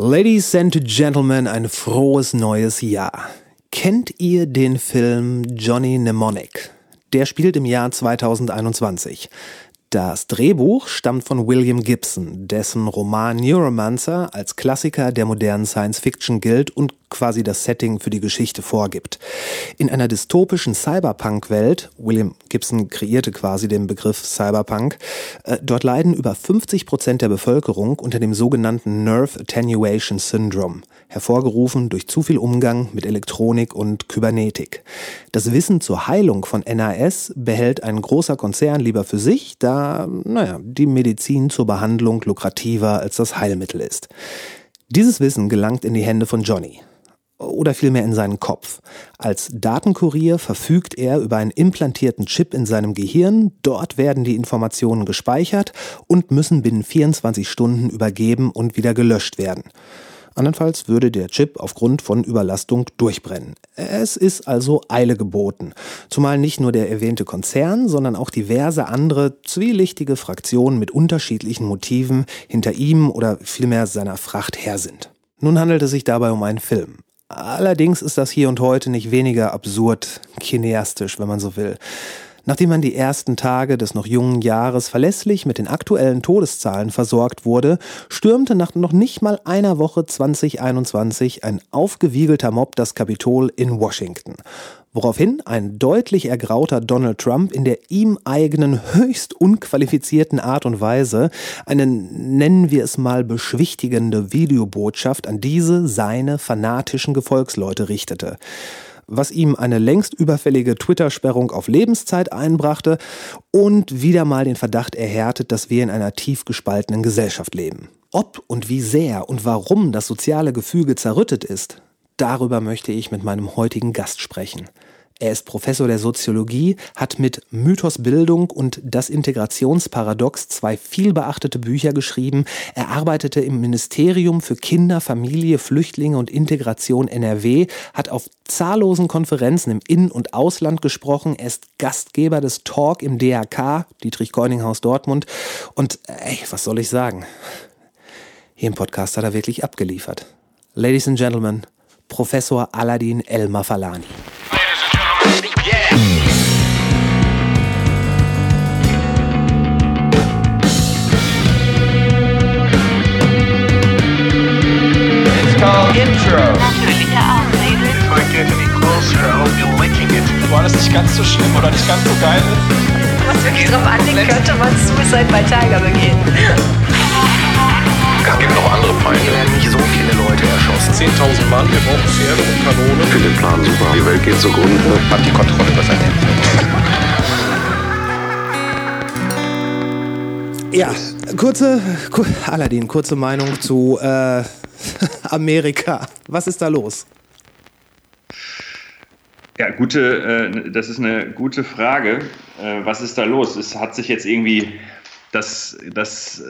Ladies and Gentlemen, ein frohes neues Jahr. Kennt ihr den Film Johnny Mnemonic? Der spielt im Jahr 2021. Das Drehbuch stammt von William Gibson, dessen Roman Neuromancer als Klassiker der modernen Science Fiction gilt und quasi das Setting für die Geschichte vorgibt. In einer dystopischen Cyberpunk-Welt, William Gibson kreierte quasi den Begriff Cyberpunk, äh, dort leiden über 50 Prozent der Bevölkerung unter dem sogenannten Nerve Attenuation Syndrome, hervorgerufen durch zu viel Umgang mit Elektronik und Kybernetik. Das Wissen zur Heilung von NAS behält ein großer Konzern lieber für sich, da naja, die Medizin zur Behandlung lukrativer als das Heilmittel ist. Dieses Wissen gelangt in die Hände von Johnny. Oder vielmehr in seinen Kopf. Als Datenkurier verfügt er über einen implantierten Chip in seinem Gehirn. Dort werden die Informationen gespeichert und müssen binnen 24 Stunden übergeben und wieder gelöscht werden. Andernfalls würde der Chip aufgrund von Überlastung durchbrennen. Es ist also Eile geboten. Zumal nicht nur der erwähnte Konzern, sondern auch diverse andere zwielichtige Fraktionen mit unterschiedlichen Motiven hinter ihm oder vielmehr seiner Fracht her sind. Nun handelt es sich dabei um einen Film. Allerdings ist das hier und heute nicht weniger absurd kineastisch, wenn man so will. Nachdem man die ersten Tage des noch jungen Jahres verlässlich mit den aktuellen Todeszahlen versorgt wurde, stürmte nach noch nicht mal einer Woche 2021 ein aufgewiegelter Mob das Kapitol in Washington. Woraufhin ein deutlich ergrauter Donald Trump in der ihm eigenen höchst unqualifizierten Art und Weise eine, nennen wir es mal, beschwichtigende Videobotschaft an diese seine fanatischen Gefolgsleute richtete was ihm eine längst überfällige Twitter-Sperrung auf Lebenszeit einbrachte und wieder mal den Verdacht erhärtet, dass wir in einer tief gespaltenen Gesellschaft leben. Ob und wie sehr und warum das soziale Gefüge zerrüttet ist, darüber möchte ich mit meinem heutigen Gast sprechen. Er ist Professor der Soziologie, hat mit Mythos Bildung und das Integrationsparadox zwei vielbeachtete Bücher geschrieben. Er arbeitete im Ministerium für Kinder, Familie, Flüchtlinge und Integration NRW, hat auf zahllosen Konferenzen im In- und Ausland gesprochen. Er ist Gastgeber des Talk im DRK, Dietrich Keuninghaus Dortmund. Und ey, was soll ich sagen? Hier im Podcast hat er wirklich abgeliefert. Ladies and Gentlemen, Professor Aladin Elmar Falani. Intro. Natürliche Auslese. If I get any closer, I hope you're licking it. War das nicht ganz so schlimm oder nicht ganz so geil? Was wirklich drauf anlegt, könnte man Suicide bei Tiger begehen. Es gibt noch andere Feinde. 10.000 Mann, wir brauchen Pferde und Kanonen. Ich finde den Plan super. Die Welt geht zugrunde. Hat die Kontrolle über sein Leben. Ja, kurze, kur Aladdin, kurze Meinung zu äh, Amerika. Was ist da los? Ja, gute, äh, das ist eine gute Frage. Äh, was ist da los? Es hat sich jetzt irgendwie das, das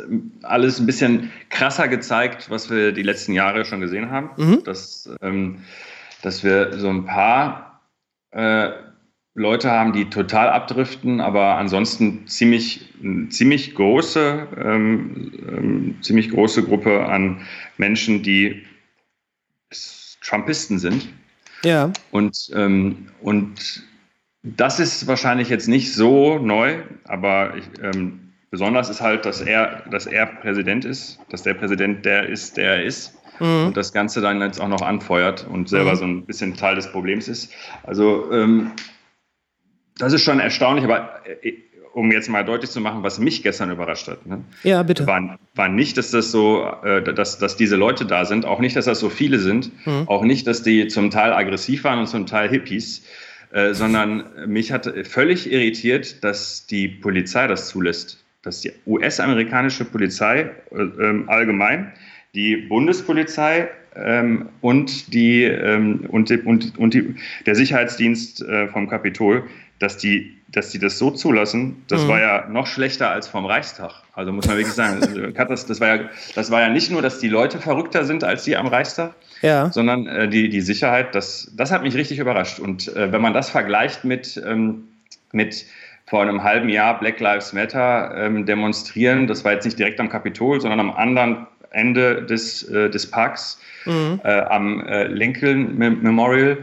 alles ein bisschen krasser gezeigt, was wir die letzten Jahre schon gesehen haben. Mhm. Dass, ähm, dass wir so ein paar äh, Leute haben, die total abdriften, aber ansonsten ziemlich, ziemlich große, ähm, ähm, ziemlich große Gruppe an Menschen, die Trumpisten sind. Ja. Und, ähm, und das ist wahrscheinlich jetzt nicht so neu, aber ich, ähm, besonders ist halt, dass er, dass er Präsident ist, dass der Präsident der ist, der er ist. Mhm. Und das Ganze dann jetzt auch noch anfeuert und selber mhm. so ein bisschen Teil des Problems ist. Also ähm, das ist schon erstaunlich, aber äh, um jetzt mal deutlich zu machen, was mich gestern überrascht hat. Ne? Ja, bitte. War, war nicht, dass das so, äh, dass, dass diese Leute da sind, auch nicht, dass das so viele sind, mhm. auch nicht, dass die zum Teil aggressiv waren und zum Teil Hippies, äh, sondern mich hat völlig irritiert, dass die Polizei das zulässt. Dass die US-amerikanische Polizei äh, ähm, allgemein, die Bundespolizei ähm, und, die, ähm, und, die, und, und die, der Sicherheitsdienst äh, vom Kapitol dass die, dass die das so zulassen, das mhm. war ja noch schlechter als vom Reichstag. Also muss man wirklich sagen, das, das, war ja, das war ja nicht nur, dass die Leute verrückter sind als die am Reichstag, ja. sondern äh, die, die Sicherheit, das, das hat mich richtig überrascht. Und äh, wenn man das vergleicht mit, ähm, mit vor einem halben Jahr Black Lives Matter ähm, demonstrieren, das war jetzt nicht direkt am Kapitol, sondern am anderen Ende des, äh, des Parks mhm. äh, am äh, Lincoln Memorial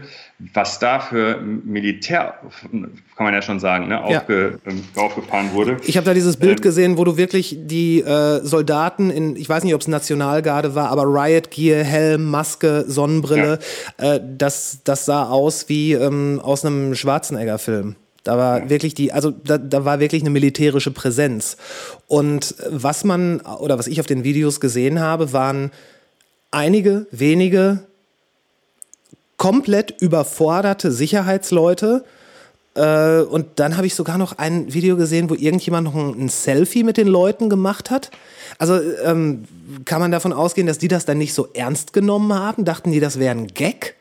was da für Militär, kann man ja schon sagen, ne, aufge, ja. ähm, aufgefahren wurde. Ich habe da dieses Bild ähm, gesehen, wo du wirklich die äh, Soldaten in, ich weiß nicht, ob es Nationalgarde war, aber Riot Gear, Helm, Maske, Sonnenbrille, ja. äh, das, das sah aus wie ähm, aus einem Schwarzenegger-Film. Da war wirklich die, also da, da war wirklich eine militärische Präsenz. Und was man, oder was ich auf den Videos gesehen habe, waren einige wenige komplett überforderte Sicherheitsleute. Äh, und dann habe ich sogar noch ein Video gesehen, wo irgendjemand noch ein, ein Selfie mit den Leuten gemacht hat. Also ähm, kann man davon ausgehen, dass die das dann nicht so ernst genommen haben? Dachten die, das wäre ein Gag?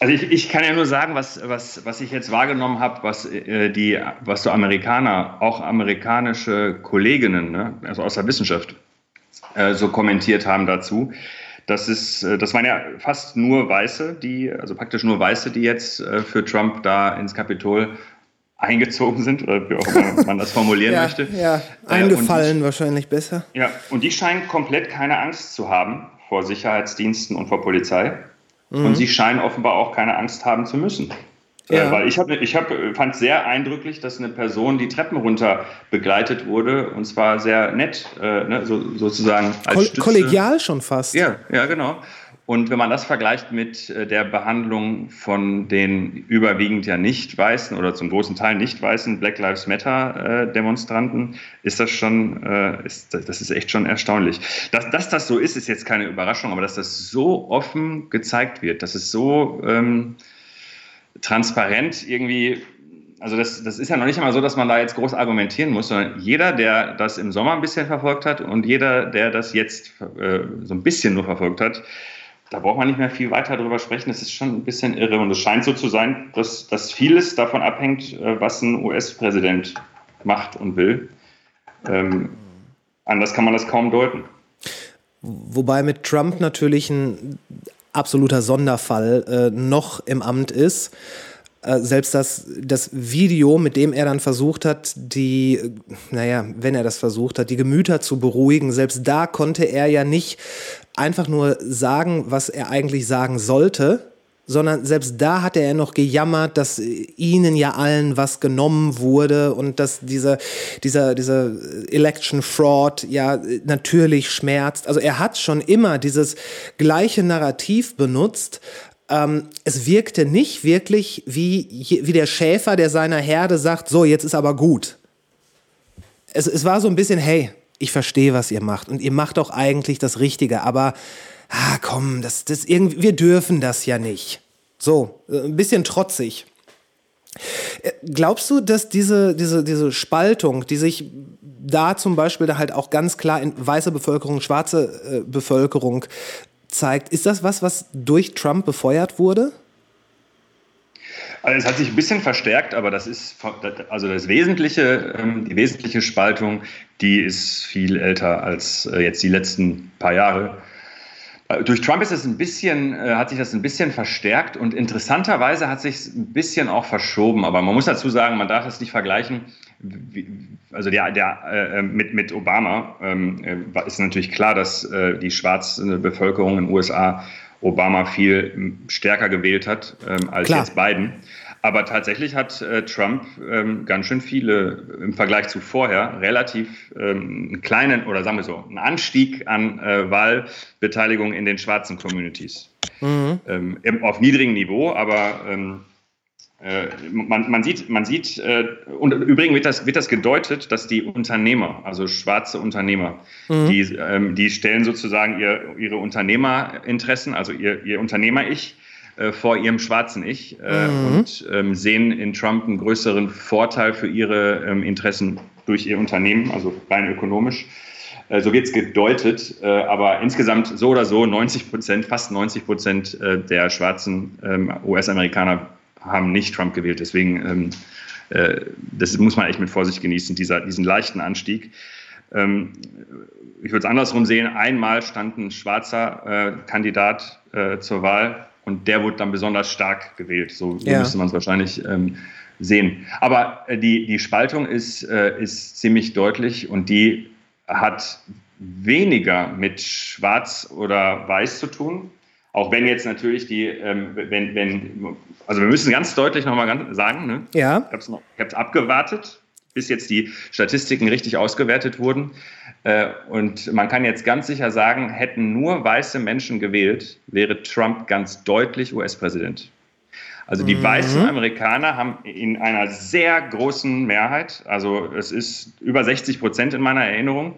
Also ich, ich, kann ja nur sagen, was, was, was ich jetzt wahrgenommen habe, was äh, die, was so Amerikaner, auch amerikanische Kolleginnen, ne, also aus der Wissenschaft, äh, so kommentiert haben dazu. Das ist, äh, das waren ja fast nur Weiße, die, also praktisch nur Weiße, die jetzt äh, für Trump da ins Kapitol eingezogen sind, oder wie auch immer man das formulieren ja, möchte. Ja, äh, eingefallen die, wahrscheinlich besser. Ja, und die scheinen komplett keine Angst zu haben vor Sicherheitsdiensten und vor Polizei. Mhm. Und sie scheinen offenbar auch keine Angst haben zu müssen. Ja. Äh, weil ich, hab, ich hab, fand sehr eindrücklich, dass eine Person die Treppen runter begleitet wurde und zwar sehr nett, äh, ne, so, sozusagen als Ko Kollegial schon fast. Ja, ja, genau. Und wenn man das vergleicht mit äh, der Behandlung von den überwiegend ja nicht weißen oder zum großen Teil nicht weißen Black Lives Matter äh, Demonstranten, ist das schon, äh, ist, das ist echt schon erstaunlich. Dass, dass das so ist, ist jetzt keine Überraschung, aber dass das so offen gezeigt wird, dass es so ähm, transparent irgendwie, also das, das ist ja noch nicht einmal so, dass man da jetzt groß argumentieren muss, sondern jeder, der das im Sommer ein bisschen verfolgt hat und jeder, der das jetzt äh, so ein bisschen nur verfolgt hat, da braucht man nicht mehr viel weiter darüber sprechen. Das ist schon ein bisschen irre. Und es scheint so zu sein, dass, dass vieles davon abhängt, äh, was ein US-Präsident macht und will. Ähm, anders kann man das kaum deuten. Wobei mit Trump natürlich ein absoluter Sonderfall äh, noch im Amt ist. Äh, selbst das, das Video, mit dem er dann versucht hat, die, naja, wenn er das versucht hat, die Gemüter zu beruhigen, selbst da konnte er ja nicht einfach nur sagen, was er eigentlich sagen sollte, sondern selbst da hatte er noch gejammert, dass ihnen ja allen was genommen wurde und dass diese, dieser, dieser Election Fraud ja natürlich schmerzt. Also er hat schon immer dieses gleiche Narrativ benutzt. Ähm, es wirkte nicht wirklich wie, wie der Schäfer, der seiner Herde sagt, so, jetzt ist aber gut. Es, es war so ein bisschen, hey, ich verstehe, was ihr macht und ihr macht auch eigentlich das Richtige, aber ah, komm, das, das irgendwie, wir dürfen das ja nicht. So, äh, ein bisschen trotzig. Äh, glaubst du, dass diese, diese, diese Spaltung, die sich da zum Beispiel da halt auch ganz klar in weiße Bevölkerung, schwarze äh, Bevölkerung zeigt, ist das was, was durch Trump befeuert wurde? Also es hat sich ein bisschen verstärkt, aber das ist also das wesentliche, ähm, die wesentliche Spaltung, die ist viel älter als jetzt die letzten paar Jahre. Äh, durch Trump ist es ein bisschen, äh, hat sich das ein bisschen verstärkt und interessanterweise hat sich ein bisschen auch verschoben. Aber man muss dazu sagen, man darf es nicht vergleichen. Also der, der äh, mit, mit Obama ähm, äh, ist natürlich klar, dass äh, die schwarze Bevölkerung in den USA Obama viel stärker gewählt hat ähm, als klar. jetzt Biden. Aber tatsächlich hat äh, Trump ähm, ganz schön viele im Vergleich zu vorher relativ ähm, einen kleinen oder sagen wir so einen Anstieg an äh, Wahlbeteiligung in den schwarzen Communities. Mhm. Ähm, auf niedrigem Niveau, aber ähm, äh, man, man, sieht, man sieht äh, und übrigens wird das, wird das gedeutet, dass die Unternehmer, also schwarze Unternehmer, mhm. die, ähm, die stellen sozusagen ihr, ihre Unternehmerinteressen, also ihr, ihr Unternehmer-Ich, äh, vor ihrem schwarzen Ich äh, mhm. und ähm, sehen in Trump einen größeren Vorteil für ihre ähm, Interessen durch ihr Unternehmen, also rein ökonomisch. Äh, so wird es gedeutet, äh, aber insgesamt so oder so 90 Prozent, fast 90 Prozent äh, der schwarzen ähm, US-Amerikaner haben nicht Trump gewählt. Deswegen, ähm, das muss man echt mit Vorsicht genießen, dieser, diesen leichten Anstieg. Ähm, ich würde es andersrum sehen. Einmal stand ein schwarzer Kandidat zur Wahl und der wurde dann besonders stark gewählt. So, so ja. müsste man es wahrscheinlich ähm, sehen. Aber äh, die, die Spaltung ist, äh, ist ziemlich deutlich und die hat weniger mit Schwarz oder Weiß zu tun. Auch wenn jetzt natürlich die, ähm, wenn, wenn, also wir müssen ganz deutlich nochmal sagen, ne? Ja. ich habe es abgewartet, bis jetzt die Statistiken richtig ausgewertet wurden. Äh, und man kann jetzt ganz sicher sagen, hätten nur weiße Menschen gewählt, wäre Trump ganz deutlich US-Präsident. Also die mhm. weißen Amerikaner haben in einer sehr großen Mehrheit, also es ist über 60 Prozent in meiner Erinnerung,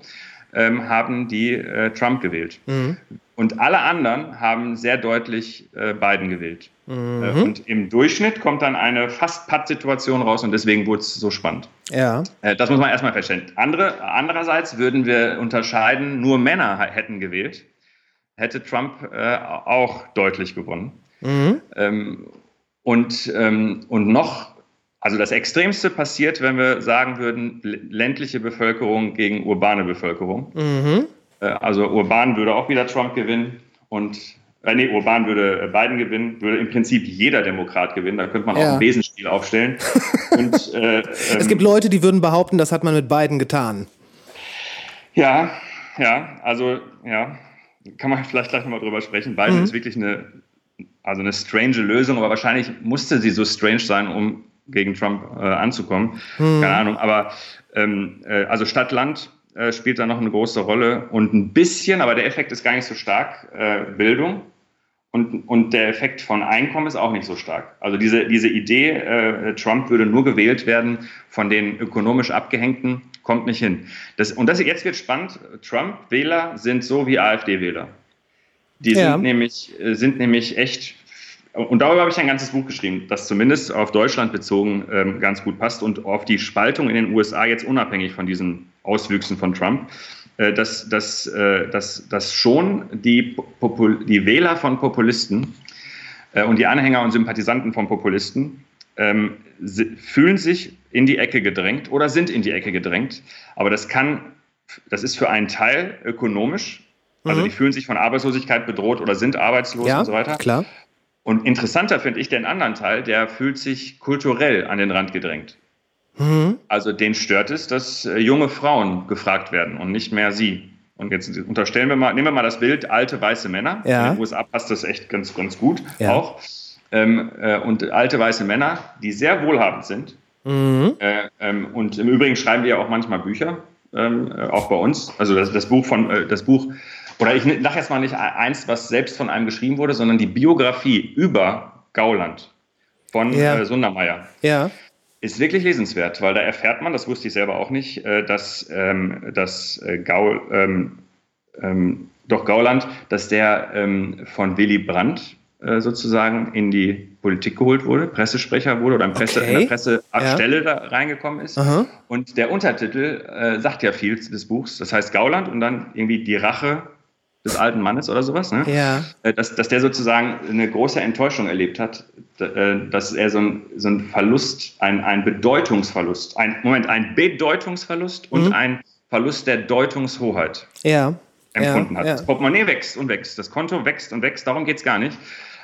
ähm, haben die äh, Trump gewählt. Mhm. Und alle anderen haben sehr deutlich äh, Biden gewählt. Mhm. Äh, und im Durchschnitt kommt dann eine fast Patt-Situation raus und deswegen wurde es so spannend. Ja. Äh, das muss man erstmal feststellen. Andere, andererseits würden wir unterscheiden, nur Männer hätten gewählt, hätte Trump äh, auch deutlich gewonnen. Mhm. Ähm, und, ähm, und noch also das Extremste passiert, wenn wir sagen würden, ländliche Bevölkerung gegen urbane Bevölkerung. Mhm. Äh, also urban würde auch wieder Trump gewinnen und äh, nee, urban würde Biden gewinnen, würde im Prinzip jeder Demokrat gewinnen. Da könnte man ja. auch ein Besenspiel aufstellen. und, äh, es ähm, gibt Leute, die würden behaupten, das hat man mit Biden getan. Ja, ja, also ja, kann man vielleicht gleich nochmal drüber sprechen. Biden mhm. ist wirklich eine, also eine strange Lösung, aber wahrscheinlich musste sie so strange sein, um gegen Trump äh, anzukommen. Hm. Keine Ahnung. Aber ähm, äh, also Stadt-Land äh, spielt da noch eine große Rolle und ein bisschen, aber der Effekt ist gar nicht so stark, äh, Bildung. Und, und der Effekt von Einkommen ist auch nicht so stark. Also diese, diese Idee, äh, Trump würde nur gewählt werden von den ökonomisch Abgehängten, kommt nicht hin. Das, und das, jetzt wird spannend. Trump-Wähler sind so wie AfD-Wähler. Die ja. sind, nämlich, äh, sind nämlich echt und darüber habe ich ein ganzes Buch geschrieben, das zumindest auf Deutschland bezogen ähm, ganz gut passt und auf die Spaltung in den USA jetzt unabhängig von diesen Auswüchsen von Trump, äh, dass, dass, äh, dass, dass schon die, Popul die Wähler von Populisten äh, und die Anhänger und Sympathisanten von Populisten ähm, fühlen sich in die Ecke gedrängt oder sind in die Ecke gedrängt. Aber das kann, das ist für einen Teil ökonomisch. Also mhm. die fühlen sich von Arbeitslosigkeit bedroht oder sind arbeitslos ja, und so weiter. Klar. Und interessanter finde ich den anderen Teil, der fühlt sich kulturell an den Rand gedrängt. Mhm. Also den stört es, dass äh, junge Frauen gefragt werden und nicht mehr sie. Und jetzt unterstellen wir mal, nehmen wir mal das Bild alte weiße Männer. Ja. In den USA passt das echt ganz, ganz gut ja. auch. Ähm, äh, und alte weiße Männer, die sehr wohlhabend sind. Mhm. Äh, ähm, und im Übrigen schreiben wir ja auch manchmal Bücher, ähm, äh, auch bei uns. Also das, das Buch von äh, das Buch oder ich sage jetzt mal nicht eins, was selbst von einem geschrieben wurde, sondern die Biografie über Gauland von ja. äh, Sundermeier. Ja. Ist wirklich lesenswert, weil da erfährt man, das wusste ich selber auch nicht, äh, dass, ähm, dass äh, Gaul, ähm, ähm, doch Gauland, dass der ähm, von Willy Brandt äh, sozusagen in die Politik geholt wurde, Pressesprecher wurde oder in, Presse, okay. in der Presseabstelle ja. da reingekommen ist. Aha. Und der Untertitel äh, sagt ja viel des Buchs. Das heißt Gauland und dann irgendwie die Rache des alten Mannes oder sowas, ne? ja. Äh, dass, dass der sozusagen eine große Enttäuschung erlebt hat, äh, dass er so ein, so ein Verlust, ein, ein Bedeutungsverlust, ein Moment, ein Bedeutungsverlust und mhm. ein Verlust der Deutungshoheit ja. empfunden ja, hat. Das Portemonnaie wächst und wächst, das Konto wächst und wächst, darum geht es gar nicht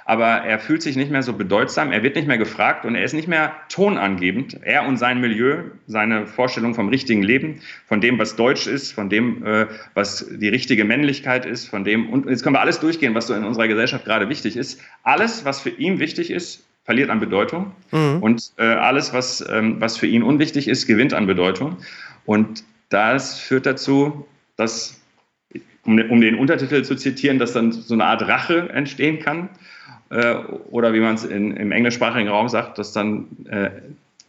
aber er fühlt sich nicht mehr so bedeutsam, er wird nicht mehr gefragt und er ist nicht mehr tonangebend. Er und sein Milieu, seine Vorstellung vom richtigen Leben, von dem, was deutsch ist, von dem, äh, was die richtige Männlichkeit ist, von dem, und jetzt können wir alles durchgehen, was so in unserer Gesellschaft gerade wichtig ist. Alles, was für ihn wichtig ist, verliert an Bedeutung mhm. und äh, alles, was, ähm, was für ihn unwichtig ist, gewinnt an Bedeutung. Und das führt dazu, dass, um, um den Untertitel zu zitieren, dass dann so eine Art Rache entstehen kann äh, oder wie man es im englischsprachigen Raum sagt, dass dann äh,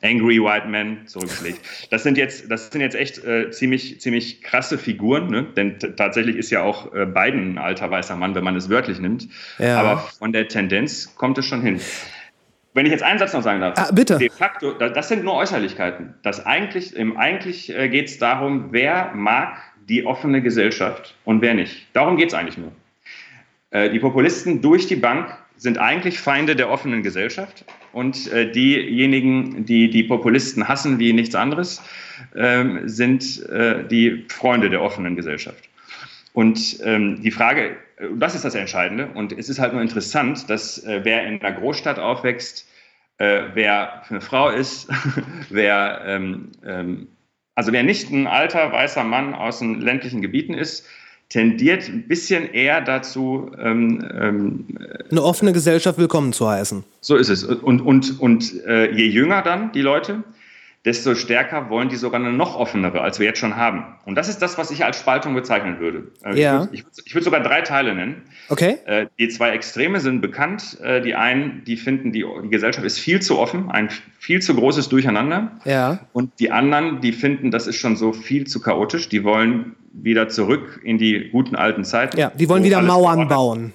Angry White Man zurückschlägt. Das sind jetzt, das sind jetzt echt äh, ziemlich, ziemlich krasse Figuren, ne? denn tatsächlich ist ja auch äh, Biden ein alter weißer Mann, wenn man es wörtlich nimmt. Ja. Aber von der Tendenz kommt es schon hin. Wenn ich jetzt einen Satz noch sagen darf. Ah, bitte. De facto, das sind nur Äußerlichkeiten. Das eigentlich, im, eigentlich äh, geht es darum, wer mag die offene Gesellschaft und wer nicht. Darum geht es eigentlich nur. Äh, die Populisten durch die Bank sind eigentlich Feinde der offenen Gesellschaft und äh, diejenigen, die die Populisten hassen wie nichts anderes, ähm, sind äh, die Freunde der offenen Gesellschaft. Und ähm, die Frage, äh, das ist das Entscheidende, und es ist halt nur interessant, dass äh, wer in einer Großstadt aufwächst, äh, wer eine Frau ist, wer ähm, ähm, Also wer nicht ein alter weißer Mann aus den ländlichen Gebieten ist, tendiert ein bisschen eher dazu, ähm, ähm, eine offene Gesellschaft willkommen zu heißen. So ist es. Und, und, und äh, je jünger dann die Leute, desto stärker wollen die sogar eine noch offenere, als wir jetzt schon haben. Und das ist das, was ich als Spaltung bezeichnen würde. Äh, ja. Ich würde würd sogar drei Teile nennen. Okay. Äh, die zwei Extreme sind bekannt. Äh, die einen, die finden, die, die Gesellschaft ist viel zu offen, ein viel zu großes Durcheinander. Ja. Und die anderen, die finden, das ist schon so viel zu chaotisch. Die wollen wieder zurück in die guten alten Zeiten. Ja, die wollen wieder Mauern bauen.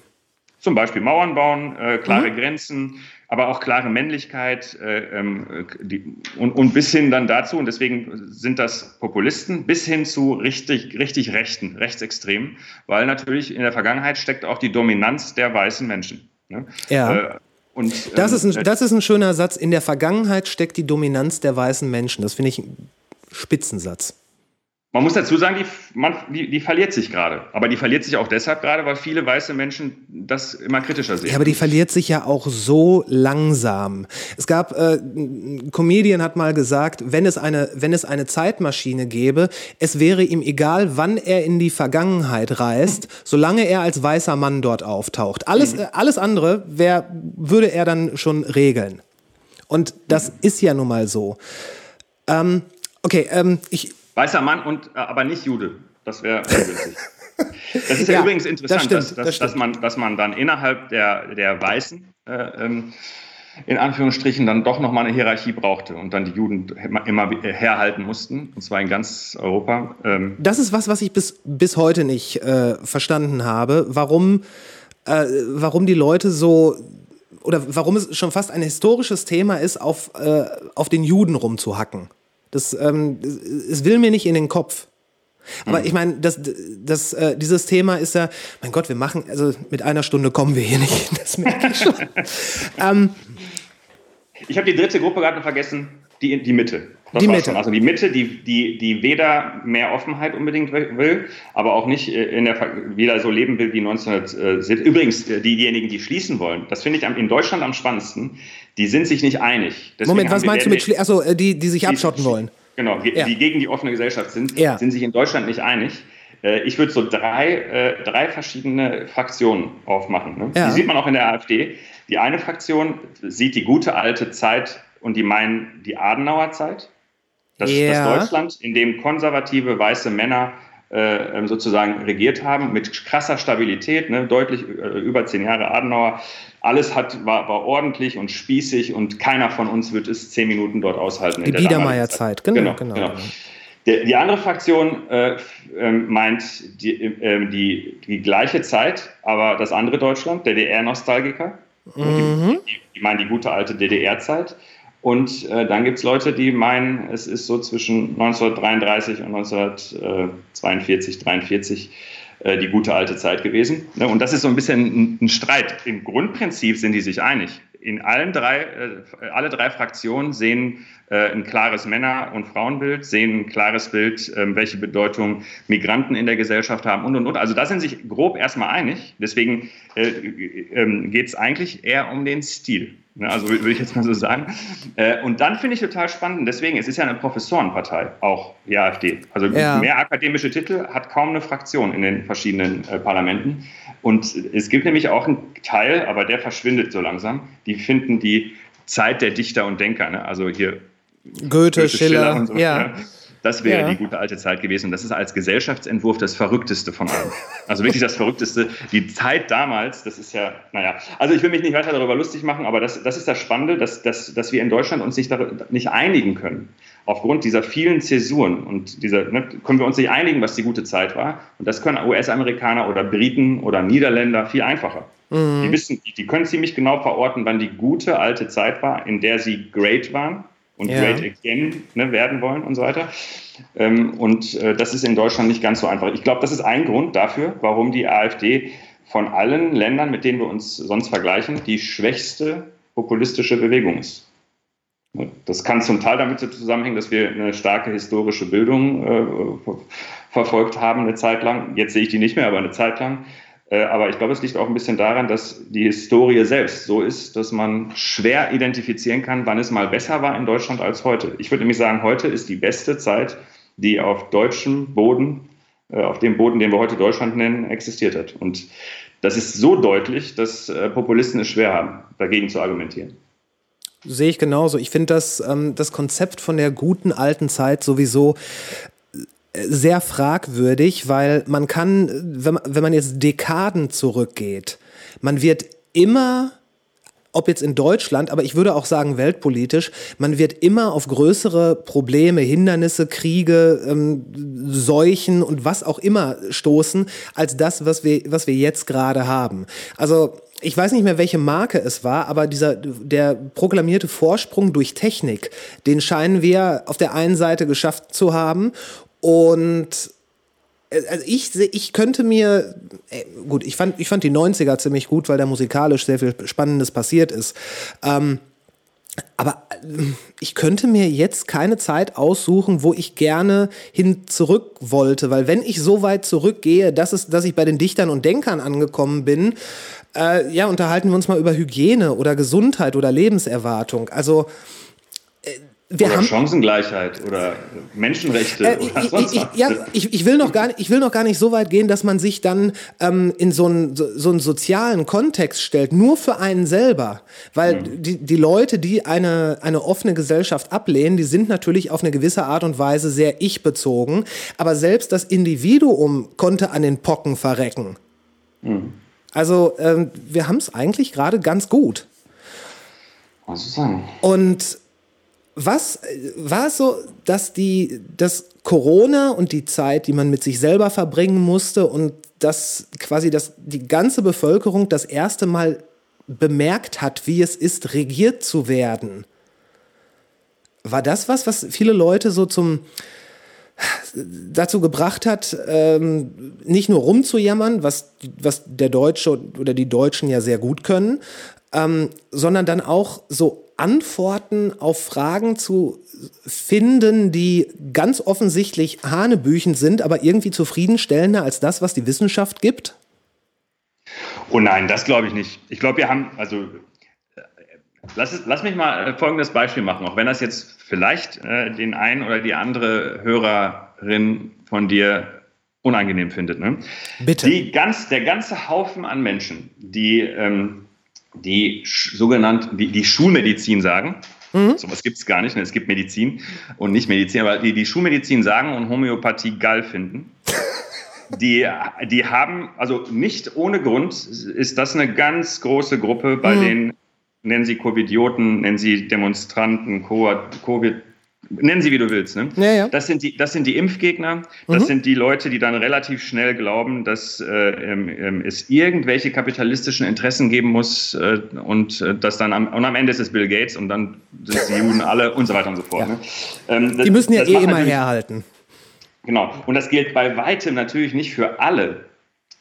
Zum Beispiel Mauern bauen, äh, klare mhm. Grenzen, aber auch klare Männlichkeit äh, ähm, die, und, und, bis hin dann dazu, und deswegen sind das Populisten, bis hin zu richtig, richtig Rechten, Rechtsextremen, weil natürlich in der Vergangenheit steckt auch die Dominanz der weißen Menschen. Ne? Ja. Äh, und, ähm, das, ist ein, das ist ein schöner Satz. In der Vergangenheit steckt die Dominanz der weißen Menschen. Das finde ich ein Spitzensatz. Man muss dazu sagen, die, man, die, die, verliert sich gerade. Aber die verliert sich auch deshalb gerade, weil viele weiße Menschen das immer kritischer sehen. Ja, aber die verliert sich ja auch so langsam. Es gab, äh, ein Comedian hat mal gesagt, wenn es, eine, wenn es eine Zeitmaschine gäbe, es wäre ihm egal, wann er in die Vergangenheit reist, solange er als weißer Mann dort auftaucht. Alles, mhm. äh, alles andere wär, würde er dann schon regeln. Und das mhm. ist ja nun mal so. Ähm, okay, ähm, ich Weißer Mann und äh, aber nicht Jude. Das wäre ungünstig. Das ist ja, ja übrigens interessant, das stimmt, dass, dass, das dass, man, dass man dann innerhalb der, der Weißen äh, ähm, in Anführungsstrichen dann doch nochmal eine Hierarchie brauchte und dann die Juden immer herhalten mussten, und zwar in ganz Europa. Ähm. Das ist was, was ich bis, bis heute nicht äh, verstanden habe, warum, äh, warum die Leute so oder warum es schon fast ein historisches Thema ist, auf, äh, auf den Juden rumzuhacken. Das, ähm, es will mir nicht in den Kopf. Aber mhm. ich meine, das, das, äh, dieses Thema ist ja, mein Gott, wir machen, also mit einer Stunde kommen wir hier nicht, das merke ich schon. ähm, ich habe die dritte Gruppe gerade noch vergessen, die, die Mitte. Das die Mitte. Schon. Also die Mitte, die, die, die weder mehr Offenheit unbedingt will, aber auch nicht äh, in der, wieder so leben will wie 1970. Übrigens, die, diejenigen, die schließen wollen, das finde ich in Deutschland am spannendsten, die sind sich nicht einig. Deswegen Moment, was meinst du mit, Schli achso, äh, die, die sich die, abschotten wollen? Genau, ja. die gegen die offene Gesellschaft sind, ja. sind sich in Deutschland nicht einig. Ich würde so drei, drei verschiedene Fraktionen aufmachen. Ne? Ja. Die sieht man auch in der AfD. Die eine Fraktion sieht die gute alte Zeit und die meinen die Adenauer Zeit. Das, das Deutschland, in dem konservative weiße Männer äh, ähm, sozusagen regiert haben, mit krasser Stabilität, ne, deutlich äh, über zehn Jahre Adenauer. Alles hat, war, war ordentlich und spießig und keiner von uns wird es zehn Minuten dort aushalten. Die Biedermeier-Zeit, genau, genau, genau. genau. Der, die andere Fraktion äh, äh, meint die, äh, die, die gleiche Zeit, aber das andere Deutschland, DDR-Nostalgiker. Mhm. Die, die, meinen die gute alte DDR-Zeit. Und äh, dann gibt es Leute, die meinen, es ist so zwischen 1933 und 1942, 43 äh, die gute alte Zeit gewesen. Ne? Und das ist so ein bisschen ein, Streit. Im Grundprinzip sind die sich einig. In allen drei, äh, alle drei Fraktionen sehen ein klares Männer- und Frauenbild, sehen ein klares Bild, ähm, welche Bedeutung Migranten in der Gesellschaft haben und und und. Also da sind sich grob erstmal einig. Deswegen äh, ähm, geht es eigentlich eher um den Stil. Ne, also würde ich jetzt mal so sagen. Äh, und dann finde ich total spannend, deswegen, es ist ja eine Professorenpartei, auch die AfD. Also ja. mehr akademische Titel hat kaum eine Fraktion in den verschiedenen äh, Parlamenten. Und es gibt nämlich auch einen Teil, aber der verschwindet so langsam, die finden die Zeit der Dichter und Denker. Ne? Also hier Goethe, Goethe Schiller, Schiller und so. Ja. ja. Das wäre ja. die gute alte Zeit gewesen. das ist als Gesellschaftsentwurf das Verrückteste von allem. Also wirklich das Verrückteste. Die Zeit damals, das ist ja, naja. Also ich will mich nicht weiter darüber lustig machen, aber das, das ist das Spannende, dass, dass, dass wir in Deutschland uns nicht, nicht einigen können. Aufgrund dieser vielen Zäsuren und dieser, ne, können wir uns nicht einigen, was die gute Zeit war. Und das können US-Amerikaner oder Briten oder Niederländer viel einfacher. Mhm. Die wissen, die, die können ziemlich genau verorten, wann die gute alte Zeit war, in der sie great waren und ja. Great Again ne, werden wollen und so weiter. Ähm, und äh, das ist in Deutschland nicht ganz so einfach. Ich glaube, das ist ein Grund dafür, warum die AfD von allen Ländern, mit denen wir uns sonst vergleichen, die schwächste populistische Bewegung ist. Das kann zum Teil damit zusammenhängen, dass wir eine starke historische Bildung äh, verfolgt haben eine Zeit lang. Jetzt sehe ich die nicht mehr, aber eine Zeit lang. Äh, aber ich glaube, es liegt auch ein bisschen daran, dass die Historie selbst so ist, dass man schwer identifizieren kann, wann es mal besser war in Deutschland als heute. Ich würde nämlich sagen, heute ist die beste Zeit die auf deutschem Boden, äh, auf dem Boden, den wir heute Deutschland nennen, existiert hat. Und das ist so deutlich, dass äh, Populisten es schwer haben, dagegen zu argumentieren. Sehe ich genauso. Ich finde das, ähm, das Konzept von der guten alten Zeit sowieso sehr fragwürdig, weil man kann, wenn man, wenn man jetzt Dekaden zurückgeht, man wird immer ob jetzt in Deutschland, aber ich würde auch sagen weltpolitisch, man wird immer auf größere Probleme, Hindernisse, Kriege, ähm, Seuchen und was auch immer stoßen, als das, was wir, was wir jetzt gerade haben. Also ich weiß nicht mehr, welche Marke es war, aber dieser, der proklamierte Vorsprung durch Technik, den scheinen wir auf der einen Seite geschafft zu haben und äh, also ich, ich könnte mir, äh, gut, ich fand, ich fand die 90er ziemlich gut, weil da musikalisch sehr viel Spannendes passiert ist. Ähm, aber äh, ich könnte mir jetzt keine Zeit aussuchen, wo ich gerne hin zurück wollte, weil wenn ich so weit zurückgehe, dass, es, dass ich bei den Dichtern und Denkern angekommen bin, äh, ja, unterhalten wir uns mal über Hygiene oder Gesundheit oder Lebenserwartung. Also wir oder haben, Chancengleichheit oder Menschenrechte äh, oder ich, sonst ich, was. Ja, ich, ich, will noch gar nicht, ich will noch gar nicht so weit gehen, dass man sich dann ähm, in so einen, so, so einen sozialen Kontext stellt, nur für einen selber. Weil mhm. die, die Leute, die eine, eine offene Gesellschaft ablehnen, die sind natürlich auf eine gewisse Art und Weise sehr ich-bezogen. Aber selbst das Individuum konnte an den Pocken verrecken. Mhm. Also ähm, wir haben es eigentlich gerade ganz gut. Was sagen? Und was war es so, dass die, dass Corona und die Zeit, die man mit sich selber verbringen musste und dass quasi das, die ganze Bevölkerung das erste Mal bemerkt hat, wie es ist, regiert zu werden? War das was, was viele Leute so zum, dazu gebracht hat, ähm, nicht nur rumzujammern, was, was der Deutsche oder die Deutschen ja sehr gut können, ähm, sondern dann auch so Antworten auf Fragen zu finden, die ganz offensichtlich Hanebüchen sind, aber irgendwie zufriedenstellender als das, was die Wissenschaft gibt? Oh nein, das glaube ich nicht. Ich glaube, wir haben, also lass, es, lass mich mal folgendes Beispiel machen, auch wenn das jetzt vielleicht äh, den einen oder die andere Hörerin von dir unangenehm findet. Ne? Bitte. Die ganz, der ganze Haufen an Menschen, die ähm, die sogenannten, die, die Schulmedizin sagen. Mhm. So was gibt es gar nicht. Ne? Es gibt Medizin und nicht Medizin, aber die, die Schulmedizin sagen und Homöopathie geil finden. Die, die haben, also nicht ohne Grund ist das eine ganz große Gruppe bei mhm. den, nennen sie Covidioten, nennen sie Demonstranten, Covid, Nennen sie, wie du willst. Ne? Ja, ja. Das, sind die, das sind die Impfgegner. Das mhm. sind die Leute, die dann relativ schnell glauben, dass äh, ähm, es irgendwelche kapitalistischen Interessen geben muss äh, und äh, dass dann am, und am Ende ist es Bill Gates und dann sind es die Juden alle und so weiter und so fort. Ja. Ne? Ähm, das, die müssen ja eh immer herhalten. Genau. Und das gilt bei weitem natürlich nicht für alle,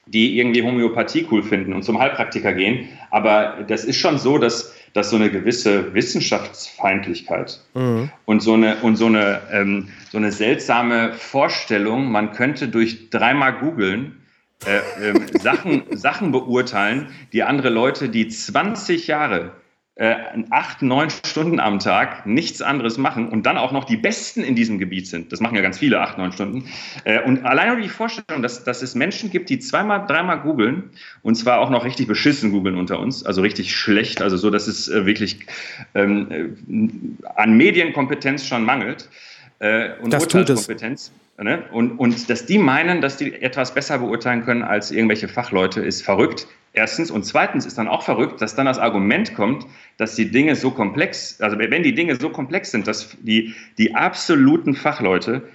die irgendwie Homöopathie cool finden und zum Heilpraktiker gehen. Aber das ist schon so, dass dass so eine gewisse Wissenschaftsfeindlichkeit mhm. und so eine, und so eine, ähm, so eine seltsame Vorstellung, man könnte durch dreimal googeln, äh, äh, Sachen, Sachen beurteilen, die andere Leute, die 20 Jahre äh, acht, neun Stunden am Tag nichts anderes machen und dann auch noch die Besten in diesem Gebiet sind. Das machen ja ganz viele, acht, neun Stunden. Äh, und allein nur die Vorstellung, dass, dass es Menschen gibt, die zweimal, dreimal googeln und zwar auch noch richtig beschissen googeln unter uns, also richtig schlecht, also so, dass es äh, wirklich ähm, äh, an Medienkompetenz schon mangelt. Äh, und das Urteilskompetenz. Ne? Und, und dass die meinen, dass die etwas besser beurteilen können als irgendwelche Fachleute, ist verrückt. Erstens. Und zweitens ist dann auch verrückt, dass dann das Argument kommt, dass die Dinge so komplex, also wenn die Dinge so komplex sind, dass die, die absoluten Fachleute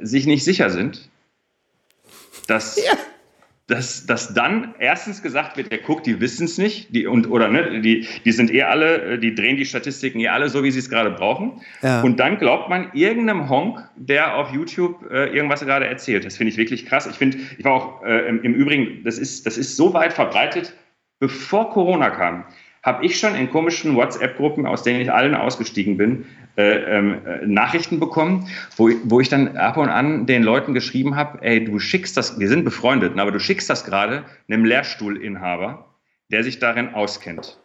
sich nicht sicher sind, dass, ja dass, dass dann erstens gesagt wird, der guckt, die wissen es nicht, die, und, oder ne, die, die sind eh alle, die drehen die Statistiken eh alle so, wie sie es gerade brauchen. Ja. Und dann glaubt man irgendeinem Honk, der auf YouTube äh, irgendwas gerade erzählt. Das finde ich wirklich krass. Ich finde, ich war auch äh, im, im Übrigen, das ist, das ist so weit verbreitet, bevor Corona kam habe ich schon in komischen WhatsApp-Gruppen, aus denen ich allen ausgestiegen bin, äh, ähm, äh, Nachrichten bekommen, wo, wo ich dann ab und an den Leuten geschrieben habe, ey, du schickst das, wir sind befreundet, aber du schickst das gerade einem Lehrstuhlinhaber, der sich darin auskennt.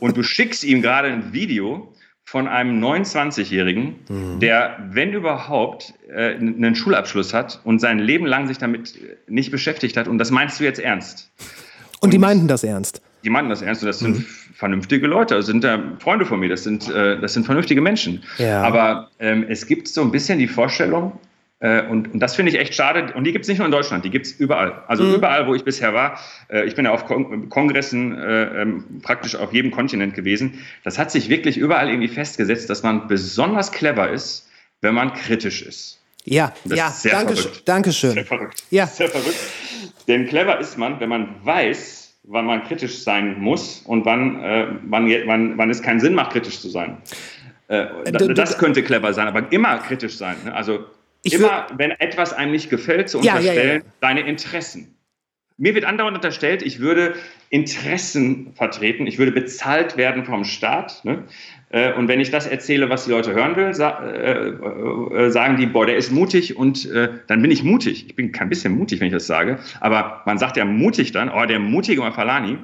Und du schickst ihm gerade ein Video, von einem 29-Jährigen, Mhm. der, wenn überhaupt, äh, einen Schulabschluss hat und sein Leben lang sich damit nicht beschäftigt hat. Und das meinst du jetzt ernst? Und die meinten das ernst. Die meinten das ernst und das sind Mhm. vernünftige Leute, das sind äh, Freunde von mir, das sind, äh, das sind vernünftige Menschen. Ja. Aber ähm, es gibt so ein bisschen die Vorstellung, äh, und, und das finde ich echt schade, und die gibt es nicht nur in Deutschland, die gibt es überall. Also Mhm. überall, wo ich bisher war, äh, ich bin ja auf Kon Kongressen äh, ähm, praktisch auf jedem Kontinent gewesen, das hat sich wirklich überall irgendwie festgesetzt, dass man besonders clever ist, wenn man kritisch ist. Ja, ja, danke, verrückt. danke schön. Sehr verrückt. Ja. Sehr verrückt. Denn clever ist man, wenn man weiß, wann man kritisch sein muss und wann, äh, wann, wann, wann es keinen Sinn macht, kritisch zu sein. Äh, d- das könnte clever sein, aber immer kritisch sein. Ne? Also Ich immer, wenn etwas einem nicht gefällt, zu Ja, ja, ja, unterstellen, ja. deine Interessen. Mir wird andauernd unterstellt, ich würde Interessen vertreten, ich würde bezahlt werden vom Staat. Ne? Äh, Und wenn ich das erzähle, was die Leute hören will, äh, äh, sagen die, boah, der ist mutig und dann bin ich mutig. Ich bin kein bisschen mutig, wenn ich das sage, aber man sagt ja mutig dann, oh, der mutige Mafalani,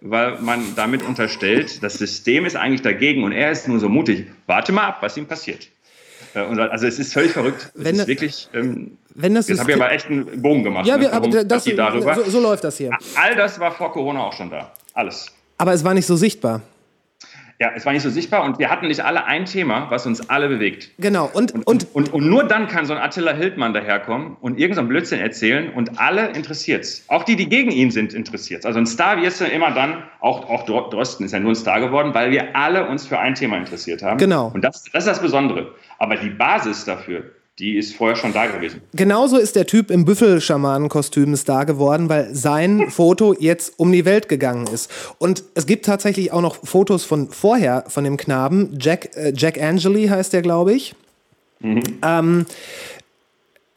weil man damit unterstellt, das System ist eigentlich dagegen und er ist nur so mutig. Warte mal ab, was ihm passiert. Also es ist völlig verrückt. Es Wenn ist das- wirklich, ähm, Wenn das jetzt habe ich aber echt einen Bogen gemacht. Ja, ne, wir, aber das, so, so läuft das hier. All das war vor Corona auch schon da. Alles. Aber es war nicht so sichtbar. Ja, es war nicht so sichtbar und wir hatten nicht alle ein Thema, was uns alle bewegt. Genau. Und, Und, und, und, und nur dann kann so ein Attila Hildmann daherkommen und irgendeinen Blödsinn erzählen und alle interessiert's. Auch die, die gegen ihn sind, interessiert's. Also ein Star wirst du immer dann, auch, auch Dro- Drosten ist ja nur ein Star geworden, weil wir alle uns für ein Thema interessiert haben. Genau. Und das, das ist das Besondere. Aber die Basis dafür, die ist vorher schon da gewesen. genauso ist der Typ im Büffelsschamanenkostüm ein Star geworden, weil sein Foto jetzt um die Welt gegangen ist. Und es gibt tatsächlich auch noch Fotos von vorher von dem Knaben. Jack, äh, Jack Angeli heißt der, glaube ich. Ähm,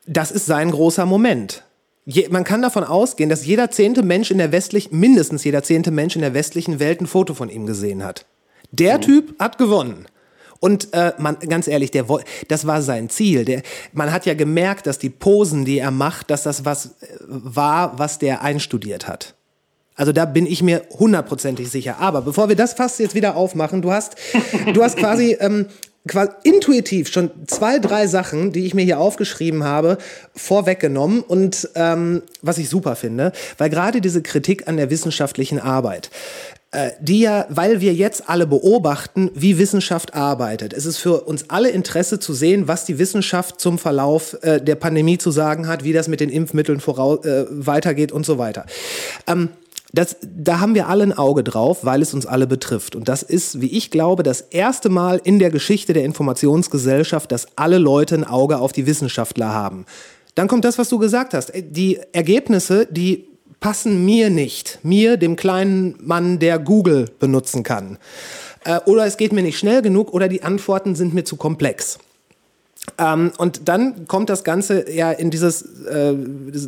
das ist sein großer Moment. Je, man kann davon ausgehen, dass jeder zehnte Mensch in der westlichen, mindestens jeder zehnte Mensch in der westlichen Welt ein Foto von ihm gesehen hat. Der Typ hat gewonnen. Und äh, man, ganz ehrlich, der, das war sein Ziel. Der, man hat ja gemerkt, dass die Posen, die er macht, dass das was äh, war, was der einstudiert hat. Also da bin ich mir hundertprozentig sicher. Aber bevor wir das fast jetzt wieder aufmachen, du hast, du hast quasi, ähm, quasi intuitiv schon zwei, drei Sachen, die ich mir hier aufgeschrieben habe, vorweggenommen und ähm, was ich super finde, weil gerade diese Kritik an der wissenschaftlichen Arbeit, die ja, weil wir jetzt alle beobachten, wie Wissenschaft arbeitet. Es ist für uns alle Interesse zu sehen, was die Wissenschaft zum Verlauf äh, der Pandemie zu sagen hat, wie das mit den Impfmitteln vorau äh, weitergeht und so weiter. Ähm, das, da haben wir alle ein Auge drauf, weil es uns alle betrifft. Und das ist, wie ich glaube, das erste Mal in der Geschichte der Informationsgesellschaft, dass alle Leute ein Auge auf die Wissenschaftler haben. Dann kommt das, was du gesagt hast. Die Ergebnisse, die passen mir nicht. Mir, dem kleinen Mann, der Google benutzen kann. Äh, oder es geht mir nicht schnell genug oder die Antworten sind mir zu komplex. Ähm, und dann kommt das Ganze ja in dieses, äh,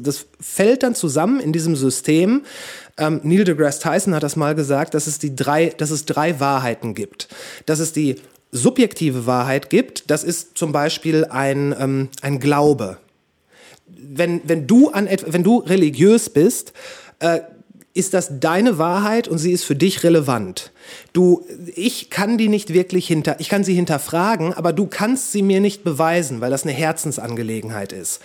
das, fällt dann zusammen in diesem System. Ähm, Neil deGrasse Tyson hat das mal gesagt, dass es die drei, dass es drei Wahrheiten gibt. Dass es die subjektive Wahrheit gibt, das ist zum Beispiel ein, ähm, ein Glaube. Wenn, wenn, du an, wenn du religiös bist, äh, ist das deine Wahrheit und sie ist für dich relevant. Du, ich kann die nicht wirklich hinter, ich kann sie hinterfragen, aber du kannst sie mir nicht beweisen, weil das eine Herzensangelegenheit ist.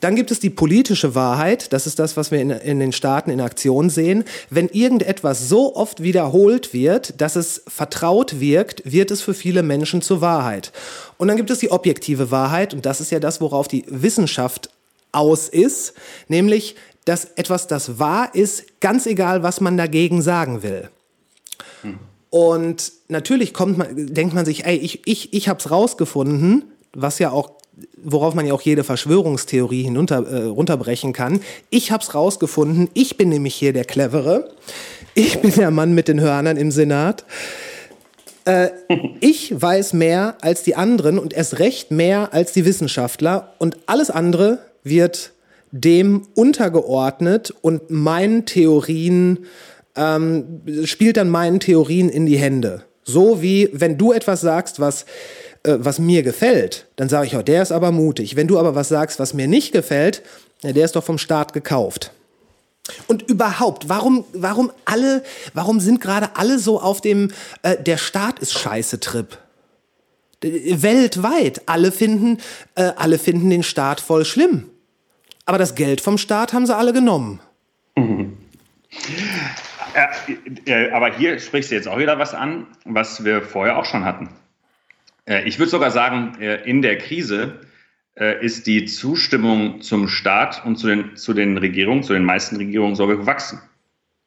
Dann gibt es die politische Wahrheit, das ist das, was wir in, in den Staaten in Aktion sehen. Wenn irgendetwas so oft wiederholt wird, dass es vertraut wirkt, wird es für viele Menschen zur Wahrheit. Und dann gibt es die objektive Wahrheit und das ist ja das, worauf die Wissenschaft aus ist, nämlich dass etwas, das wahr ist, ganz egal, was man dagegen sagen will. Und natürlich kommt man, denkt man sich, ey, ich, ich, ich habe es rausgefunden, was ja auch, worauf man ja auch jede Verschwörungstheorie hinunter, äh, runterbrechen kann. Ich habe es rausgefunden, ich bin nämlich hier der Clevere. Ich bin der Mann mit den Hörnern im Senat. Äh, ich weiß mehr als die anderen und erst recht mehr als die Wissenschaftler und alles andere wird dem untergeordnet und meinen Theorien ähm, spielt dann meinen Theorien in die Hände. So wie wenn du etwas sagst, was äh, was mir gefällt, dann sage ich, oh, der ist aber mutig. Wenn du aber was sagst, was mir nicht gefällt, ja, der ist doch vom Staat gekauft. Und überhaupt, warum, warum alle, warum sind gerade alle so auf dem äh, der Staat ist scheiße Trip? Weltweit. Alle finden, äh, alle finden den Staat voll schlimm. Aber das Geld vom Staat haben sie alle genommen. Mhm. Äh, aber hier sprichst du jetzt auch wieder was an, was wir vorher auch schon hatten. Äh, ich würde sogar sagen, äh, in der Krise äh, ist die Zustimmung zum Staat und zu den, zu den Regierungen, zu den meisten Regierungen sogar gewachsen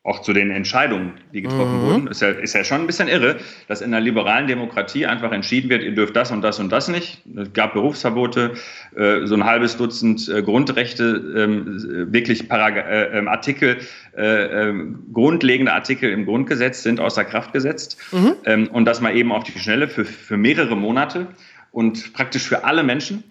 auch zu den Entscheidungen, die getroffen mhm. wurden. Ist ja, ist ja schon ein bisschen irre, dass in einer liberalen Demokratie einfach entschieden wird, ihr dürft das und das und das nicht. Es gab Berufsverbote, äh, so ein halbes Dutzend äh, Grundrechte, ähm, wirklich Parag äh, ähm, Artikel, äh, ähm, grundlegende Artikel im Grundgesetz sind außer Kraft gesetzt. Mhm. Ähm, und das mal eben auf die Schnelle für, für mehrere Monate und praktisch für alle Menschen.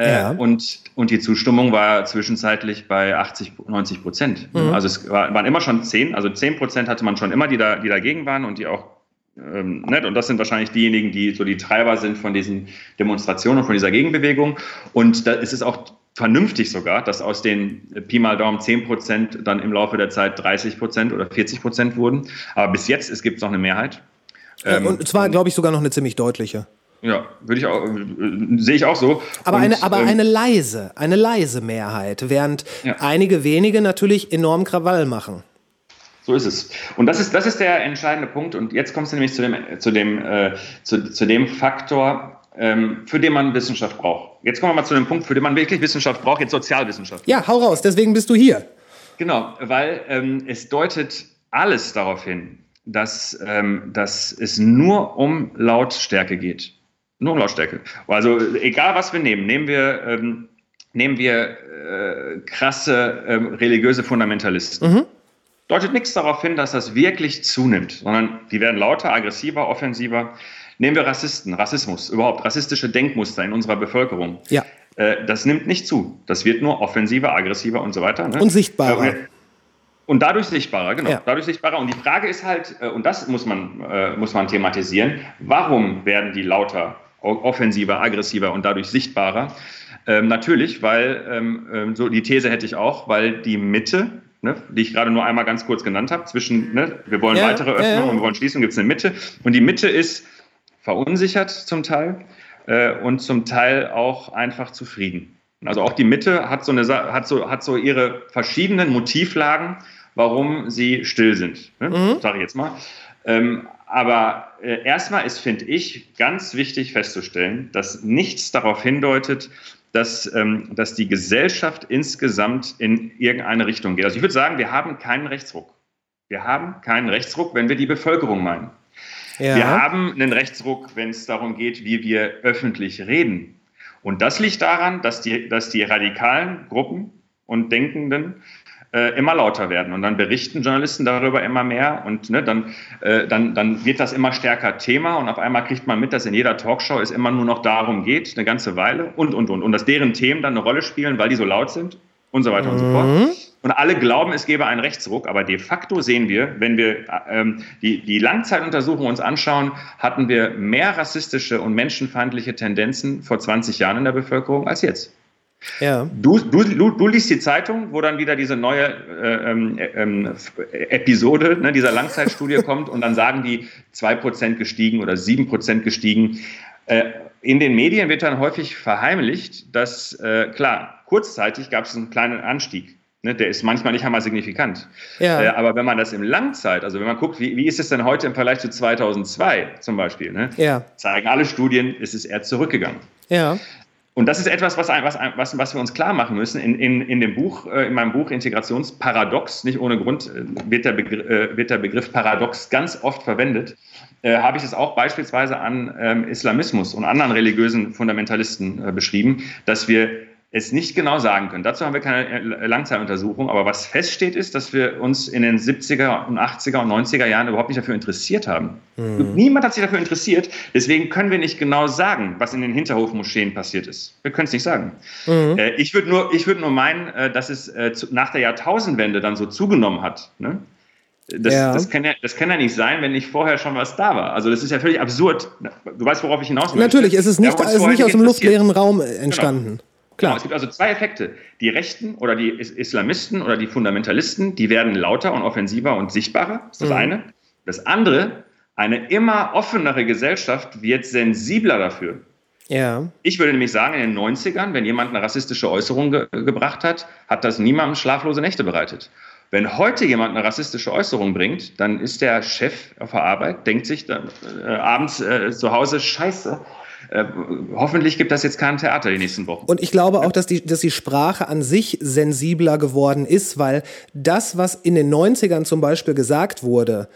Äh, ja. und, und die Zustimmung war zwischenzeitlich bei 80, 90 Prozent. Mhm. Also es war, waren immer schon 10, also 10 Prozent hatte man schon immer, die, da, die dagegen waren und die auch ähm, nett. Und das sind wahrscheinlich diejenigen, die so die Treiber sind von diesen Demonstrationen und von dieser Gegenbewegung. Und da ist es auch vernünftig sogar, dass aus den Pi mal Daumen 10 Prozent dann im Laufe der Zeit 30 Prozent oder 40 Prozent wurden. Aber bis jetzt es gibt es noch eine Mehrheit. Ähm, und zwar, glaube ich, sogar noch eine ziemlich deutliche. Ja, würde ich auch, äh, sehe ich auch so. Aber, und, eine, aber ähm, eine leise, eine leise Mehrheit, während ja. einige wenige natürlich enorm Krawall machen. So ist es. Und das ist, das ist der entscheidende Punkt. Und jetzt kommst du nämlich zu dem, zu dem, äh, zu, zu dem Faktor, ähm, für den man Wissenschaft braucht. Jetzt kommen wir mal zu dem Punkt, für den man wirklich Wissenschaft braucht, jetzt Sozialwissenschaft. Ja, hau raus, deswegen bist du hier. Genau, weil ähm, es deutet alles darauf hin, dass, ähm, dass es nur um Lautstärke geht. Nur Lautstärke. Also egal, was wir nehmen, nehmen wir, ähm, nehmen wir äh, krasse ähm, religiöse Fundamentalisten. Mhm. Deutet nichts darauf hin, dass das wirklich zunimmt, sondern die werden lauter, aggressiver, offensiver. Nehmen wir Rassisten, Rassismus, überhaupt rassistische Denkmuster in unserer Bevölkerung. Ja. Äh, das nimmt nicht zu. Das wird nur offensiver, aggressiver und so weiter. Ne? Und sichtbarer. Äh, und dadurch sichtbarer, genau. Ja. Dadurch sichtbarer. Und die Frage ist halt, äh, und das muss man, äh, muss man thematisieren, warum werden die lauter, offensiver, aggressiver und dadurch sichtbarer. Ähm, natürlich, weil, ähm, ähm, so die These hätte ich auch, weil die Mitte, ne, die ich gerade nur einmal ganz kurz genannt habe, zwischen, ne, wir wollen ja, weitere Öffnungen ja, ja. und wir wollen schließen, gibt es eine Mitte. Und die Mitte ist verunsichert zum Teil äh, und zum Teil auch einfach zufrieden. Also auch die Mitte hat so, eine, hat so, hat so ihre verschiedenen Motivlagen, warum sie still sind, ne, mhm. sage ich jetzt mal. Ähm, aber äh, erstmal ist, finde ich, ganz wichtig festzustellen, dass nichts darauf hindeutet, dass, ähm, dass die Gesellschaft insgesamt in irgendeine Richtung geht. Also ich würde sagen, wir haben keinen Rechtsruck. Wir haben keinen Rechtsruck, wenn wir die Bevölkerung meinen. Ja. Wir haben einen Rechtsruck, wenn es darum geht, wie wir öffentlich reden. Und das liegt daran, dass die, dass die radikalen Gruppen und Denkenden äh, immer lauter werden. Und dann berichten Journalisten darüber immer mehr und ne, dann, äh, dann, dann wird das immer stärker Thema und auf einmal kriegt man mit, dass in jeder Talkshow es immer nur noch darum geht, eine ganze Weile und, und, und. Und dass deren Themen dann eine Rolle spielen, weil die so laut sind und so weiter mhm. und so fort. Mhm. Und alle glauben, es gebe einen Rechtsruck, aber de facto sehen wir, wenn wir ähm, die, die Langzeituntersuchung uns anschauen, hatten wir mehr rassistische und menschenfeindliche Tendenzen vor 20 Jahren in der Bevölkerung als jetzt. Ja. Du, du, du, du, liest die Zeitung, wo dann wieder diese neue äh, ähm, äh, Episode ne, dieser Langzeitstudie kommt und dann sagen die 2% gestiegen oder 7% gestiegen. Äh, in den Medien wird dann häufig verheimlicht, dass, äh, klar, kurzzeitig gab es einen kleinen Anstieg. Ne, der ist manchmal nicht einmal signifikant. Ja. Äh, aber wenn man das im Langzeit, also wenn man guckt, wie, wie ist es denn heute im Vergleich zu 2002 zum Beispiel, ne, ja. zeigen alle Studien, ist es eher zurückgegangen. Ja. Und das ist etwas, was, was, was, was wir uns klar machen müssen. In, in, in dem Buch, äh, in meinem Buch Integrationsparadox, nicht ohne Grund äh, wird der, Begriff, äh, wird der Begriff Paradox ganz oft verwendet, äh, habe ich es auch beispielsweise an ähm, Islamismus und anderen religiösen Fundamentalisten äh, beschrieben, dass wir es nicht genau sagen können. Dazu haben wir keine äh, Langzeituntersuchung, aber was feststeht, ist, dass wir uns in den 70er und 80er und 90er Jahren überhaupt nicht dafür interessiert haben. Mhm. Niemand hat sich dafür interessiert, deswegen können wir nicht genau sagen, was in den Hinterhofmoscheen passiert ist. Wir können es nicht sagen. Mhm. Äh, ich würde nur, würd nur meinen, äh, dass es äh, zu, nach der Jahrtausendwende dann so zugenommen hat. Ne? Das, ja. das, kann ja, das kann ja nicht sein, wenn nicht vorher schon was da war. Also das ist ja völlig absurd. Du weißt, worauf ich hinaus möchte. Natürlich, es ist nicht, es ist nicht aus dem luftleeren Raum entstanden. Genau. Klar. Genau, es gibt also zwei Effekte. Die Rechten oder die Islamisten oder die Fundamentalisten, die werden lauter und offensiver und sichtbarer. Das ist das mhm. eine. Das andere, eine immer offenere Gesellschaft wird sensibler dafür. Ja. Ich würde nämlich sagen, in den 90ern, wenn jemand eine rassistische Äußerung ge gebracht hat, hat das niemandem schlaflose Nächte bereitet. Wenn heute jemand eine rassistische Äußerung bringt, dann ist der Chef auf der Arbeit, denkt sich dann, äh, abends äh, zu Hause, scheiße, äh, hoffentlich gibt das jetzt kein Theater die nächsten Wochen. Und ich glaube auch, dass die, dass die Sprache an sich sensibler geworden ist, weil das, was in den 90ern zum Beispiel gesagt wurde,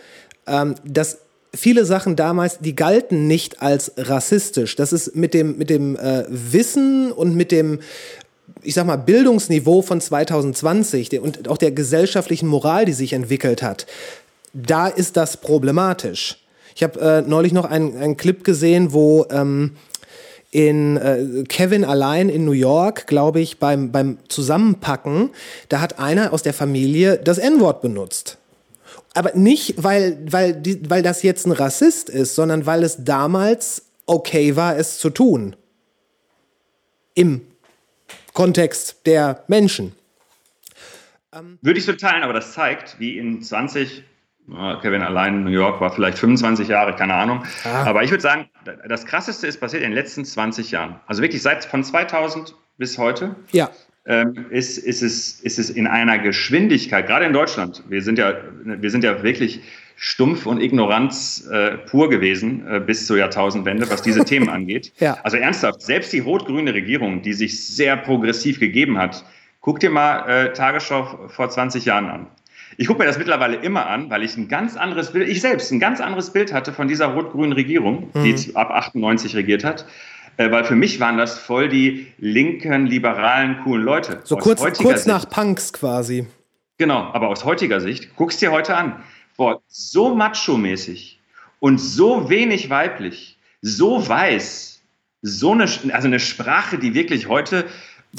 ähm, das viele Sachen damals, die galten nicht als rassistisch. Das ist mit dem, mit dem äh, Wissen und mit dem, ich sag mal, Bildungsniveau von 2020 und auch der gesellschaftlichen Moral, die sich entwickelt hat, da ist das problematisch. Ich habe äh, neulich noch einen, einen Clip gesehen, wo ähm, in äh, Kevin allein in New York, glaube ich, beim, beim Zusammenpacken, da hat einer aus der Familie das N-Wort benutzt. Aber nicht, weil, weil, die, weil das jetzt ein Rassist ist, sondern weil es damals okay war, es zu tun. Im Kontext der Menschen. Würde ich so teilen, aber das zeigt, wie in 20, äh, Kevin allein in New York war vielleicht 25 Jahre, keine Ahnung. Ah. Aber ich würde sagen, das Krasseste ist passiert in den letzten 20 Jahren. Also wirklich seit von 2000 bis heute Ja. ähm, ist, ist, es, ist es in einer Geschwindigkeit, gerade in Deutschland, wir sind ja, wir sind ja wirklich stumpf und Ignoranz äh, pur gewesen äh, bis zur Jahrtausendwende, was diese Themen angeht. Ja. Also ernsthaft, selbst die rot-grüne Regierung, die sich sehr progressiv gegeben hat, guck dir mal äh, Tagesschau vor 20 Jahren an. Ich gucke mir das mittlerweile immer an, weil ich ein ganz anderes Bild, ich selbst ein ganz anderes Bild hatte von dieser rot-grünen Regierung, die jetzt ab 98 regiert hat. Äh, weil für mich waren das voll die linken, liberalen, coolen Leute. So Aus kurz, kurz Sicht- nach Punks quasi. Genau, aber aus heutiger Sicht, guckst dir heute an, boah, so macho-mäßig und so wenig weiblich, so weiß, so eine, also eine Sprache, die wirklich heute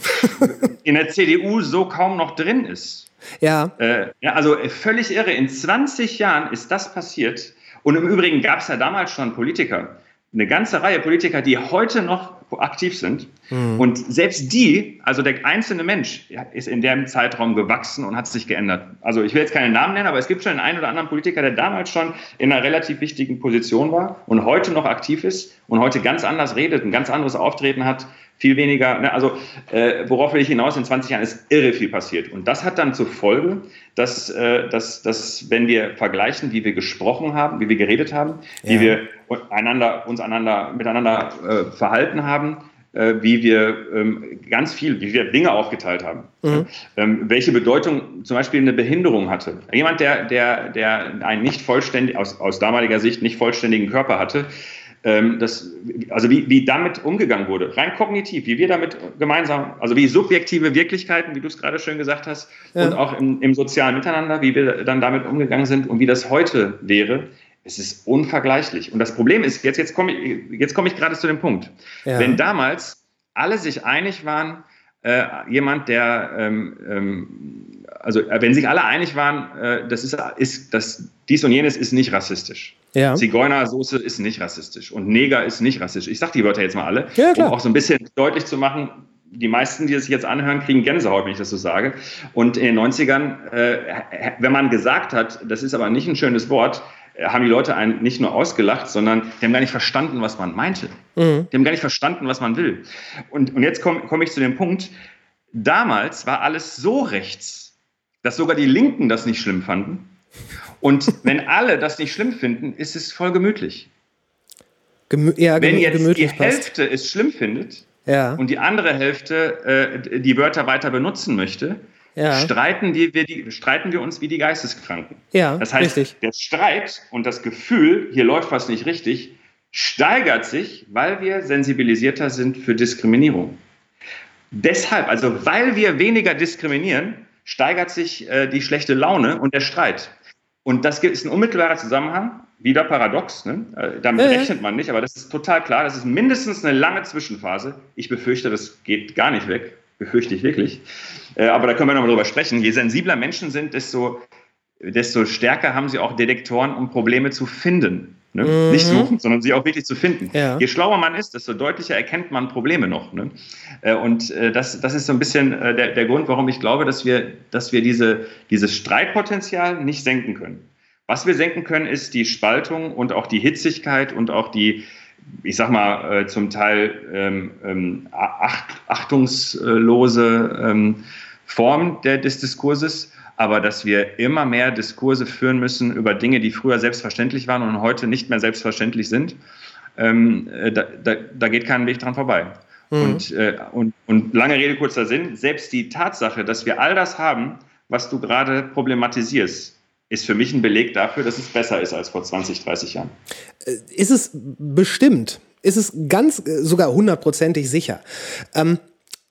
in der CDU so kaum noch drin ist. Ja. Äh, ja, also völlig irre. In 20 Jahren ist das passiert. Und im Übrigen gab es ja damals schon Politiker, eine ganze Reihe Politiker, die heute noch aktiv sind. Und selbst die, also der einzelne Mensch, ist in dem Zeitraum gewachsen und hat sich geändert. Also ich will jetzt keine Namen nennen, aber es gibt schon den einen oder anderen Politiker, der damals schon in einer relativ wichtigen Position war und heute noch aktiv ist und heute ganz anders redet, ein ganz anderes Auftreten hat, viel weniger. Ne? Also äh, worauf will ich hinaus? In 20 Jahren ist irre viel passiert. Und das hat dann zur Folge, dass, äh, dass, dass wenn wir vergleichen, wie wir gesprochen haben, wie wir geredet haben, wie Ja. wir einander, uns einander, miteinander äh, verhalten haben, äh, wie wir ähm, ganz viel, wie wir Dinge aufgeteilt haben. Ähm, welche Bedeutung zum Beispiel eine Behinderung hatte. Jemand, der, der, der einen nicht vollständig, aus, aus damaliger Sicht nicht vollständigen Körper hatte, ähm, das, also wie, wie damit umgegangen wurde, rein kognitiv, wie wir damit gemeinsam, also wie subjektive Wirklichkeiten, wie du es gerade schön gesagt hast, Ja. und auch im, im sozialen Miteinander, wie wir dann damit umgegangen sind und wie das heute wäre, es ist unvergleichlich. Und das Problem ist, jetzt, jetzt komme ich, jetzt komme ich gerade zu dem Punkt. Ja. Wenn damals alle sich einig waren, äh, jemand, der, ähm, ähm, also äh, wenn sich alle einig waren, äh, das ist, ist das, dies und jenes ist nicht rassistisch. Ja. Zigeunersoße ist nicht rassistisch und Neger ist nicht rassistisch. Ich sage die Wörter jetzt mal alle, Ja, klar. um auch so ein bisschen deutlich zu machen, die meisten, die das sich jetzt anhören, kriegen Gänsehaut, wenn ich das so sage. Und in den 90ern, äh, wenn man gesagt hat, das ist aber nicht ein schönes Wort, äh, haben die Leute einen nicht nur ausgelacht, sondern die haben gar nicht verstanden, was man meinte. Mhm. Die haben gar nicht verstanden, was man will. Und, und jetzt komme komm ich zu dem Punkt, damals war alles so rechts, dass sogar die Linken das nicht schlimm fanden. Und wenn alle das nicht schlimm finden, ist es voll gemütlich. Gemü ja, Wenn jetzt die passt. Hälfte es schlimm findet Ja. und die andere Hälfte äh, die Wörter weiter benutzen möchte, Ja. streiten, wir, wir die, streiten wir uns wie die Geisteskranken. Ja, Das heißt, richtig. der Streit und das Gefühl, hier läuft was nicht richtig, steigert sich, weil wir sensibilisierter sind für Diskriminierung. Deshalb, also weil wir weniger diskriminieren, steigert sich äh, die schlechte Laune und der Streit. Und das gibt- ist ein unmittelbarer Zusammenhang, wieder paradox, ne? äh, damit ja. rechnet man nicht, aber das ist total klar, das ist mindestens eine lange Zwischenphase. Ich befürchte, das geht gar nicht weg, befürchte ich wirklich. Äh, aber da können wir nochmal drüber sprechen. Je sensibler Menschen sind, desto, desto stärker haben sie auch Detektoren, um Probleme zu finden. Ne? Mhm. Nicht suchen, sondern sie auch wirklich zu finden. Ja. Je schlauer man ist, desto deutlicher erkennt man Probleme noch. Ne? Äh, Und äh, das, das ist so ein bisschen äh, der, der Grund, warum ich glaube, dass wir, dass wir diese, dieses Streitpotenzial nicht senken können. Was wir senken können, ist die Spaltung und auch die Hitzigkeit und auch die, ich sag mal, zum Teil ähm, ähm, acht, achtungslose ähm, Form der, des Diskurses, aber dass wir immer mehr Diskurse führen müssen über Dinge, die früher selbstverständlich waren und heute nicht mehr selbstverständlich sind. Ähm, äh, da, da, da, geht kein Weg dran vorbei. Mhm. Und, äh, und, und lange Rede, kurzer Sinn, selbst die Tatsache, dass wir all das haben, was du gerade problematisierst, ist für mich ein Beleg dafür, dass es besser ist als vor 20, 30 Jahren. Äh, ist es bestimmt? Ist es ganz, äh, sogar hundertprozentig sicher? Ähm,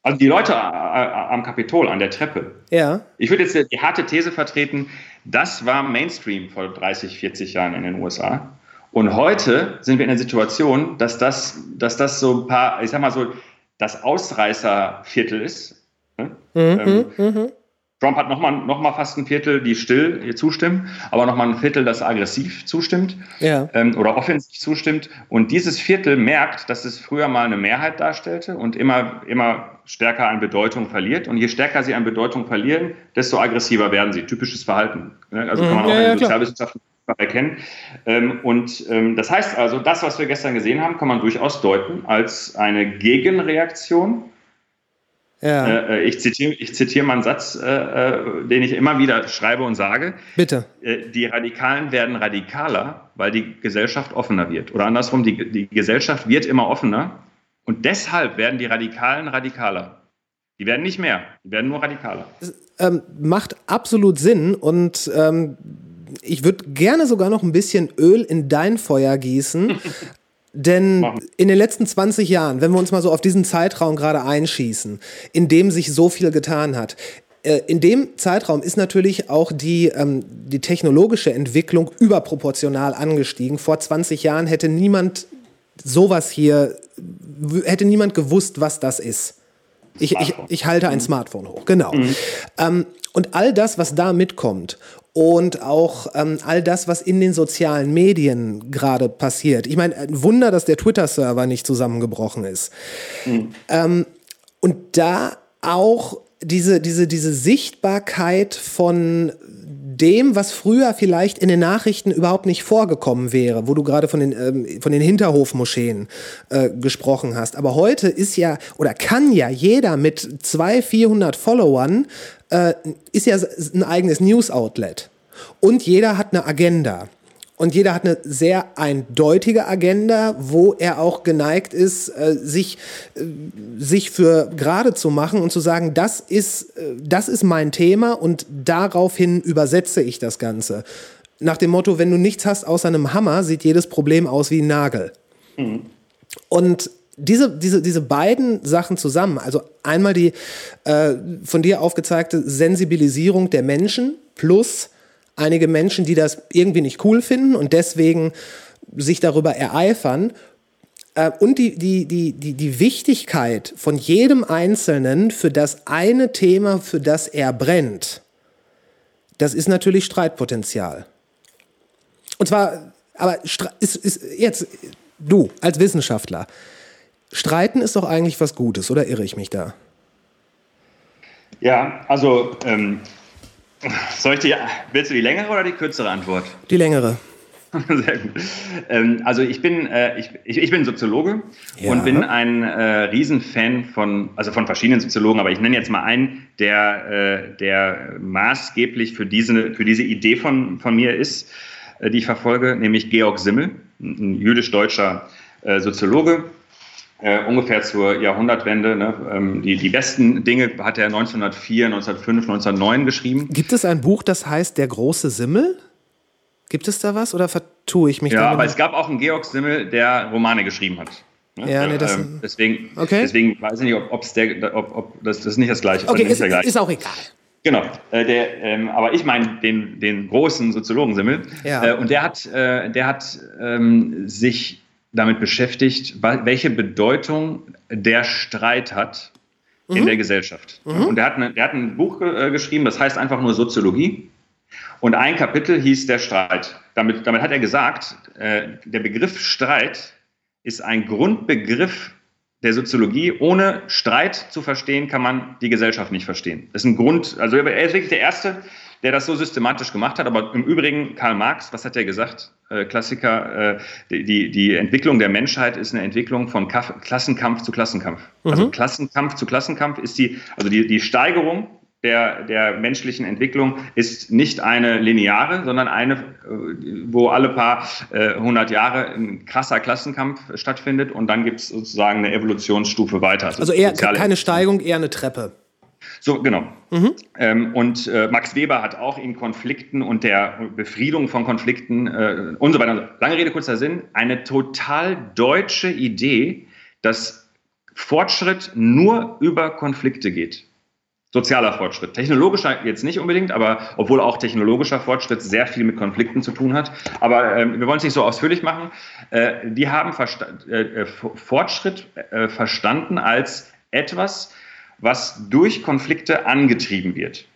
also die Leute am Kapitol, an der Treppe. Ja. Ich würde jetzt die harte These vertreten, das war Mainstream vor 30, 40 Jahren in den USA. Und heute sind wir in der Situation, dass das, dass das so ein paar, ich sag mal so, das Ausreißerviertel ist. Ne? Mhm, ähm, mhm. Trump hat nochmal noch mal fast ein Viertel, die still zustimmen, aber nochmal ein Viertel, das aggressiv zustimmt ja. ähm, oder offensiv zustimmt. Und dieses Viertel merkt, dass es früher mal eine Mehrheit darstellte und immer, immer stärker an Bedeutung verliert. Und je stärker sie an Bedeutung verlieren, desto aggressiver werden sie. Typisches Verhalten. Ne? Also kann man auch ja, in ja, Sozialwissenschaften erkennen. Ähm, und ähm, das heißt also, das, was wir gestern gesehen haben, kann man durchaus deuten als eine Gegenreaktion ja. Äh, äh, ich zitiere ich zitiere mal einen Satz, äh, den ich immer wieder schreibe und sage. Bitte. Die Radikalen werden radikaler, weil die Gesellschaft offener wird. Oder andersrum, die, die Gesellschaft wird immer offener und deshalb werden die Radikalen radikaler. Die werden nicht mehr, die werden nur radikaler. Das, ähm, macht absolut Sinn und ähm, ich würde gerne sogar noch ein bisschen Öl in dein Feuer gießen. Denn Machen. in den letzten 20 Jahren, wenn wir uns mal so auf diesen Zeitraum gerade einschießen, in dem sich so viel getan hat, äh, in dem Zeitraum ist natürlich auch die, ähm, die technologische Entwicklung überproportional angestiegen. Vor 20 Jahren hätte niemand sowas hier, hätte niemand gewusst, was das ist. Ich, ich, ich halte ein mhm. Smartphone hoch, genau. Mhm. Ähm, und all das, was da mitkommt und auch ähm, all das, was in den sozialen Medien gerade passiert. Ich meine, ein Wunder, dass der Twitter-Server nicht zusammengebrochen ist. Mhm. Ähm, und da auch diese, diese, diese Sichtbarkeit von dem, was früher vielleicht in den Nachrichten überhaupt nicht vorgekommen wäre, wo du gerade von den, ähm, von den Hinterhofmoscheen äh, gesprochen hast. Aber heute ist ja oder kann ja jeder mit 200, 400 Followern, äh, ist ja ein eigenes News-Outlet. Und jeder hat eine Agenda. Und jeder hat eine sehr eindeutige Agenda, wo er auch geneigt ist, äh, sich, äh, sich für gerade zu machen und zu sagen, das ist, äh, das ist mein Thema und daraufhin übersetze ich das Ganze. Nach dem Motto, wenn du nichts hast außer einem Hammer, sieht jedes Problem aus wie ein Nagel. Mhm. Und diese, diese, diese beiden Sachen zusammen, also einmal die äh, von dir aufgezeigte Sensibilisierung der Menschen plus einige Menschen, die das irgendwie nicht cool finden und deswegen sich darüber ereifern. Äh, und die, die, die, die, die Wichtigkeit von jedem Einzelnen für das eine Thema, für das er brennt, das ist natürlich Streitpotenzial. Und zwar, aber ist, ist jetzt du als Wissenschaftler, Streiten ist doch eigentlich was Gutes, oder irre ich mich da? Ja, also ähm, soll ich die, willst du die längere oder die kürzere Antwort? Die längere. Sehr gut. Ähm, also ich bin, äh, ich, ich, bin Soziologe ja. und bin ein äh, Riesenfan von, also von verschiedenen Soziologen, aber ich nenne jetzt mal einen, der, äh, der maßgeblich für diese, für diese Idee von, von mir ist, äh, die ich verfolge, nämlich Georg Simmel, ein jüdisch-deutscher äh, Soziologe, äh, ungefähr zur Jahrhundertwende. Ne? Ähm, die, die besten Dinge hat er 1904, 1905, 1909 geschrieben. Gibt es ein Buch, das heißt Der große Simmel? Gibt es da was oder vertue ich mich Ja, aber es gab auch einen Georg Simmel, der Romane geschrieben hat. Ne? Ja, nee, das, ähm, deswegen, okay. deswegen weiß ich nicht, ob, ob's der, ob, ob das, das ist nicht das Gleiche. Okay, ist, ist, ist, auch egal. Genau, äh, der, ähm, aber ich meine den, den großen Soziologen Simmel. Ja. Äh, und der hat, äh, der hat ähm, sich damit beschäftigt, welche Bedeutung der Streit hat mhm. in der Gesellschaft. Mhm. Und er hat, eine, hat ein Buch äh, geschrieben, das heißt einfach nur Soziologie. Und ein Kapitel hieß der Streit. Damit, damit hat er gesagt, äh, der Begriff Streit ist ein Grundbegriff der Soziologie. Ohne Streit zu verstehen, kann man die Gesellschaft nicht verstehen. Das ist ein Grund, also er ist wirklich der Erste, der das so systematisch gemacht hat. Aber im Übrigen, Karl Marx, was hat er gesagt? Äh, Klassiker, äh, die, die Entwicklung der Menschheit ist eine Entwicklung von Kaff Klassenkampf zu Klassenkampf. Mhm. Also Klassenkampf zu Klassenkampf ist die, also die, die Steigerung der, der menschlichen Entwicklung ist nicht eine lineare, sondern eine, äh, wo alle paar hundert äh, Jahre ein krasser Klassenkampf stattfindet und dann gibt es sozusagen eine Evolutionsstufe weiter. Also, also eher keine Steigung, eher eine Treppe. So, genau. Mhm. Ähm, und äh, Max Weber hat auch in Konflikten und der Befriedung von Konflikten äh, und so weiter, lange Rede, kurzer Sinn, eine total deutsche Idee, dass Fortschritt nur über Konflikte geht sozialer Fortschritt. Technologischer jetzt nicht unbedingt, aber obwohl auch technologischer Fortschritt sehr viel mit Konflikten zu tun hat. Aber äh, wir wollen es nicht so ausführlich machen. Äh, die haben Versta äh, äh Fortschritt äh, verstanden als etwas, was durch Konflikte angetrieben wird.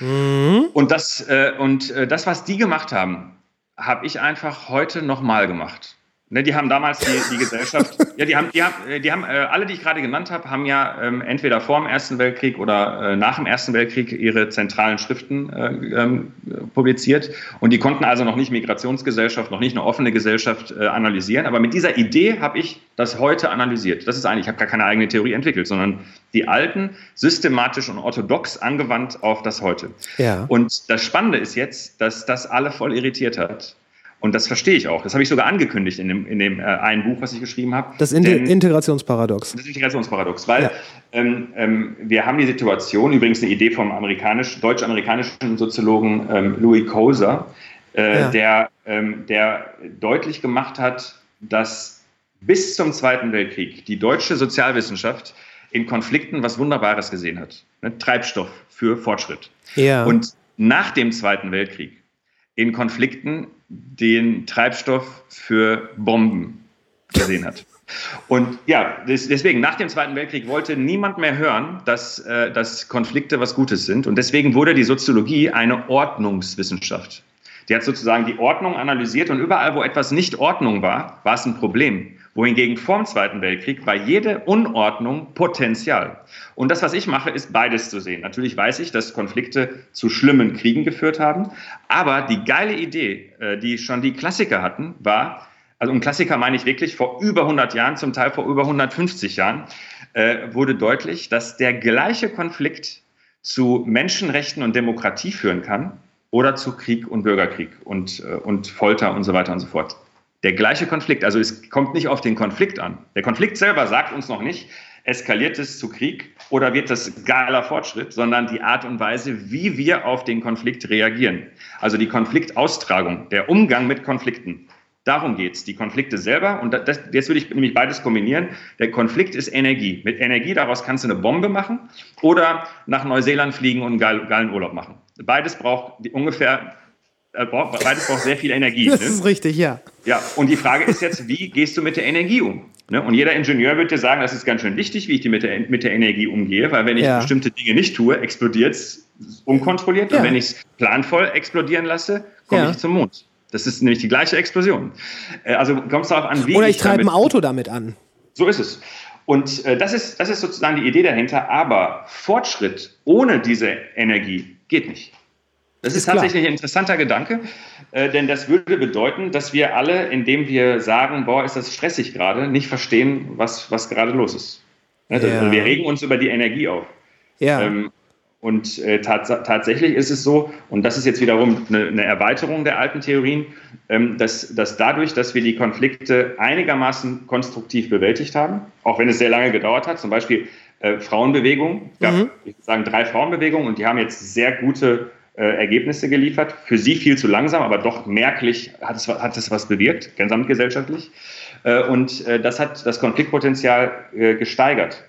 Mhm. Und, das, äh, und das, was die gemacht haben, habe ich einfach heute nochmal gemacht. Ne, die haben damals die, die Gesellschaft, ja, die haben, die haben, die haben äh, alle, die ich gerade genannt habe, haben ja ähm, entweder vor dem Ersten Weltkrieg oder äh, nach dem Ersten Weltkrieg ihre zentralen Schriften äh, ähm, publiziert. Und die konnten also noch nicht Migrationsgesellschaft, noch nicht eine offene Gesellschaft äh, analysieren. Aber mit dieser Idee habe ich das heute analysiert. Das ist eigentlich, ich habe gar keine eigene Theorie entwickelt, sondern die alten systematisch und orthodox angewandt auf das heute. Ja. Und das Spannende ist jetzt, dass das alle voll irritiert hat. Und das verstehe ich auch. Das habe ich sogar angekündigt in dem, in dem äh, einen Buch, was ich geschrieben habe. Das Inter Denn, Integrationsparadox. Das Integrationsparadox, weil ja. ähm, ähm, wir haben die Situation, übrigens eine Idee vom amerikanisch, deutsch-amerikanischen Soziologen ähm, Louis Koser, äh, ja. der, ähm, der deutlich gemacht hat, dass bis zum Zweiten Weltkrieg die deutsche Sozialwissenschaft in Konflikten was Wunderbares gesehen hat. Ne? Treibstoff für Fortschritt. Ja. Und nach dem Zweiten Weltkrieg in Konflikten den Treibstoff für Bomben gesehen hat. Und ja, deswegen, nach dem Zweiten Weltkrieg wollte niemand mehr hören, dass, äh, dass Konflikte was Gutes sind. Und deswegen wurde die Soziologie eine Ordnungswissenschaft. Die hat sozusagen die Ordnung analysiert und überall, wo etwas nicht Ordnung war, war es ein Problem wohingegen vor dem Zweiten Weltkrieg war jede Unordnung Potenzial. Und das, was ich mache, ist beides zu sehen. Natürlich weiß ich, dass Konflikte zu schlimmen Kriegen geführt haben, aber die geile Idee, äh, die schon die Klassiker hatten, war, also ein Klassiker meine ich wirklich vor über 100 Jahren, zum Teil vor über 150 Jahren, äh, wurde deutlich, dass der gleiche Konflikt zu Menschenrechten und Demokratie führen kann oder zu Krieg und Bürgerkrieg und, äh, und Folter und so weiter und so fort der gleiche Konflikt. Also es kommt nicht auf den Konflikt an. Der Konflikt selber sagt uns noch nicht, eskaliert es zu Krieg oder wird das geiler Fortschritt, sondern die Art und Weise, wie wir auf den Konflikt reagieren. Also die Konfliktaustragung, der Umgang mit Konflikten. Darum geht es. Die Konflikte selber, und das, jetzt würde ich nämlich beides kombinieren. Der Konflikt ist Energie. Mit Energie, daraus kannst du eine Bombe machen oder nach Neuseeland fliegen und einen geilen Urlaub machen. Beides braucht ungefähr äh, beides braucht sehr viel Energie. Das ne? ist richtig, ja. Ja, und die Frage ist jetzt, wie gehst du mit der Energie um? Ne? Und jeder Ingenieur wird dir sagen, das ist ganz schön wichtig, wie ich die mit der, mit der Energie umgehe, weil wenn ich ja. bestimmte Dinge nicht tue, explodiert es unkontrolliert. Ja. Und wenn ich es planvoll explodieren lasse, komme ja. ich zum Mond. Das ist nämlich die gleiche Explosion. Äh, also kommt es darauf an, wie. Oder ich, ich treibe ein Auto damit an. So ist es. Und äh, das, ist, das ist sozusagen die Idee dahinter. Aber Fortschritt ohne diese Energie geht nicht. Das ist, ist tatsächlich ein interessanter Gedanke, äh, denn das würde bedeuten, dass wir alle, indem wir sagen, boah, ist das stressig gerade, nicht verstehen, was, was gerade los ist. Ne? Ja. Wir regen uns über die Energie auf. Ja. Ähm, und äh, tats tatsächlich ist es so, und das ist jetzt wiederum eine, eine Erweiterung der alten Theorien, ähm, dass, dass dadurch, dass wir die Konflikte einigermaßen konstruktiv bewältigt haben, auch wenn es sehr lange gedauert hat, zum Beispiel äh, Frauenbewegung, gab, mhm. ich würde sagen, drei Frauenbewegungen und die haben jetzt sehr gute äh, Ergebnisse geliefert. Für sie viel zu langsam, aber doch merklich hat es, hat es was bewirkt, gesamtgesellschaftlich. Äh, und äh, das hat das Konfliktpotenzial äh, gesteigert.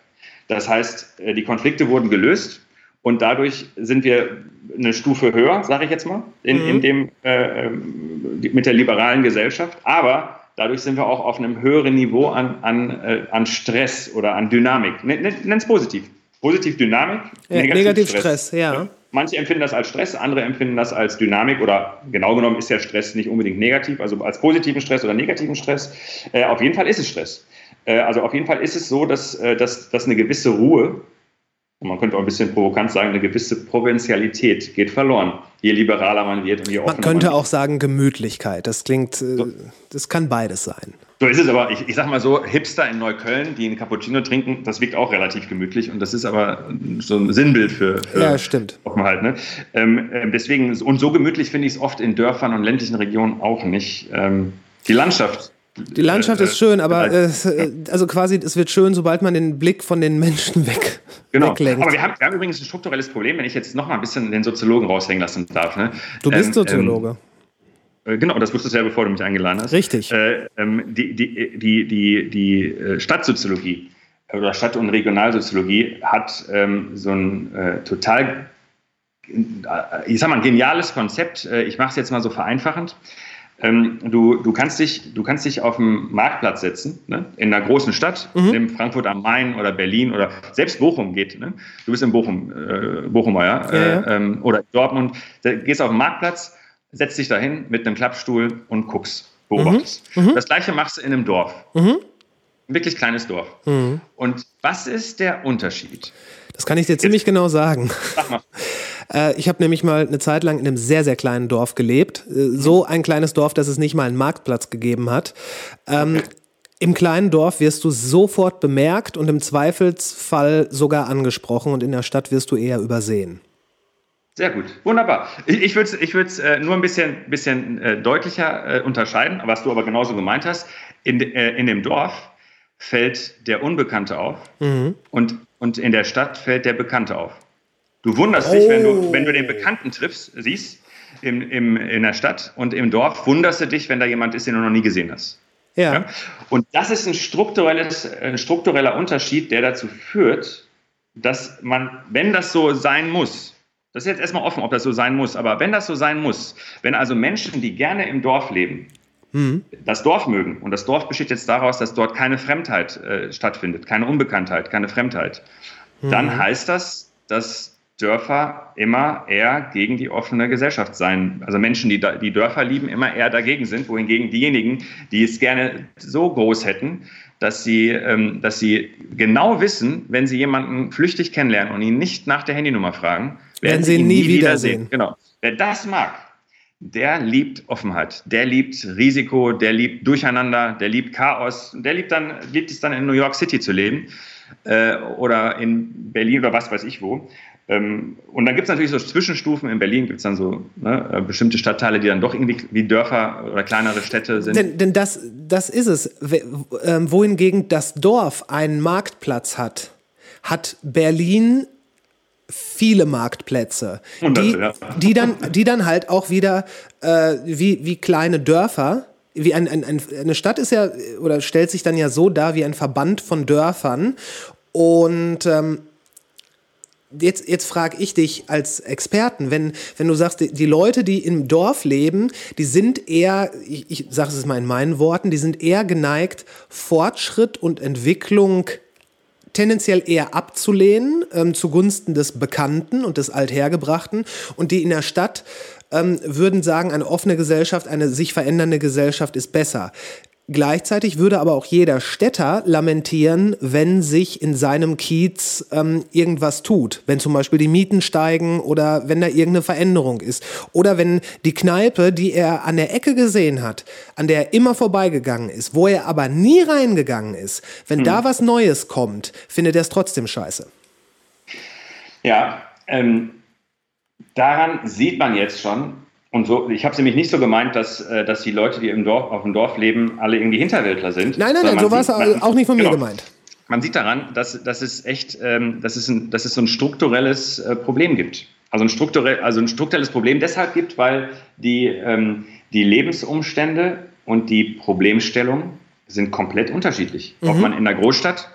Das heißt, äh, die Konflikte wurden gelöst und dadurch sind wir eine Stufe höher, sage ich jetzt mal, in, mhm. in dem, äh, ähm, mit der liberalen Gesellschaft. Aber dadurch sind wir auch auf einem höheren Niveau an, an, an Stress oder an Dynamik. Nenn es positiv. Positiv Dynamik, ja, negativ, negativ Stress. Stress ja. Manche empfinden das als Stress, andere empfinden das als Dynamik oder genau genommen ist ja Stress nicht unbedingt negativ, also als positiven Stress oder negativen Stress. Äh, auf jeden Fall ist es Stress. Äh, also auf jeden Fall ist es so, dass, äh, dass, dass eine gewisse Ruhe und man könnte auch ein bisschen provokant sagen, eine gewisse Provinzialität geht verloren, je liberaler man wird und je offener Man könnte man auch sagen Gemütlichkeit. Das klingt, äh, das kann beides sein. So ist es aber, ich, ich sag mal so, Hipster in Neukölln, die einen Cappuccino trinken, das wirkt auch relativ gemütlich und das ist aber so ein Sinnbild für, für Ja, stimmt. Offenheit. Ne? Ähm, äh, deswegen, und so gemütlich finde ich es oft in Dörfern und ländlichen Regionen auch nicht. Ähm, die Landschaft. Die Landschaft äh, ist schön, aber äh, äh, also quasi, es wird schön, sobald man den Blick von den Menschen weg, Genau. weglenkt. Aber wir haben, wir haben übrigens ein strukturelles Problem, wenn ich jetzt noch mal ein bisschen den Soziologen raushängen lassen darf. Ne? du bist Ähm, Soziologe. Ähm, äh, genau, das wusstest du ja, bevor du mich eingeladen hast. Richtig. Äh, ähm, die die, die, die, die äh, Stadtsoziologie oder Stadt- und Regionalsoziologie hat ähm, so ein äh, total, äh, ich sag mal, ein geniales Konzept. Äh, ich mache es jetzt mal so vereinfachend. Ähm, du, du, kannst dich, du kannst dich auf dem Marktplatz setzen, ne? in einer großen Stadt, Mhm. in Frankfurt am Main oder Berlin oder selbst Bochum geht. Ne? Du bist in Bochum, äh, Bochumer, ja? Ja, ja. Äh, ähm, oder Dortmund. Da gehst auf den Marktplatz, setzt dich dahin mit einem Klappstuhl und guckst, beobachtest. Mhm. Das gleiche machst du in einem Dorf. Ein wirklich kleines Dorf. Mhm. Und was ist der Unterschied? Das kann ich dir ziemlich genau sagen. Sag mal. Äh, ich habe nämlich mal eine Zeit lang in einem sehr, sehr kleinen Dorf gelebt. Äh, so ein kleines Dorf, dass es nicht mal einen Marktplatz gegeben hat. Ähm, Im kleinen Dorf wirst du sofort bemerkt und im Zweifelsfall sogar angesprochen und in der Stadt wirst du eher übersehen. Sehr gut, wunderbar. Ich, würde es ich würd's, äh, nur ein bisschen, bisschen äh, deutlicher äh, unterscheiden, was du aber genauso gemeint hast. In, äh, in dem Dorf fällt der Unbekannte auf und, und in der Stadt fällt der Bekannte auf. Du wunderst dich, wenn du, wenn du den Bekannten triffst, siehst im, im, in der Stadt und im Dorf wunderst du dich, wenn da jemand ist, den du noch nie gesehen hast. Ja. Ja? Und das ist ein, strukturelles, ein struktureller Unterschied, der dazu führt, dass man, wenn das so sein muss, das ist jetzt erstmal offen, ob das so sein muss, aber wenn das so sein muss, wenn also Menschen, die gerne im Dorf leben, das Dorf mögen, und das Dorf besteht jetzt daraus, dass dort keine Fremdheit äh, stattfindet, keine Unbekanntheit, keine Fremdheit, dann heißt das, dass Dörfer immer eher gegen die offene Gesellschaft sein. Also Menschen, die die Dörfer lieben, immer eher dagegen sind, wohingegen diejenigen, die es gerne so groß hätten, dass sie, ähm, dass sie genau wissen, wenn sie jemanden flüchtig kennenlernen und ihn nicht nach der Handynummer fragen, Werden sie ihn nie wiedersehen. Genau. Wer das mag, der liebt Offenheit, der liebt Risiko, der liebt Durcheinander, der liebt Chaos, der liebt, dann, liebt es dann in New York City zu leben äh, oder in Berlin oder was weiß ich wo. Ähm, und dann gibt es natürlich so Zwischenstufen. In Berlin gibt es dann so ne, äh, bestimmte Stadtteile, die dann doch irgendwie wie Dörfer oder kleinere Städte sind. Denn, denn das, das ist es. Ähm, wohingegen das Dorf einen Marktplatz hat, hat Berlin viele Marktplätze, die, ja. die, dann, die dann halt auch wieder äh, wie, wie kleine Dörfer, wie ein, ein, ein, eine Stadt ist ja oder stellt sich dann ja so dar wie ein Verband von Dörfern und ähm, Jetzt, jetzt frage ich dich als Experten, wenn, wenn du sagst, die, Leute, die im Dorf leben, die sind eher, ich, ich sage es mal in meinen Worten, die sind eher geneigt, Fortschritt und Entwicklung tendenziell eher abzulehnen ähm, zugunsten des Bekannten und des Althergebrachten und die in der Stadt ähm, würden sagen, eine offene Gesellschaft, eine sich verändernde Gesellschaft ist besser. Gleichzeitig würde aber auch jeder Städter lamentieren, wenn sich in seinem Kiez ähm, irgendwas tut. Wenn zum Beispiel die Mieten steigen oder wenn da irgendeine Veränderung ist. Oder wenn die Kneipe, die er an der Ecke gesehen hat, an der er immer vorbeigegangen ist, wo er aber nie reingegangen ist, wenn da was Neues kommt, findet er es trotzdem scheiße. Ja, ähm, daran sieht man jetzt schon, und so, ich habe es nämlich nicht so gemeint, dass, äh, dass die Leute, die im Dorf, auf dem Dorf leben, alle irgendwie Hinterwäldler sind. Nein, nein, nein, so war es man- auch nicht von mir genau. gemeint. Man sieht daran, dass, dass es echt, ähm, dass, es ein, dass es so ein strukturelles äh, Problem gibt. Also ein, strukturell, also ein strukturelles Problem deshalb gibt, weil die, ähm, die Lebensumstände und die Problemstellung sind komplett unterschiedlich. Ob man in der Großstadt,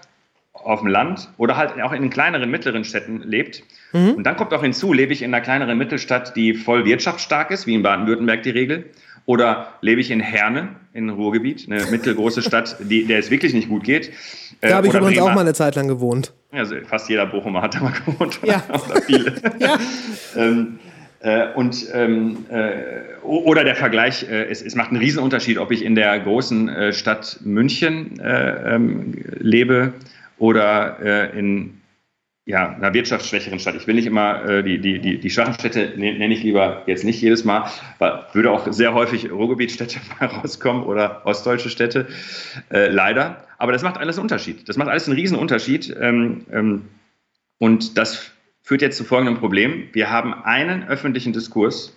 auf dem Land oder halt auch in den kleineren, mittleren Städten lebt. Und dann kommt auch hinzu, lebe ich in einer kleineren Mittelstadt, die voll wirtschaftsstark ist, wie in Baden-Württemberg die Regel, oder lebe ich in Herne, in Ruhrgebiet, eine mittelgroße Stadt, die, der es wirklich nicht gut geht. Äh, Da habe ich übrigens auch mal eine Zeit lang gewohnt. Also fast jeder Bochumer hat da mal gewohnt. Ja. oder viele. Ja. ähm, äh, und, ähm, äh, oder der Vergleich, äh, es, es macht einen Riesenunterschied, ob ich in der großen äh, Stadt München äh, ähm, lebe oder in ja, einer wirtschaftsschwächeren Stadt. Ich will nicht immer äh, die, die, die, die schwachen Städte ne, nenne ich lieber jetzt nicht jedes Mal, weil würde auch sehr häufig Ruhrgebietstädte mal rauskommen oder ostdeutsche Städte, äh, leider. Aber das macht alles einen Unterschied. Das macht alles einen riesen Unterschied. Ähm, ähm, und das führt jetzt zu folgendem Problem. Wir haben einen öffentlichen Diskurs.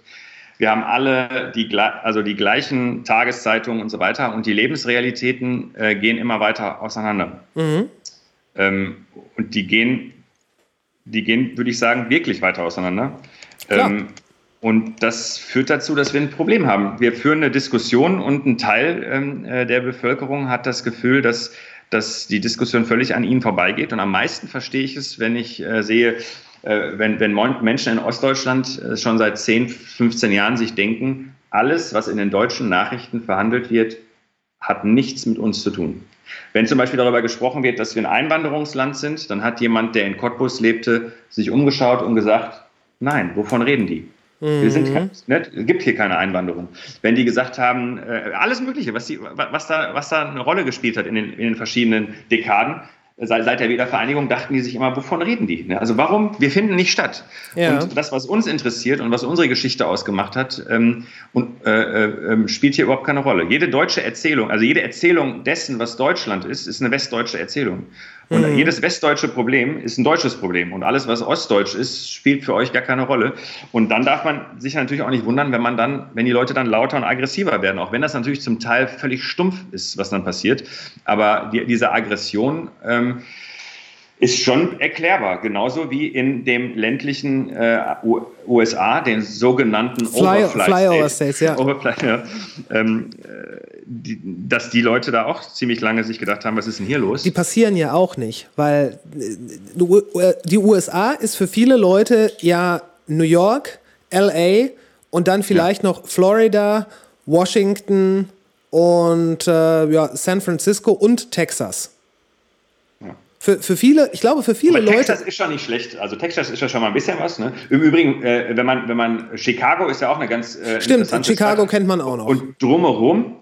Wir haben alle die, also die gleichen Tageszeitungen und so weiter und die Lebensrealitäten äh, gehen immer weiter auseinander. Mhm. Ähm, und die gehen die gehen, würde ich sagen, wirklich weiter auseinander. Ähm, und das führt dazu, dass wir ein Problem haben. Wir führen eine Diskussion und ein Teil ähm, äh, der Bevölkerung hat das Gefühl, dass, dass die Diskussion völlig an ihnen vorbeigeht. Und am meisten verstehe ich es, wenn ich äh, sehe, äh, wenn, wenn Menschen in Ostdeutschland äh, schon seit 10, 15 Jahren sich denken, alles, was in den deutschen Nachrichten verhandelt wird, hat nichts mit uns zu tun. Wenn zum Beispiel darüber gesprochen wird, dass wir ein Einwanderungsland sind, dann hat jemand, der in Cottbus lebte, sich umgeschaut und gesagt, nein, wovon reden die? Wir sind, mhm. ne, es gibt hier keine Einwanderung. Wenn die gesagt haben, äh, alles Mögliche, was, die, was, da, was da eine Rolle gespielt hat in den, in den verschiedenen Dekaden, seit, seit der Wiedervereinigung dachten die sich immer, wovon reden die? Ne? Also warum? Wir finden nicht statt. Ja. Und das, was uns interessiert und was unsere Geschichte ausgemacht hat, ähm, und, äh, äh, spielt hier überhaupt keine Rolle. Jede deutsche Erzählung, also jede Erzählung dessen, was Deutschland ist, ist eine westdeutsche Erzählung. Und mhm. jedes westdeutsche Problem ist ein deutsches Problem. Und alles, was ostdeutsch ist, spielt für euch gar keine Rolle. Und dann darf man sich natürlich auch nicht wundern, wenn man dann, wenn die Leute dann lauter und aggressiver werden. Auch wenn das natürlich zum Teil völlig stumpf ist, was dann passiert. Aber die, diese Aggression, ähm, ist schon erklärbar, genauso wie in dem ländlichen äh, USA, den sogenannten Fly, Overfly Flyover States, ja. Overfly, ja. Ähm, äh, die, dass die Leute da auch ziemlich lange sich gedacht haben, was ist denn hier los? Die passieren ja auch nicht, weil äh, die USA ist für viele Leute ja New York, LA und dann vielleicht ja. noch Florida, Washington und äh, ja, San Francisco und Texas. Für, für viele, ich glaube, für viele Aber Leute. Texas ist schon nicht schlecht. Also Texas ist ja schon mal ein bisschen was. Ne? Im Übrigen, äh, wenn man, wenn man Chicago ist ja auch eine ganz äh, Stimmt, Chicago Stadt. kennt man auch noch. Und drumherum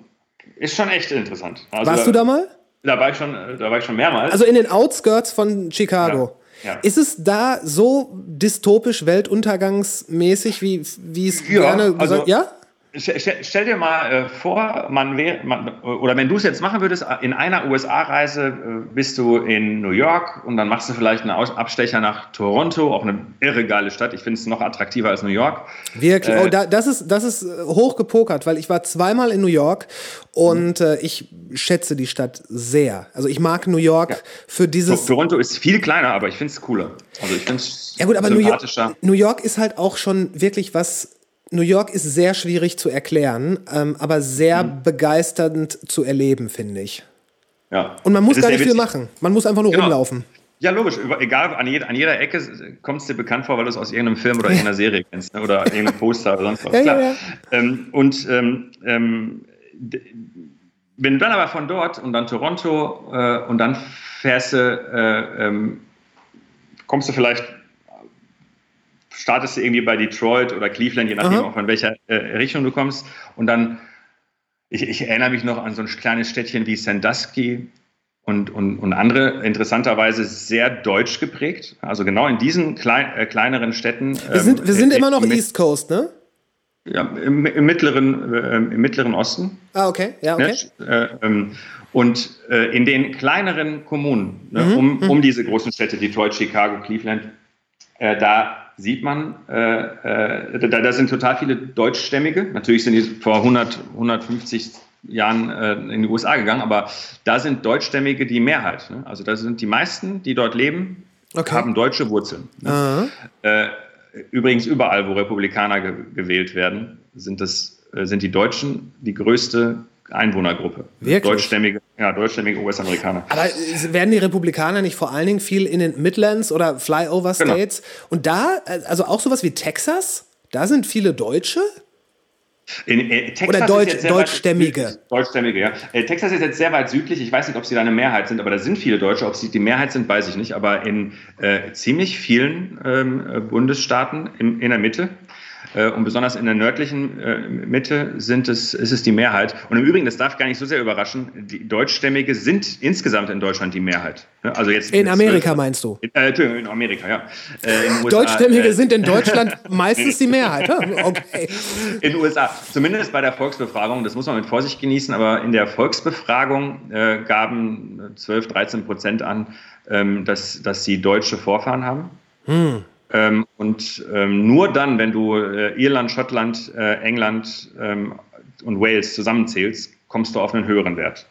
ist schon echt interessant. Also Warst du da mal? Da war ich schon, da war ich schon mehrmals. Also in den Outskirts von Chicago. Ja. Ja. Ist es da so dystopisch, weltuntergangsmäßig, wie, wie es ja, gerne gesagt also, Ja? Stell dir mal äh, vor, man wäre, oder wenn du es jetzt machen würdest, in einer USA-Reise äh, bist du in New York und dann machst du vielleicht einen Abstecher nach Toronto, auch eine irre geile Stadt. Ich finde es noch attraktiver als New York. Wirklich, äh, oh, da, das ist, das ist äh, hochgepokert, weil ich war zweimal in New York und äh, ich schätze die Stadt sehr. Also ich mag New York ja. für dieses. Toronto ist viel kleiner, aber ich finde es cooler. Also ich finde es ja gut, aber New York, New York ist halt auch schon wirklich was New York ist sehr schwierig zu erklären, ähm, aber sehr mhm. begeisternd zu erleben, finde ich. Ja. Und man muss gar nicht viel machen. Man muss einfach nur genau. rumlaufen. Ja, logisch. Egal, an, jeder, an jeder Ecke kommt es dir bekannt vor, weil du es aus irgendeinem Film oder irgendeiner Serie kennst ne? oder irgendeinem Poster oder sonst was. Ja, Klar. Ja, ja. Ähm, und ähm, ähm wenn du dann aber von dort und dann Toronto äh, und dann fährst du, äh, ähm, kommst du vielleicht startest du irgendwie bei Detroit oder Cleveland, je nachdem, auch von welcher äh, Richtung du kommst. Und dann, ich, ich, erinnere mich noch an so ein kleines Städtchen wie Sandusky und, und, und andere, interessanterweise sehr deutsch geprägt. Also genau in diesen klein, äh, kleineren Städten. Wir sind, ähm, wir sind äh, immer noch mit, East Coast, ne? Ja, im, im mittleren, äh, im mittleren Osten. Ah, okay, ja, okay. Ne? Ähm, und äh, in den kleineren Kommunen, ne, mhm, um, mhm. um diese großen Städte, Detroit, Chicago, Cleveland, da sieht man, äh, äh, da, da, sind total viele Deutschstämmige. Natürlich sind die vor 100, 150 Jahren äh, in die USA gegangen, aber da sind Deutschstämmige die Mehrheit. Ne? Also da sind die meisten, die dort leben, okay. haben deutsche Wurzeln. Ne? Äh, übrigens überall, wo Republikaner ge gewählt werden, sind, das, äh, sind die Deutschen die größte Einwohnergruppe. Wirklich? Deutschstämmige, ja, deutschstämmige US-Amerikaner. Aber werden die Republikaner nicht vor allen Dingen viel in den Midlands oder Flyover genau. States? Genau. Und da, also auch sowas wie Texas, da sind viele Deutsche? In, äh, Oder Deutsch, Deutschstämmige. Deutschstämmige, ja. Äh, Texas ist jetzt sehr weit südlich. Ich weiß nicht, ob sie da eine Mehrheit sind, aber da sind viele Deutsche. Ob sie die Mehrheit sind, weiß ich nicht. Aber in äh, ziemlich vielen ähm, Bundesstaaten in, in der Mitte Äh, und besonders in der nördlichen äh, Mitte sind es, ist es die Mehrheit. Und im Übrigen, das darf gar nicht so sehr überraschen, die Deutschstämmige sind insgesamt in Deutschland die Mehrheit. Also jetzt, In jetzt- Amerika meinst du? Äh, Entschuldigung, in Amerika, ja. Äh, USA, Deutschstämmige äh, sind in Deutschland meistens die Mehrheit. hm, Okay. in den USA, zumindest bei der Volksbefragung, das muss man mit Vorsicht genießen, aber in der Volksbefragung äh, gaben 12, 13 Prozent an, ähm, dass, dass sie deutsche Vorfahren haben. Ähm, und ähm, nur dann, wenn du äh, Irland, Schottland, äh, England ähm, und Wales zusammenzählst, kommst du auf einen höheren Wert.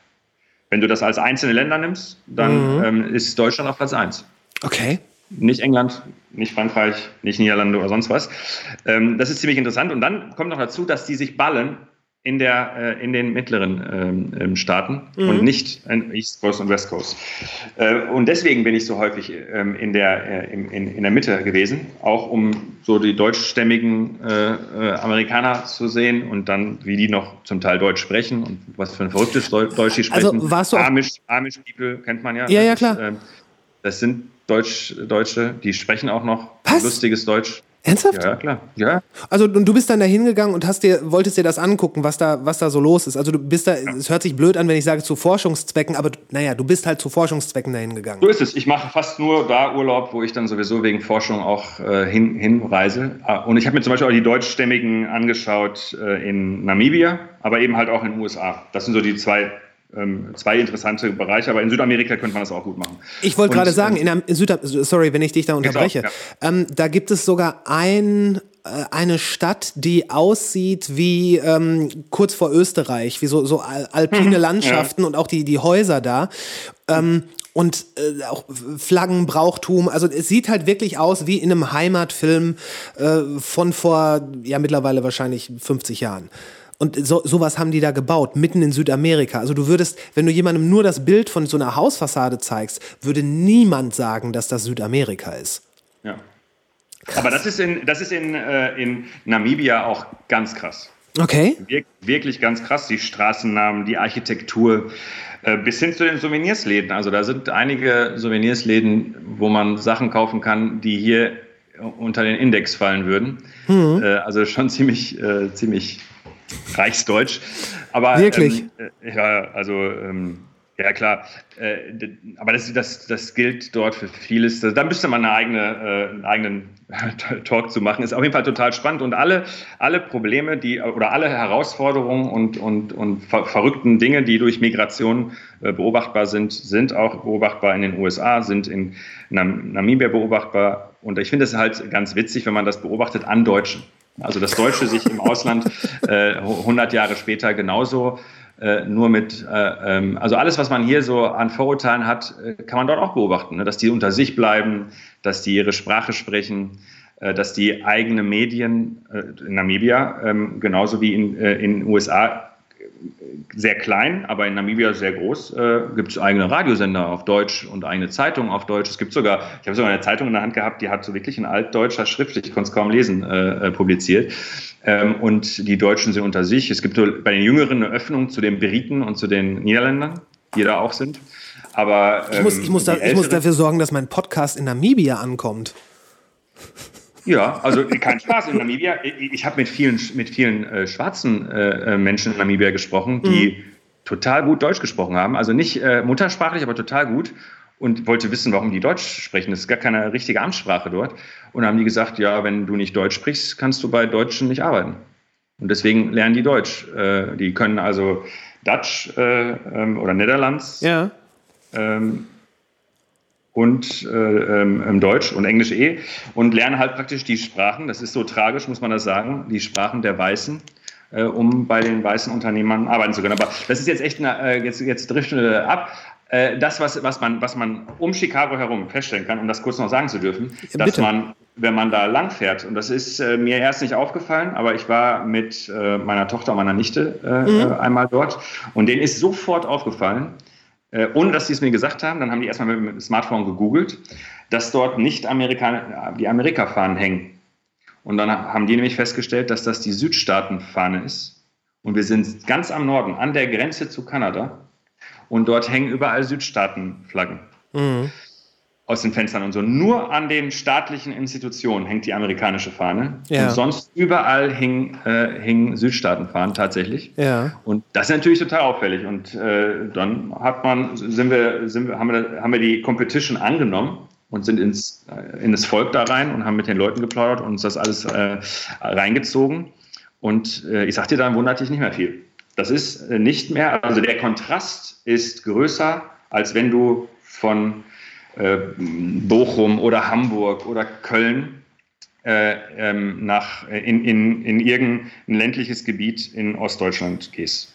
Wenn du das als einzelne Länder nimmst, dann ähm, ist Deutschland auf Platz 1 Okay. nicht England, nicht Frankreich, nicht Niederlande oder sonst was. Ähm, das ist ziemlich interessant. Und dann kommt noch dazu, dass die sich ballen in, der, äh, in den mittleren ähm, ähm, Staaten und nicht in East Coast und West Coast. Äh, und deswegen bin ich so häufig ähm, in, der, äh, in, in, in der Mitte gewesen, auch um so die deutschstämmigen äh, äh, Amerikaner zu sehen und dann, wie die noch zum Teil Deutsch sprechen und was für ein verrücktes Deu Deutsch die sprechen. Also warst du Amish, Amish People kennt man ja. Ja, ja, Das klar. Ist, ähm, das sind Deutsch, Deutsche, die sprechen auch noch Was? lustiges Deutsch. Ernsthaft? Ja, ja, klar. Ja. Also und du bist dann da hingegangen und hast dir, wolltest dir das angucken, was da, was da so los ist. Also du bist da, es hört sich blöd an, wenn ich sage zu Forschungszwecken, aber naja, du bist halt zu Forschungszwecken da hingegangen. So ist es. Ich mache fast nur da Urlaub, wo ich dann sowieso wegen Forschung auch äh, hin, hinreise. Ah, Und ich habe mir zum Beispiel auch die Deutschstämmigen angeschaut äh, in Namibia, aber eben halt auch in den USA. Das sind so die zwei, zwei interessante Bereiche. Aber in Südamerika könnte man das auch gut machen. Ich wollte gerade sagen, ähm, in, Am- in Südam sorry, wenn ich dich da unterbreche. auch, ähm, da gibt es sogar ein, äh, eine Stadt, die aussieht wie ähm, kurz vor Österreich, wie so, so al- alpine Landschaften und auch die, die Häuser da. Ähm, und äh, auch Flaggen, Brauchtum. Also es sieht halt wirklich aus wie in einem Heimatfilm äh, von vor, ja mittlerweile wahrscheinlich 50 Jahren. Und so, sowas haben die da gebaut, mitten in Südamerika. Also du würdest, wenn du jemandem nur das Bild von so einer Hausfassade zeigst, würde niemand sagen, dass das Südamerika ist. Ja. Aber das ist in, das ist in, äh, in Namibia auch ganz krass. Okay. Wir, wirklich ganz krass, die Straßennamen, die Architektur, äh, bis hin zu den Souvenirsläden. Also da sind einige Souvenirsläden, wo man Sachen kaufen kann, die hier unter den Index fallen würden. Äh, also schon ziemlich, äh, ziemlich reichsdeutsch. Aber, Wirklich? Ähm, äh, ja, also ähm, ja klar. Äh, aber das, das, das gilt dort für vieles. Da da müsste man eine eigene, äh, einen eigenen Talk zu machen. Ist auf jeden Fall total spannend. Und alle, alle Probleme, die oder alle Herausforderungen und, und, und ver verrückten Dinge, die durch Migration äh, beobachtbar sind, sind auch beobachtbar in den USA, sind in Nam Namibia beobachtbar. Und ich finde es halt ganz witzig, wenn man das beobachtet an Deutschen. Also das Deutsche sich im Ausland äh, 100 Jahre später genauso äh, nur mit, äh, ähm, also alles, was man hier so an Vorurteilen hat, äh, kann man dort auch beobachten, ne? dass die unter sich bleiben, dass die ihre Sprache sprechen, äh, dass die eigene Medien äh, in Namibia ähm, genauso wie äh, in den USA sehr klein, aber in Namibia sehr groß, äh, gibt es eigene Radiosender auf Deutsch und eigene Zeitungen auf Deutsch. Es gibt sogar, ich habe sogar eine Zeitung in der Hand gehabt, die hat so wirklich in altdeutscher Schrift, ich konnte es kaum lesen, äh, äh, publiziert. Ähm, und die Deutschen sind unter sich. Es gibt bei den Jüngeren eine Öffnung zu den Briten und zu den Niederländern, die da auch sind. Aber Ich muss, ähm, ich muss, da, ich muss dafür sorgen, dass mein Podcast in Namibia ankommt. Ja, also kein Spaß in Namibia. Ich, ich habe mit vielen, mit vielen äh, schwarzen äh, äh, Menschen in Namibia gesprochen, die total gut Deutsch gesprochen haben. Also nicht äh, muttersprachlich, aber total gut. Und wollte wissen, warum die Deutsch sprechen. Das ist gar keine richtige Amtssprache dort. Und dann haben die gesagt, ja, wenn du nicht Deutsch sprichst, kannst du bei Deutschen nicht arbeiten. Und deswegen lernen die Deutsch. Äh, die können also Dutch äh, ähm, oder Niederlands Ja. ähm, und äh, ähm, Deutsch und Englisch eh und lernen halt praktisch die Sprachen, das ist so tragisch, muss man das sagen, die Sprachen der Weißen, äh, um bei den weißen Unternehmern arbeiten zu können. Aber das ist jetzt echt, eine, äh, jetzt, jetzt driften wir ab. Äh, das, was, was, man, was man um Chicago herum feststellen kann, um das kurz noch sagen zu dürfen, dass bitte. man, wenn man da lang fährt, und das ist äh, mir erst nicht aufgefallen, aber ich war mit äh, meiner Tochter und meiner Nichte äh, äh, einmal dort und denen ist sofort aufgefallen, äh, ohne dass sie es mir gesagt haben, dann haben die erstmal mit dem Smartphone gegoogelt, dass dort nicht Amerika, die Amerika-Fahnen hängen. Und dann haben die nämlich festgestellt, dass das die Südstaaten-Fahne ist. Und wir sind ganz am Norden, an der Grenze zu Kanada. Und dort hängen überall Südstaaten-Flaggen. Aus den Fenstern und so. Nur an den staatlichen Institutionen hängt die amerikanische Fahne. Ja. Und sonst überall hingen, äh, hingen Südstaatenfahnen tatsächlich. Ja. Und das ist natürlich total auffällig. Und äh, dann hat man, sind wir, sind wir, haben, wir, haben wir die Competition angenommen und sind ins, äh, in das Volk da rein und haben mit den Leuten geplaudert und uns das alles äh, reingezogen. Und äh, ich sag dir, dann wundert dich nicht mehr viel. Das ist äh, nicht mehr, also der Kontrast ist größer, als wenn du von äh, Bochum oder Hamburg oder Köln äh, ähm, nach, in, in, in irgendein ländliches Gebiet in Ostdeutschland gehst.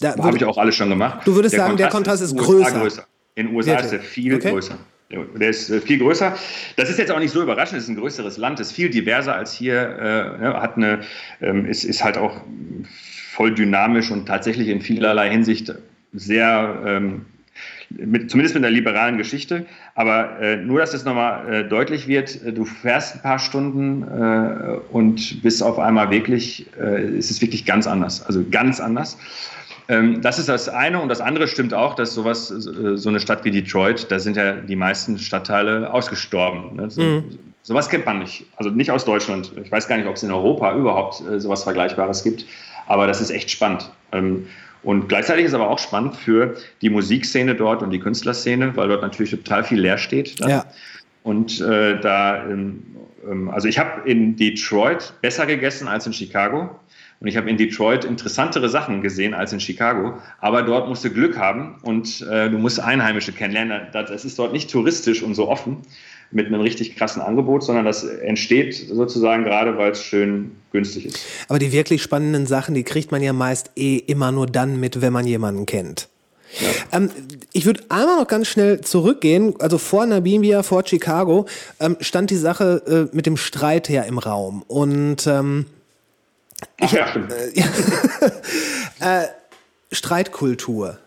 Da Habe ich auch alles schon gemacht. Du würdest sagen, der Kontrast ist USA größer. In den USA Wirklich? ist er viel Okay. größer. Der ist äh, viel größer. Das ist jetzt auch nicht so überraschend. Es ist ein größeres Land, ist viel diverser als hier. Äh, ja, hat eine, ähm, ist, ist halt auch voll dynamisch und tatsächlich in vielerlei Hinsicht sehr, ähm, mit, zumindest mit einer liberalen Geschichte. Aber äh, nur, dass es nochmal äh, deutlich wird, äh, du fährst ein paar Stunden äh, und bist auf einmal wirklich, äh, ist es wirklich ganz anders. Also ganz anders. Ähm, das ist das eine. Und das andere stimmt auch, dass sowas, äh, so eine Stadt wie Detroit, da sind ja die meisten Stadtteile ausgestorben. Ne? So, Sowas kennt man nicht. Also nicht aus Deutschland. Ich weiß gar nicht, ob es in Europa überhaupt sowas Vergleichbares gibt. Aber das ist echt spannend. Ähm, und gleichzeitig ist aber auch spannend für die Musikszene dort und die Künstlerszene, weil dort natürlich total viel leer steht. dann. Ja. Und äh, da, ähm, ähm, also ich habe in Detroit besser gegessen als in Chicago. Und ich habe in Detroit interessantere Sachen gesehen als in Chicago. Aber dort musst du Glück haben und äh, du musst Einheimische kennenlernen. Das ist dort nicht touristisch und so offen mit einem richtig krassen Angebot, sondern das entsteht sozusagen gerade, weil es schön günstig ist. Aber die wirklich spannenden Sachen, die kriegt man ja meist eh immer nur dann mit, wenn man jemanden kennt. Ähm, ich würde einmal noch ganz schnell zurückgehen. Also vor Namibia, vor Chicago, ähm, stand die Sache äh, mit dem Streit ja im Raum. Und ähm, Ach, ja, stimmt. Streitkultur.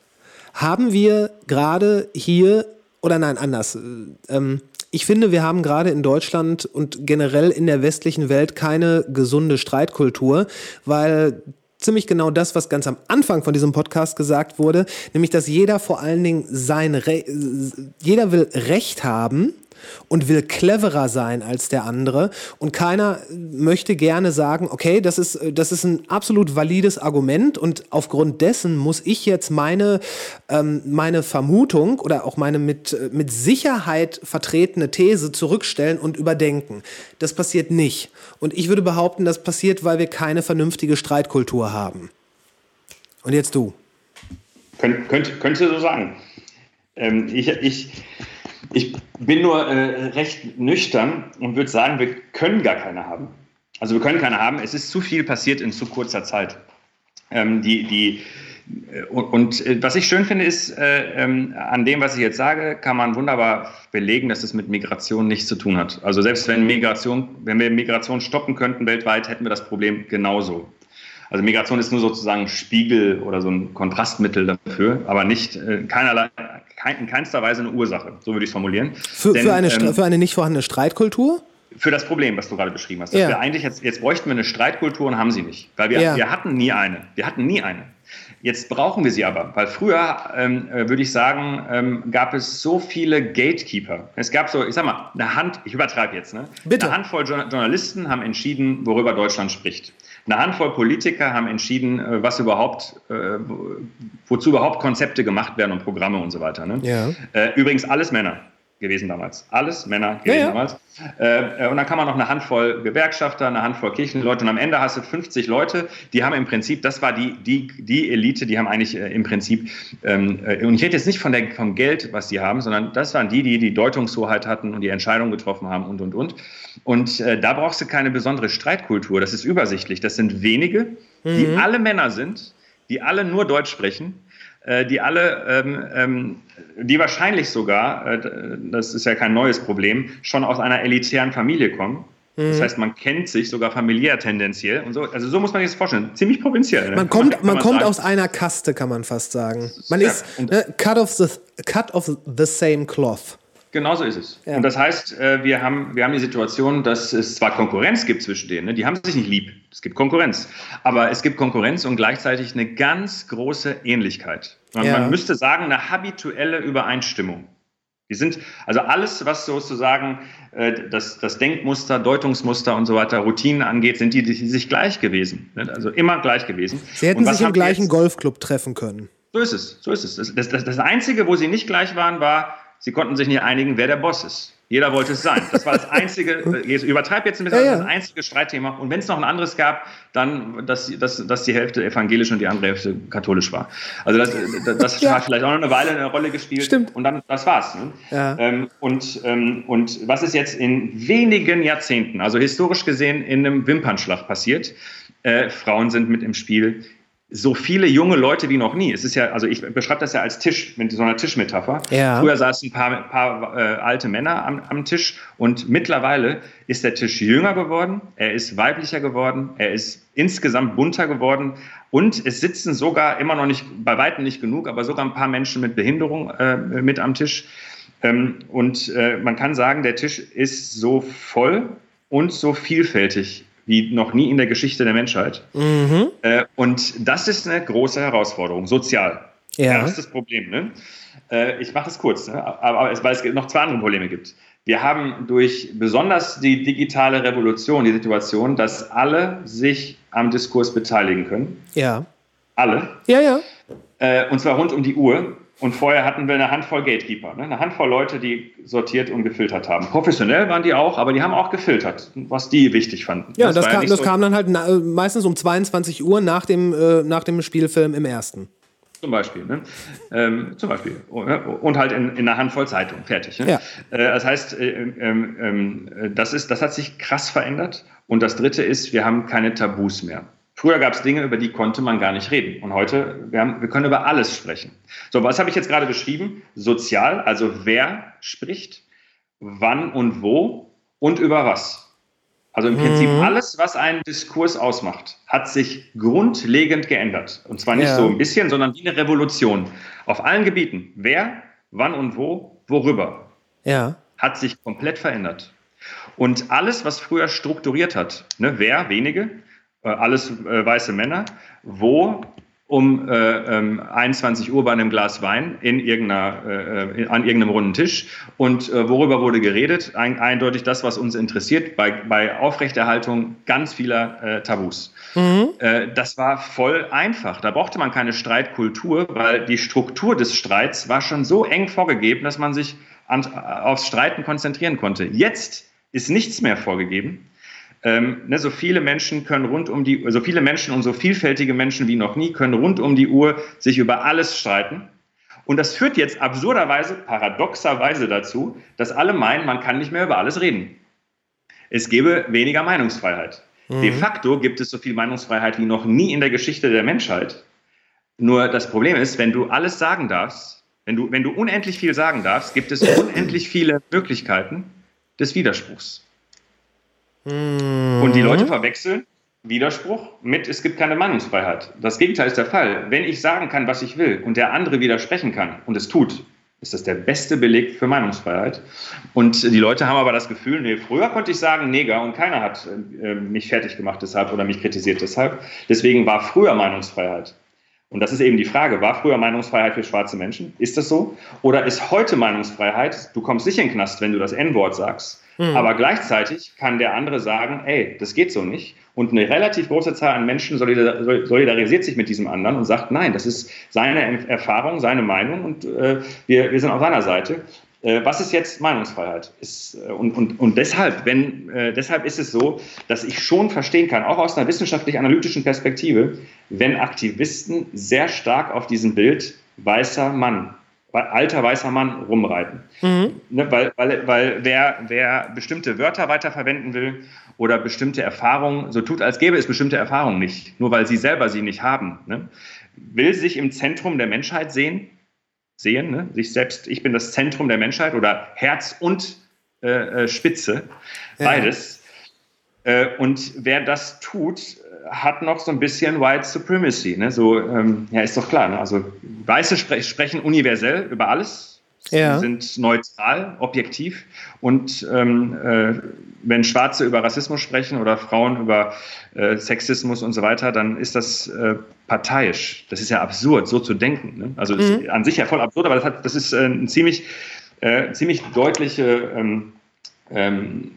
Haben wir gerade hier, oder nein, anders. äh, Ähm, ich finde, wir haben gerade in Deutschland und generell in der westlichen Welt keine gesunde Streitkultur, weil ziemlich genau das, was ganz am Anfang von diesem Podcast gesagt wurde, nämlich, dass jeder vor allen Dingen sein, Re jeder will Recht haben und will cleverer sein als der andere und keiner möchte gerne sagen, okay, das ist, das ist ein absolut valides Argument und aufgrund dessen muss ich jetzt meine, ähm, meine Vermutung oder auch meine mit, äh, mit Sicherheit vertretene These zurückstellen und überdenken. Das passiert nicht. Und ich würde behaupten, das passiert, weil wir keine vernünftige Streitkultur haben. Und jetzt du. Könnt, könnt, könnte so sagen. Ähm, ich, ich, ich bin nur äh, recht nüchtern und würde sagen, wir können gar keine haben. Also wir können keine haben. Es ist zu viel passiert in zu kurzer Zeit. Ähm, die, die, äh, und, äh, was ich schön finde, ist, äh, ähm, an dem, was ich jetzt sage, kann man wunderbar belegen, dass es mit Migration nichts zu tun hat. Also selbst wenn Migration, wenn wir Migration stoppen könnten weltweit, hätten wir das Problem genauso. Also Migration ist nur sozusagen ein Spiegel oder so ein Kontrastmittel dafür, aber nicht äh, keinerlei, kein, in keinster Weise eine Ursache. So würde ich es formulieren. Für, Denn, für, eine, ähm, für eine nicht vorhandene Streitkultur? für das Problem, was du gerade beschrieben hast. Ja. wir eigentlich jetzt, jetzt bräuchten wir eine Streitkultur und haben sie nicht. Weil wir, Ja. wir hatten nie eine. Wir hatten nie eine. Jetzt brauchen wir sie aber, weil früher, ähm, äh, würde ich sagen, ähm, gab es so viele Gatekeeper. Es gab so, ich sag mal, eine Hand, ich übertreibe jetzt, ne? Bitte. Eine Handvoll Journa- Journalisten haben entschieden, worüber Deutschland spricht. Eine Handvoll Politiker haben entschieden, äh, was überhaupt, äh, wo- wozu überhaupt Konzepte gemacht werden und Programme und so weiter. Ne? Ja. Äh, übrigens alles Männer gewesen damals. Alles Männer gewesen ja. damals. Äh, und dann kann man noch eine Handvoll Gewerkschafter, eine Handvoll Kirchenleute und am Ende hast du 50 Leute, die haben im Prinzip, das war die, die, die Elite, die haben eigentlich äh, im Prinzip, ähm, äh, und ich rede jetzt nicht von der, vom Geld, was die haben, sondern das waren die, die die Deutungshoheit hatten und die Entscheidungen getroffen haben und, und, und. Und äh, da brauchst du keine besondere Streitkultur, das ist übersichtlich. Das sind wenige, die alle Männer sind, die alle nur Deutsch sprechen, die alle, ähm, ähm, die wahrscheinlich sogar, äh, das ist ja kein neues Problem, schon aus einer elitären Familie kommen. Das heißt, man kennt sich sogar familiär tendenziell und so. Also so muss man sich das vorstellen. Ziemlich provinziell. ne? Man kommt, kann man kommt sagen. aus einer Kaste, kann man fast sagen. Man Ja, ist ne, cut, of the, cut of the same cloth. Genau so ist es. Ja. Und das heißt, äh, wir haben, wir haben die Situation, dass es zwar Konkurrenz gibt zwischen denen, ne? die haben sich nicht lieb. Es gibt Konkurrenz. Aber es gibt Konkurrenz und gleichzeitig eine ganz große Ähnlichkeit. Man, Ja. man müsste sagen, eine habituelle Übereinstimmung. Die sind, also alles, was sozusagen äh, das, das Denkmuster, Deutungsmuster und so weiter, Routinen angeht, sind die, die sich gleich gewesen. Ne? Also immer gleich gewesen. Sie hätten Und was sich im gleichen? Golfclub treffen können. So ist es, so ist es. Das, das, das Einzige, wo sie nicht gleich waren, war, sie konnten sich nicht einigen, wer der Boss ist. Jeder wollte es sein. Das war das einzige, äh, ich übertreibe jetzt ein bisschen, Ja, ja. das einzige Streitthema. Und wenn es noch ein anderes gab, dann, dass, dass, dass die Hälfte evangelisch und die andere Hälfte katholisch war. Also das, das, das Ja. hat vielleicht auch noch eine Weile eine Rolle gespielt. Stimmt. Und dann, das war's. Ne? Ähm, und, ähm, und was ist jetzt in wenigen Jahrzehnten, also historisch gesehen in einem Wimpernschlag passiert? Äh, Frauen sind mit im Spiel. So viele junge Leute wie noch nie. Es ist ja, also ich beschreibe das ja als Tisch, mit so einer Tischmetapher. Ja. Früher saßen ein paar, paar äh, alte Männer am, am Tisch und mittlerweile ist der Tisch jünger geworden, er ist weiblicher geworden, er ist insgesamt bunter geworden und es sitzen sogar immer noch nicht, bei weitem nicht genug, aber sogar ein paar Menschen mit Behinderung äh, mit am Tisch. Ähm, und äh, man kann sagen, der Tisch ist so voll und so vielfältig wie noch nie in der Geschichte der Menschheit. Mhm. Äh, und das ist eine große Herausforderung, sozial. Ja. Erstes Problem. Ne? Äh, ich mache es kurz, ne? aber, aber es, weil es noch zwei andere Probleme gibt. Wir haben durch besonders die digitale Revolution die Situation, dass alle sich am Diskurs beteiligen können. Ja. Alle. Ja, ja. Äh, und zwar rund um die Uhr. Und vorher hatten wir eine Handvoll Gatekeeper, ne? eine Handvoll Leute, die sortiert und gefiltert haben. Professionell waren die auch, aber die haben auch gefiltert, was die wichtig fanden. Ja, das, war kam, nicht das so- kam dann halt na, äh, meistens um 22 Uhr nach dem, äh, nach dem Spielfilm im ersten. Zum Beispiel, ne? ähm, zum Beispiel. Und halt in, in einer Handvoll Zeitung, fertig. Ne? Ja. Äh, das heißt, äh, ähm, das, ist, das hat sich krass verändert. Und das Dritte ist, wir haben keine Tabus mehr. Früher gab es Dinge, über die konnte man gar nicht reden. Und heute, wir, haben, wir können über alles sprechen. So, was habe ich jetzt gerade beschrieben? Sozial, also wer spricht, wann und wo und über was. Also im Prinzip alles, was einen Diskurs ausmacht, hat sich grundlegend geändert. Und zwar nicht Ja. so ein bisschen, sondern wie eine Revolution. Auf allen Gebieten. Wer, wann und wo, worüber, Ja. hat sich komplett verändert. Und alles, was früher strukturiert hat, ne, wer, wenige, alles äh, weiße Männer, wo um äh, ähm, 21 Uhr bei einem Glas Wein in irgendeiner, äh, in, an irgendeinem runden Tisch. Und äh, worüber wurde geredet? Ein, eindeutig das, was uns interessiert, bei, bei Aufrechterhaltung ganz vieler äh, Tabus. Äh, das war voll einfach. Da brauchte man keine Streitkultur, weil die Struktur des Streits war schon so eng vorgegeben, dass man sich an, aufs Streiten konzentrieren konnte. Jetzt ist nichts mehr vorgegeben. Ähm, ne, so viele Menschen können rund um die, so viele Menschen und so vielfältige Menschen wie noch nie können rund um die Uhr sich über alles streiten. Und das führt jetzt absurderweise, paradoxerweise dazu, dass alle meinen, man kann nicht mehr über alles reden. Es gäbe weniger Meinungsfreiheit. De facto gibt es so viel Meinungsfreiheit wie noch nie in der Geschichte der Menschheit. Nur das Problem ist, wenn du alles sagen darfst, wenn du, wenn du unendlich viel sagen darfst, gibt es unendlich viele Möglichkeiten des Widerspruchs. Und die Leute verwechseln Widerspruch mit, es gibt keine Meinungsfreiheit. Das Gegenteil ist der Fall. Wenn ich sagen kann, was ich will und der andere widersprechen kann und es tut, ist das der beste Beleg für Meinungsfreiheit. Und die Leute haben aber das Gefühl, nee, früher konnte ich sagen Neger und keiner hat äh, mich fertig gemacht deshalb oder mich kritisiert deshalb. Deswegen war früher Meinungsfreiheit. Und das ist eben die Frage, war früher Meinungsfreiheit für schwarze Menschen? Ist das so? Oder ist heute Meinungsfreiheit, du kommst nicht in den Knast, wenn du das N-Wort sagst, aber gleichzeitig kann der andere sagen, ey, das geht so nicht. Und eine relativ große Zahl an Menschen solidar- solidarisiert sich mit diesem anderen und sagt, nein, das ist seine Erfahrung, seine Meinung und äh, wir, wir sind auf seiner Seite. Äh, was ist jetzt Meinungsfreiheit? Ist, äh, und, und, und deshalb, wenn, äh, deshalb ist es so, dass ich schon verstehen kann, auch aus einer wissenschaftlich-analytischen Perspektive, wenn Aktivisten sehr stark auf diesem Bild weißer Mann, alter weißer Mann rumreiten. Ne, weil weil, weil wer, wer bestimmte Wörter weiterverwenden will oder bestimmte Erfahrungen, so tut, als gäbe es bestimmte Erfahrungen nicht, nur weil sie selber sie nicht haben, ne, will sich im Zentrum der Menschheit sehen, sehen, ne? sich selbst, ich bin das Zentrum der Menschheit oder Herz und äh, äh, Spitze, Ja. beides. Äh, und wer das tut, hat noch so ein bisschen White Supremacy. Ne? So, ähm, ja, ist doch klar. Ne? Also Weiße spre sprechen universell über alles, Ja. sind neutral, objektiv. Und ähm, äh, wenn Schwarze über Rassismus sprechen oder Frauen über äh, Sexismus und so weiter, dann ist das äh, parteiisch. Das ist ja absurd, so zu denken. Ne? Also ist an sich ja voll absurd, aber das, hat, das ist äh, ein ziemlich äh, ziemlich deutliche ähm, ähm,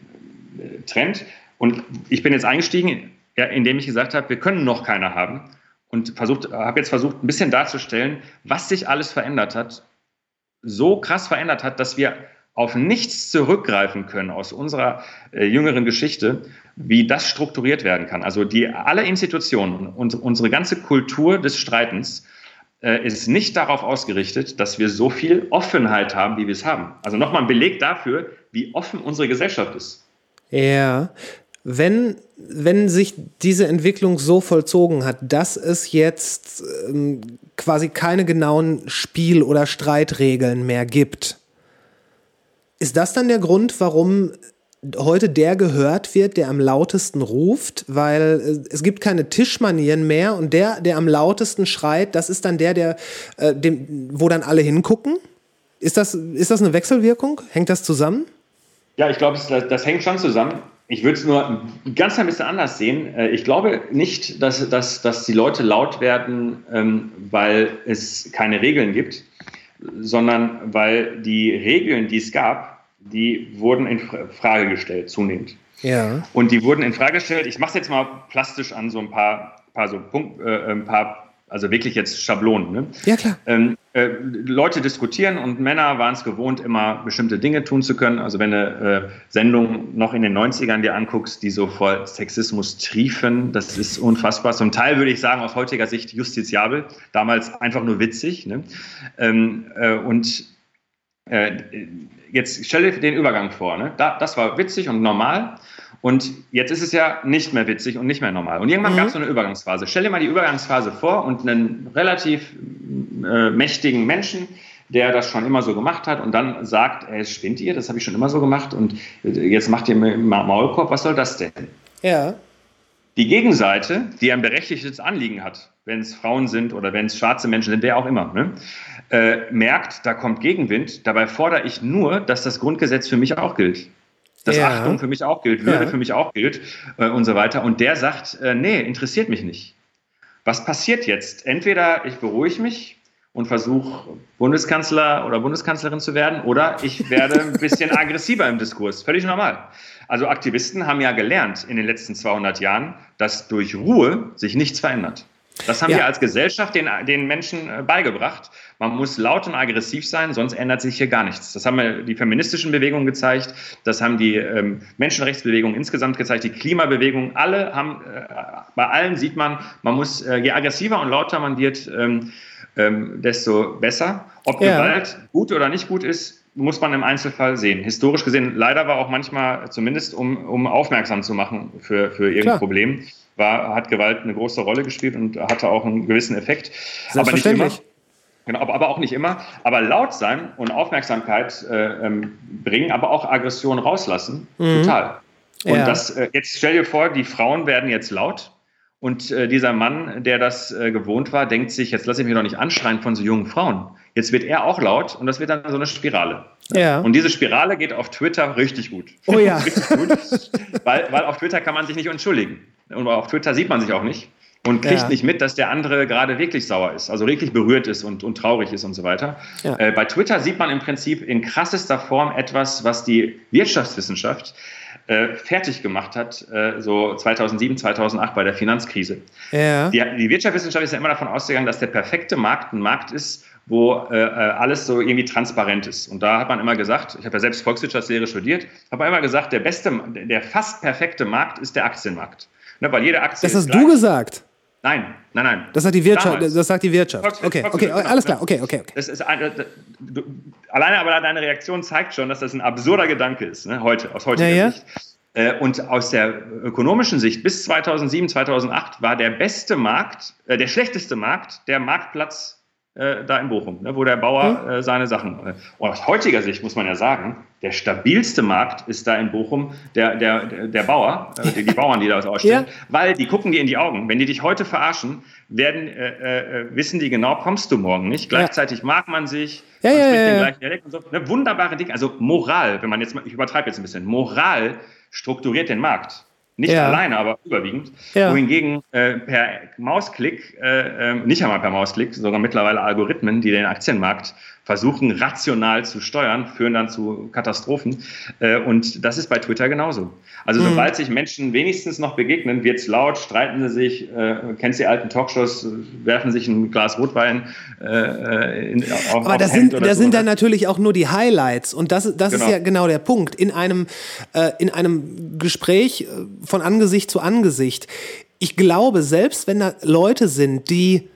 Trend. Und ich bin jetzt eingestiegen, ja, indem ich gesagt habe, wir können noch keine haben. Und versucht, habe jetzt versucht, ein bisschen darzustellen, was sich alles verändert hat, so krass verändert hat, dass wir auf nichts zurückgreifen können aus unserer äh, jüngeren Geschichte, wie das strukturiert werden kann. Also die alle Institutionen und unsere ganze Kultur des Streitens äh, ist nicht darauf ausgerichtet, dass wir so viel Offenheit haben, wie wir es haben. Also nochmal ein Beleg dafür, wie offen unsere Gesellschaft ist. Ja, wenn, wenn sich diese Entwicklung so vollzogen hat, dass es jetzt ähm, quasi keine genauen Spiel- oder Streitregeln mehr gibt, ist das dann der Grund, warum heute der gehört wird, der am lautesten ruft, weil äh, es gibt keine Tischmanieren mehr und der, der am lautesten schreit, das ist dann der, der, äh, dem, wo dann alle hingucken? Ist das, ist das eine Wechselwirkung? Hängt das zusammen? Ja, ich glaube, das, das hängt schon zusammen. Ich würde es nur ganz ein bisschen anders sehen. Äh, ich glaube nicht, dass, dass, dass die Leute laut werden, ähm, weil es keine Regeln gibt, sondern weil die Regeln, die es gab, die wurden in Frage gestellt, zunehmend. Ja. Und die wurden in Frage gestellt. Ich mache es jetzt mal plastisch an so ein paar, paar so Punkt, äh, ein paar also wirklich jetzt Schablonen. Ne? Ja, klar. Ähm, äh, Leute diskutieren und Männer waren es gewohnt, immer bestimmte Dinge tun zu können. Also wenn du äh, Sendungen noch in den 90ern dir anguckst, die so voll Sexismus triefen, das ist unfassbar. Zum Teil würde ich sagen, aus heutiger Sicht justiziabel, damals einfach nur witzig. Ne? Ähm, äh, und äh, jetzt stell dir den Übergang vor. Ne? Da, das war witzig und normal. Und jetzt ist es ja nicht mehr witzig und nicht mehr normal. Und irgendwann mhm. gab es so eine Übergangsphase. Stell dir mal die Übergangsphase vor und einen relativ äh, mächtigen Menschen, der das schon immer so gemacht hat und dann sagt, ey, spinnt ihr, das habe ich schon immer so gemacht und jetzt macht ihr Maulkorb, was soll das denn? Ja. Die Gegenseite, die ein berechtigtes Anliegen hat, wenn es Frauen sind oder wenn es schwarze Menschen sind, wer auch immer, ne, äh, merkt, da kommt Gegenwind. Dabei fordere ich nur, dass das Grundgesetz für mich auch gilt dass ja. Achtung für mich auch gilt, Würde ja. für mich auch gilt äh, und so weiter. Und der sagt, äh, nee, interessiert mich nicht. Was passiert jetzt? Entweder ich beruhige mich und versuche Bundeskanzler oder Bundeskanzlerin zu werden oder ich werde ein bisschen aggressiver im Diskurs. Völlig normal. Also Aktivisten haben ja gelernt in den letzten 200 Jahren, dass durch Ruhe sich nichts verändert. Das haben ja. wir als Gesellschaft den, den Menschen äh, beigebracht. Man muss laut und aggressiv sein, sonst ändert sich hier gar nichts. Das haben die feministischen Bewegungen gezeigt, das haben die ähm, Menschenrechtsbewegungen insgesamt gezeigt, die Klimabewegung, alle haben, äh, bei allen sieht man, man muss, äh, je aggressiver und lauter man wird, ähm, ähm, desto besser. Ob ja. Gewalt gut oder nicht gut ist, muss man im Einzelfall sehen. Historisch gesehen, leider war auch manchmal, zumindest um, um aufmerksam zu machen für, für irgendein Klar. Problem, war, hat Gewalt eine große Rolle gespielt und hatte auch einen gewissen Effekt. Aber nicht immer. Genau, aber auch nicht immer. Aber laut sein und Aufmerksamkeit äh, ähm, bringen, aber auch Aggression rauslassen, mhm. total. Und ja. das, äh, jetzt stell dir vor, die Frauen werden jetzt laut und äh, dieser Mann, der das äh, gewohnt war, denkt sich, jetzt lasse ich mich doch nicht anschreien von so jungen Frauen. Jetzt wird er auch laut und das wird dann so eine Spirale. Ja. Und diese Spirale geht auf Twitter richtig gut. Oh ja. richtig gut, weil, weil auf Twitter kann man sich nicht entschuldigen. Und auf Twitter sieht man sich auch nicht und kriegt ja. nicht mit, dass der andere gerade wirklich sauer ist, also wirklich berührt ist und, und traurig ist und so weiter. Ja. Äh, bei Twitter sieht man im Prinzip in krassester Form etwas, was die Wirtschaftswissenschaft äh, fertig gemacht hat, äh, so 2007, 2008 bei der Finanzkrise. Ja. Die, die Wirtschaftswissenschaft ist ja immer davon ausgegangen, dass der perfekte Markt ein Markt ist, wo äh, äh, alles so irgendwie transparent ist. Und da hat man immer gesagt, ich habe ja selbst Volkswirtschaftslehre studiert, habe immer gesagt, der beste, der fast perfekte Markt ist der Aktienmarkt. Ne, weil jede Aktie das hast du gesagt. Nein, nein, nein. Das sagt die Wirtschaft. Damals. Das sagt die Wirtschaft. Volks, okay, Volks, okay, alles klar. Okay, okay, okay. Das ist ein, du, alleine aber deine Reaktion zeigt schon, dass das ein absurder Gedanke ist, ne, heute, aus heutiger ja, ja. Sicht. Äh, und aus der ökonomischen Sicht bis 2007, 2008 war der beste Markt, äh, der schlechteste Markt der Marktplatz äh, da in Bochum, ne, wo der Bauer hm? äh, seine Sachen. Äh, und aus heutiger Sicht muss man ja sagen, der stabilste Markt ist da in Bochum der, der, der Bauer, äh, die, die, Bauern, die da was ausstellen, ja. weil die gucken dir in die Augen. Wenn die dich heute verarschen, werden, äh, äh, wissen die genau, kommst du morgen nicht. Gleichzeitig ja. mag man sich, ja, man ja, spricht den gleichen Dialekt und so. Ne, wunderbare Dinge. Also Moral, wenn man jetzt mal, ich übertreibe jetzt ein bisschen, Moral strukturiert den Markt. Nicht ja. alleine, aber überwiegend. Ja. Wohingegen äh, per Mausklick, äh, äh, nicht einmal per Mausklick, sogar mittlerweile Algorithmen, die den Aktienmarkt versuchen rational zu steuern, führen dann zu Katastrophen. Äh, und das ist bei Twitter genauso. Also Mhm. sobald sich Menschen wenigstens noch begegnen, wird's laut, streiten sie sich, äh, kennst die alten Talkshows, werfen sich ein Glas Rotwein äh, in, auf, Aber das sind, das so, sind dann natürlich auch nur die Highlights. Und das, das ist Genau. ja genau der Punkt. In einem, äh, in einem Gespräch äh, von Angesicht zu Angesicht. Ich glaube, selbst wenn da Leute sind, die,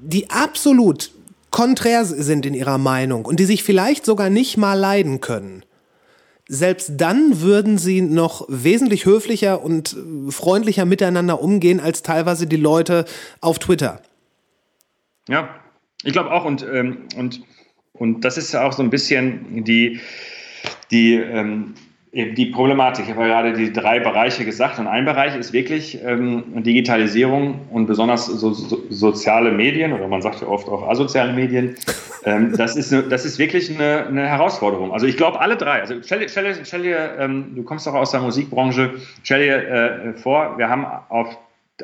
die absolut konträr sind in ihrer Meinung und die sich vielleicht sogar nicht mal leiden können, selbst dann würden sie noch wesentlich höflicher und äh, freundlicher miteinander umgehen als teilweise die Leute auf Twitter. Ja, ich glaube auch und, ähm, und, und das ist ja auch so ein bisschen die, die, ähm, eben die Problematik. Ich habe ja gerade die drei Bereiche gesagt und ein Bereich ist wirklich ähm, Digitalisierung und besonders so, so, soziale Medien oder man sagt ja oft auch asoziale Medien. Ähm, das, ist eine, das ist wirklich eine, eine Herausforderung. Also ich glaube alle drei. Also stell, dir- stell, stell dir, ähm, du kommst doch aus der Musikbranche, stell dir äh, vor, wir haben auf,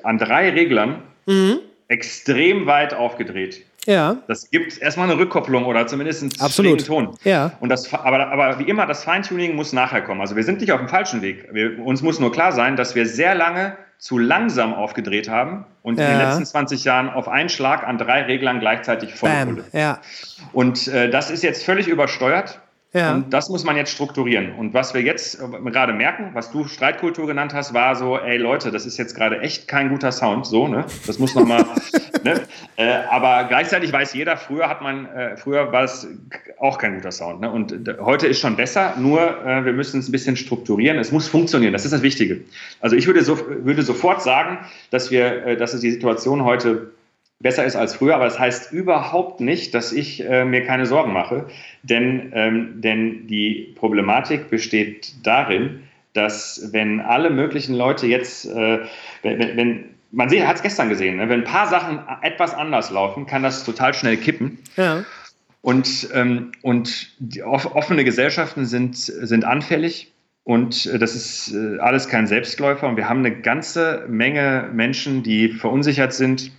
an drei Reglern extrem weit aufgedreht. Ja. Das gibt erstmal eine Rückkopplung oder zumindest einen Absolut. Ton. Ja. Und das, aber, aber wie immer, das Feintuning muss nachher kommen. Also wir sind nicht auf dem falschen Weg. Wir, uns muss nur klar sein, dass wir sehr lange zu langsam aufgedreht haben und in den Ja. letzten 20 Jahren auf einen Schlag an drei Reglern gleichzeitig voll Bam. Ja. Und äh, das ist jetzt völlig übersteuert. Ja. Und das muss man jetzt strukturieren. Und was wir jetzt äh, gerade merken, was du Streitkultur genannt hast, war so, ey Leute, das ist jetzt gerade echt kein guter Sound, so, ne? Das muss nochmal, ne? Äh, aber gleichzeitig weiß jeder, früher hat man, äh, früher war es auch kein guter Sound, ne? Und äh, heute ist schon besser, nur äh, wir müssen es ein bisschen strukturieren. Es muss funktionieren, das ist das Wichtige. Also ich würde, so, würde sofort sagen, dass wir, äh, dass es die Situation heute besser ist als früher, aber das heißt überhaupt nicht, dass ich äh, mir keine Sorgen mache, denn, ähm, denn die Problematik besteht darin, dass wenn alle möglichen Leute jetzt, äh, wenn, wenn- man hat es gestern gesehen, ne? wenn ein paar Sachen etwas anders laufen, kann das total schnell kippen. Ja. Und, ähm, und offene Gesellschaften sind, sind anfällig. Und äh, das ist äh, alles kein Selbstläufer. Und wir haben eine ganze Menge Menschen, die verunsichert sind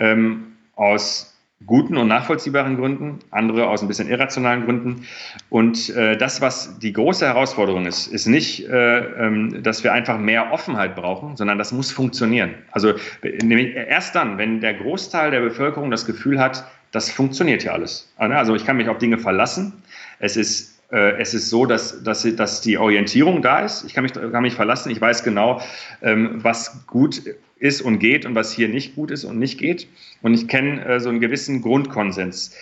ähm, aus guten und nachvollziehbaren Gründen, andere aus ein bisschen irrationalen Gründen. Und äh, das, was die große Herausforderung ist, ist nicht, äh, ähm, dass wir einfach mehr Offenheit brauchen, sondern das muss funktionieren. Also nämlich erst dann, wenn der Großteil der Bevölkerung das Gefühl hat, das funktioniert ja alles. Also ich kann mich auf Dinge verlassen. Es ist äh, es ist so, dass, dass, dass die Orientierung da ist. Ich kann mich, kann mich verlassen. Ich weiß genau, ähm, was gut ist und geht und was hier nicht gut ist und nicht geht. Und ich kenne äh, so einen gewissen Grundkonsens.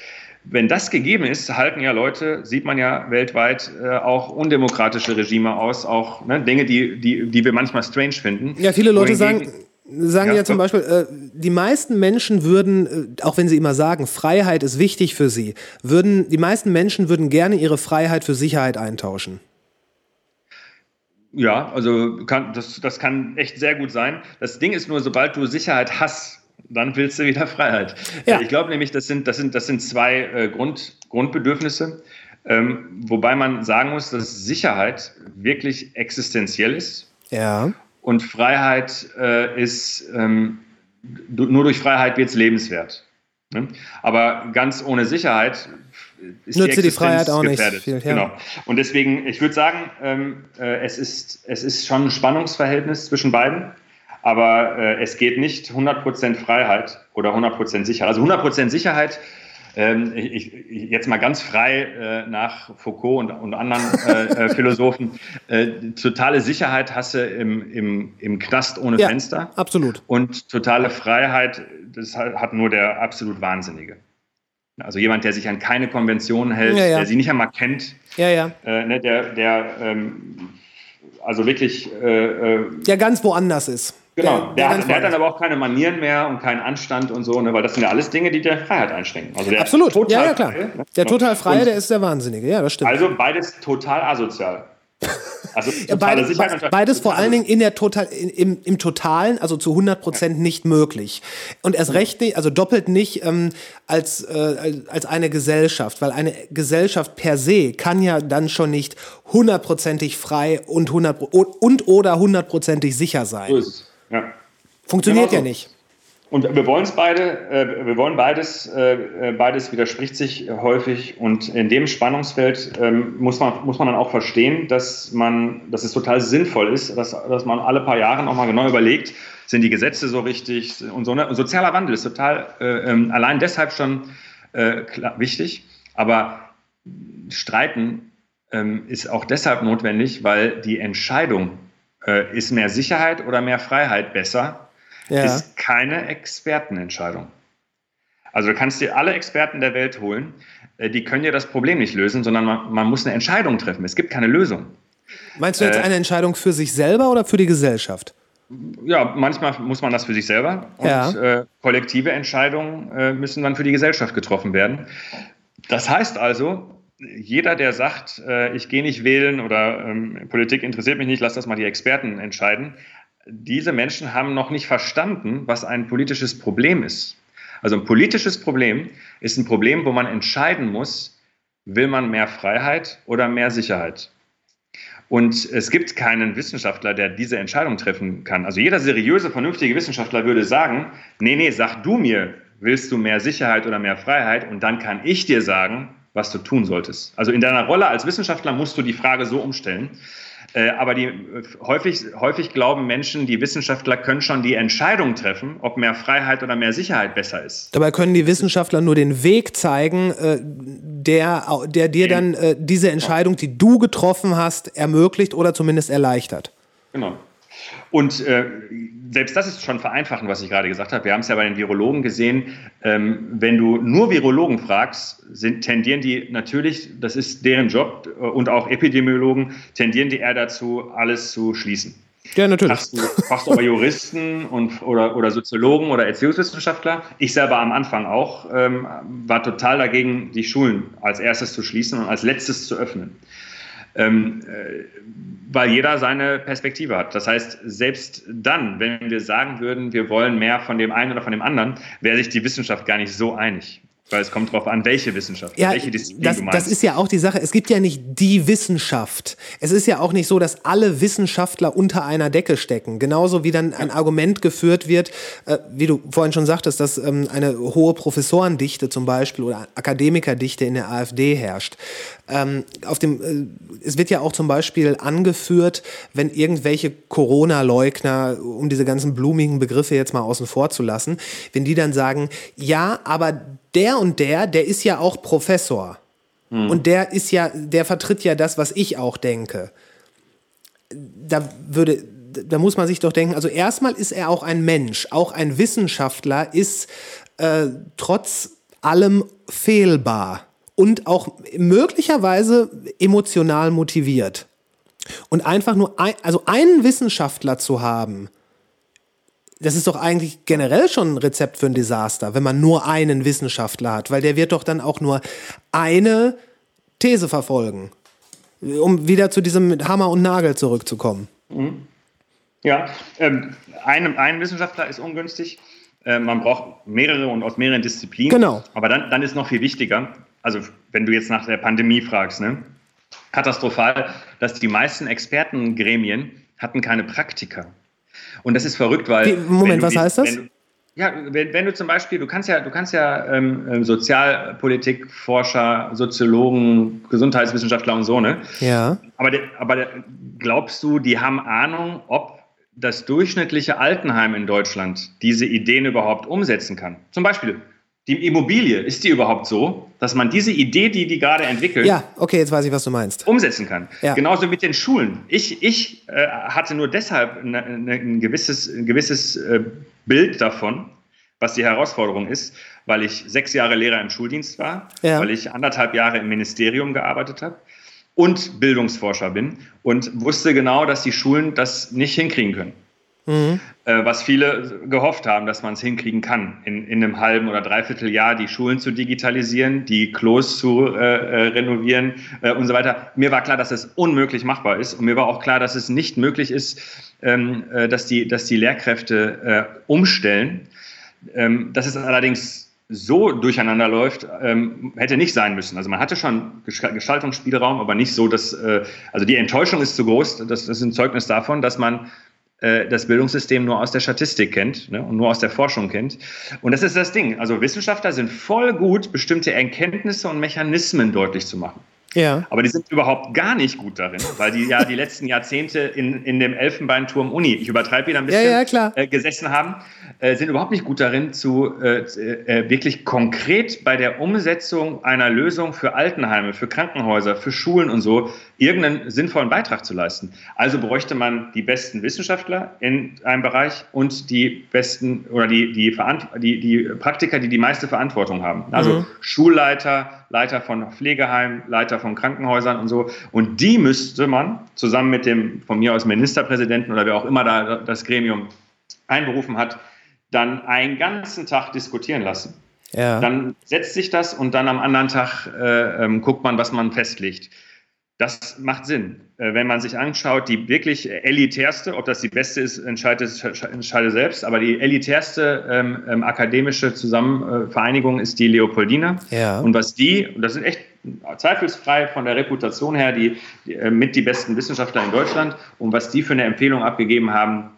Wenn das gegeben ist, halten ja Leute, sieht man ja weltweit, äh, auch undemokratische Regime aus, auch ne, Dinge, die, die, die wir manchmal strange finden. Ja, viele Leute sagen, sagen ja, Ja, zum. Beispiel, äh, die meisten Menschen würden, äh, auch wenn sie immer sagen, Freiheit ist wichtig für sie, würden, die meisten Menschen würden gerne ihre Freiheit für Sicherheit eintauschen. Ja, also kann, das, das kann echt sehr gut sein. Das Ding ist nur, sobald du Sicherheit hast, dann willst du wieder Freiheit. Ja. Ich glaube nämlich, das sind, das sind, das sind zwei äh, Grund, Grundbedürfnisse, ähm, wobei man sagen muss, dass Sicherheit wirklich existenziell ist Ja. und Freiheit äh, ist, ähm, nur durch Freiheit wird es lebenswert. Ne? Aber ganz ohne Sicherheit ist Nützt dir die Existenz Freiheit auch nicht gefährdet. viel, ja. Genau. Und deswegen, ich würde sagen, ähm, äh, es, ist, es ist schon ein Spannungsverhältnis zwischen beiden. Aber äh, es geht nicht 100% Freiheit oder 100% Sicherheit. Also 100% Sicherheit, ähm, ich, ich, jetzt mal ganz frei äh, nach Foucault und, und anderen äh, äh, Philosophen, äh, totale Sicherheit hast du im, im, im Knast ohne Ja, Fenster. absolut. Und totale Freiheit, das hat nur der absolut Wahnsinnige. Also jemand, der sich an keine Konventionen hält, Ja, ja. der sie nicht einmal kennt, Ja, ja. äh, ne, der, der ähm, also wirklich, äh, äh, Der ganz woanders ist. genau, der, ganz hat, der hat dann aber auch keine Manieren mehr und keinen Anstand und so, ne, weil das sind ja alles Dinge, die der Freiheit einschränken. Also der Absolut. total Ja, ja, klar. Freie, ne? Der total Freie, Und der ist der Wahnsinnige. Ja, das stimmt. Also beides total asozial. Also Ja, totale beides, Sicherheit beides vor allen Dingen in der Total, in, im, im Totalen, also zu 100 Prozent nicht möglich. Und erst recht nicht, also doppelt nicht ähm, als, äh, als- eine Gesellschaft, weil eine Gesellschaft per se kann ja dann schon nicht hundertprozentig frei und, 100, und oder hundertprozentig sicher So sein. ist es. Ja. Funktioniert Genau ja so. nicht. Und wir wollen es beide, äh, wir wollen beides, äh, beides widerspricht sich häufig und in dem Spannungsfeld ähm, muss, man, muss man dann auch verstehen, dass man, dass es total sinnvoll ist, dass, dass man alle paar Jahre nochmal genau überlegt, sind die Gesetze so richtig und so. Ne? Und sozialer Wandel ist total äh, ähm, allein deshalb schon äh, klar, wichtig, aber Streiten ähm, ist auch deshalb notwendig, weil die Entscheidung, äh, ist mehr Sicherheit oder mehr Freiheit besser, ja. ist keine Expertenentscheidung. Also du kannst dir alle Experten der Welt holen, äh, die können dir das Problem nicht lösen, sondern man, man muss eine Entscheidung treffen. Es gibt keine Lösung. Meinst du jetzt äh, eine Entscheidung für sich selber oder für die Gesellschaft? Ja, manchmal muss man das für sich selber und ja. äh, kollektive Entscheidungen äh, müssen dann für die Gesellschaft getroffen werden. Das heißt also, jeder, der sagt, äh, ich gehe nicht wählen oder ähm, Politik interessiert mich nicht, lass das mal die Experten entscheiden, diese Menschen haben noch nicht verstanden, was ein politisches Problem ist. Also ein politisches Problem ist ein Problem, wo man entscheiden muss, will man mehr Freiheit oder mehr Sicherheit. Und es gibt keinen Wissenschaftler, der diese Entscheidung treffen kann. Also jeder seriöse, vernünftige Wissenschaftler würde sagen, nee, nee, sag du mir, willst du mehr Sicherheit oder mehr Freiheit? Und dann kann ich dir sagen, was du tun solltest. Also in deiner Rolle als Wissenschaftler musst du die Frage so umstellen. Äh, aber die, häufig, häufig glauben Menschen, die Wissenschaftler können schon die Entscheidung treffen, ob mehr Freiheit oder mehr Sicherheit besser ist. Dabei können die Wissenschaftler nur den Weg zeigen, äh, der, der dir dann äh, diese Entscheidung, die du getroffen hast, ermöglicht oder zumindest erleichtert. Genau. Und äh, selbst das ist schon vereinfachend, was ich gerade gesagt habe. Wir haben es ja bei den Virologen gesehen. Ähm, wenn du nur Virologen fragst, sind, tendieren die natürlich, das ist deren Job äh, und auch Epidemiologen, tendieren die eher dazu, alles zu schließen. Ja, natürlich. Fragst du, fragst du aber Juristen und, oder, oder Soziologen oder Erziehungswissenschaftler. Ich selber am Anfang auch ähm, war total dagegen, die Schulen als erstes zu schließen und als letztes zu öffnen ähm, äh, weil jeder seine Perspektive hat. Das heißt, selbst dann, wenn wir sagen würden, wir wollen mehr von dem einen oder von dem anderen, wäre sich die Wissenschaft gar nicht so einig. Weil es kommt darauf an, welche Wissenschaft, ja, welche Disziplin das, du meinst. Das ist ja auch die Sache. Es gibt ja nicht die Wissenschaft. Es ist ja auch nicht so, dass alle Wissenschaftler unter einer Decke stecken. Genauso wie dann ein Argument geführt wird, äh, wie du vorhin schon sagtest, dass ähm, eine hohe Professorendichte zum Beispiel oder Akademikerdichte in der AfD herrscht. Ähm, auf dem, äh, es wird ja auch zum Beispiel angeführt, wenn irgendwelche Corona-Leugner, um diese ganzen blumigen Begriffe jetzt mal außen vor zu lassen, wenn die dann sagen, ja, aber der und der, der ist ja auch Professor. Hm. Und der ist ja, der vertritt ja das, was ich auch denke. Da würde, da muss man sich doch denken, also erstmal ist er auch ein Mensch, auch ein Wissenschaftler ist äh, trotz allem fehlbar und auch möglicherweise emotional motiviert. Und einfach nur ein, also einen Wissenschaftler zu haben, das ist doch eigentlich generell schon ein Rezept für ein Desaster, wenn man nur einen Wissenschaftler hat, weil der wird doch dann auch nur eine These verfolgen, um wieder zu diesem Hammer und Nagel zurückzukommen. Mhm. Ja, ähm, ein, ein Wissenschaftler ist ungünstig. Äh, man braucht mehrere und aus mehreren Disziplinen. Genau. Aber dann, dann ist noch viel wichtiger, also wenn du jetzt nach der Pandemie fragst, ne? katastrophal, dass die meisten Expertengremien hatten keine Praktiker. Und das ist verrückt, weil. Moment, was die, heißt das? Wenn, ja, wenn, wenn, du zum Beispiel, du kannst ja, du kannst ja ähm, ähm, Sozialpolitikforscher, Soziologen, Gesundheitswissenschaftler und so, ne? Ja. Aber, aber glaubst du, die haben Ahnung, ob das durchschnittliche Altenheim in Deutschland diese Ideen überhaupt umsetzen kann? Zum Beispiel, die Immobilie, ist die überhaupt so, dass man diese Idee, die die gerade entwickelt, ja, okay, jetzt weiß ich, was du meinst, umsetzen kann? Ja. Genauso mit den Schulen. Ich, ich äh, hatte nur deshalb eine, eine, ein gewisses, ein gewisses äh, Bild davon, was die Herausforderung ist, weil ich sechs Jahre Lehrer im Schuldienst war, ja. weil ich anderthalb Jahre im Ministerium gearbeitet habe und Bildungsforscher bin und wusste genau, dass die Schulen das nicht hinkriegen können. Mhm. Äh, was viele gehofft haben, dass man es hinkriegen kann, in, in einem halben oder dreiviertel Jahr die Schulen zu digitalisieren, die Klos zu äh, äh, renovieren äh, und so weiter. Mir war klar, dass das unmöglich machbar ist und mir war auch klar, dass es nicht möglich ist, ähm, äh, dass, die, dass die Lehrkräfte äh, umstellen. Ähm, dass es allerdings so durcheinander läuft, ähm, hätte nicht sein müssen. Also man hatte schon Gestaltungsspielraum, aber nicht so, dass, also die Enttäuschung ist zu groß, das, das ist ein Zeugnis davon, dass man das Bildungssystem nur aus der Statistik kennt ne, und nur aus der Forschung kennt. Und das ist das Ding. Also Wissenschaftler sind voll gut, bestimmte Erkenntnisse und Mechanismen deutlich zu machen. Ja. Aber die sind überhaupt gar nicht gut darin, weil die ja die letzten Jahrzehnte in, in dem Elfenbeinturm Uni, ich übertreibe wieder ein bisschen, Ja, ja. Äh, gesessen haben, äh, sind überhaupt nicht gut darin, zu äh, äh, wirklich konkret bei der Umsetzung einer Lösung für Altenheime, für Krankenhäuser, für Schulen und so irgendeinen sinnvollen Beitrag zu leisten. Also bräuchte man die besten Wissenschaftler in einem Bereich und die besten oder die, die, Verant die, die Praktiker, die die meiste Verantwortung haben. Also Mhm. Schulleiter, Leiter von Pflegeheimen, Leiter von Krankenhäusern und so. Und die müsste man zusammen mit dem von mir aus Ministerpräsidenten oder wer auch immer da das Gremium einberufen hat, dann einen ganzen Tag diskutieren lassen. Ja. Dann setzt sich das und dann am anderen Tag äh, ähm, guckt man, was man festlegt. Das macht Sinn. Äh, wenn man sich anschaut, die wirklich elitärste, ob das die beste ist, entscheide, entscheide selbst, aber die elitärste ähm, ähm, akademische Zusammen äh, ist die Leopoldina. Ja. Und was die, und das sind echt zweifelsfrei von der Reputation her, die, die äh, mit die besten Wissenschaftler in Deutschland, und was die für eine Empfehlung abgegeben haben,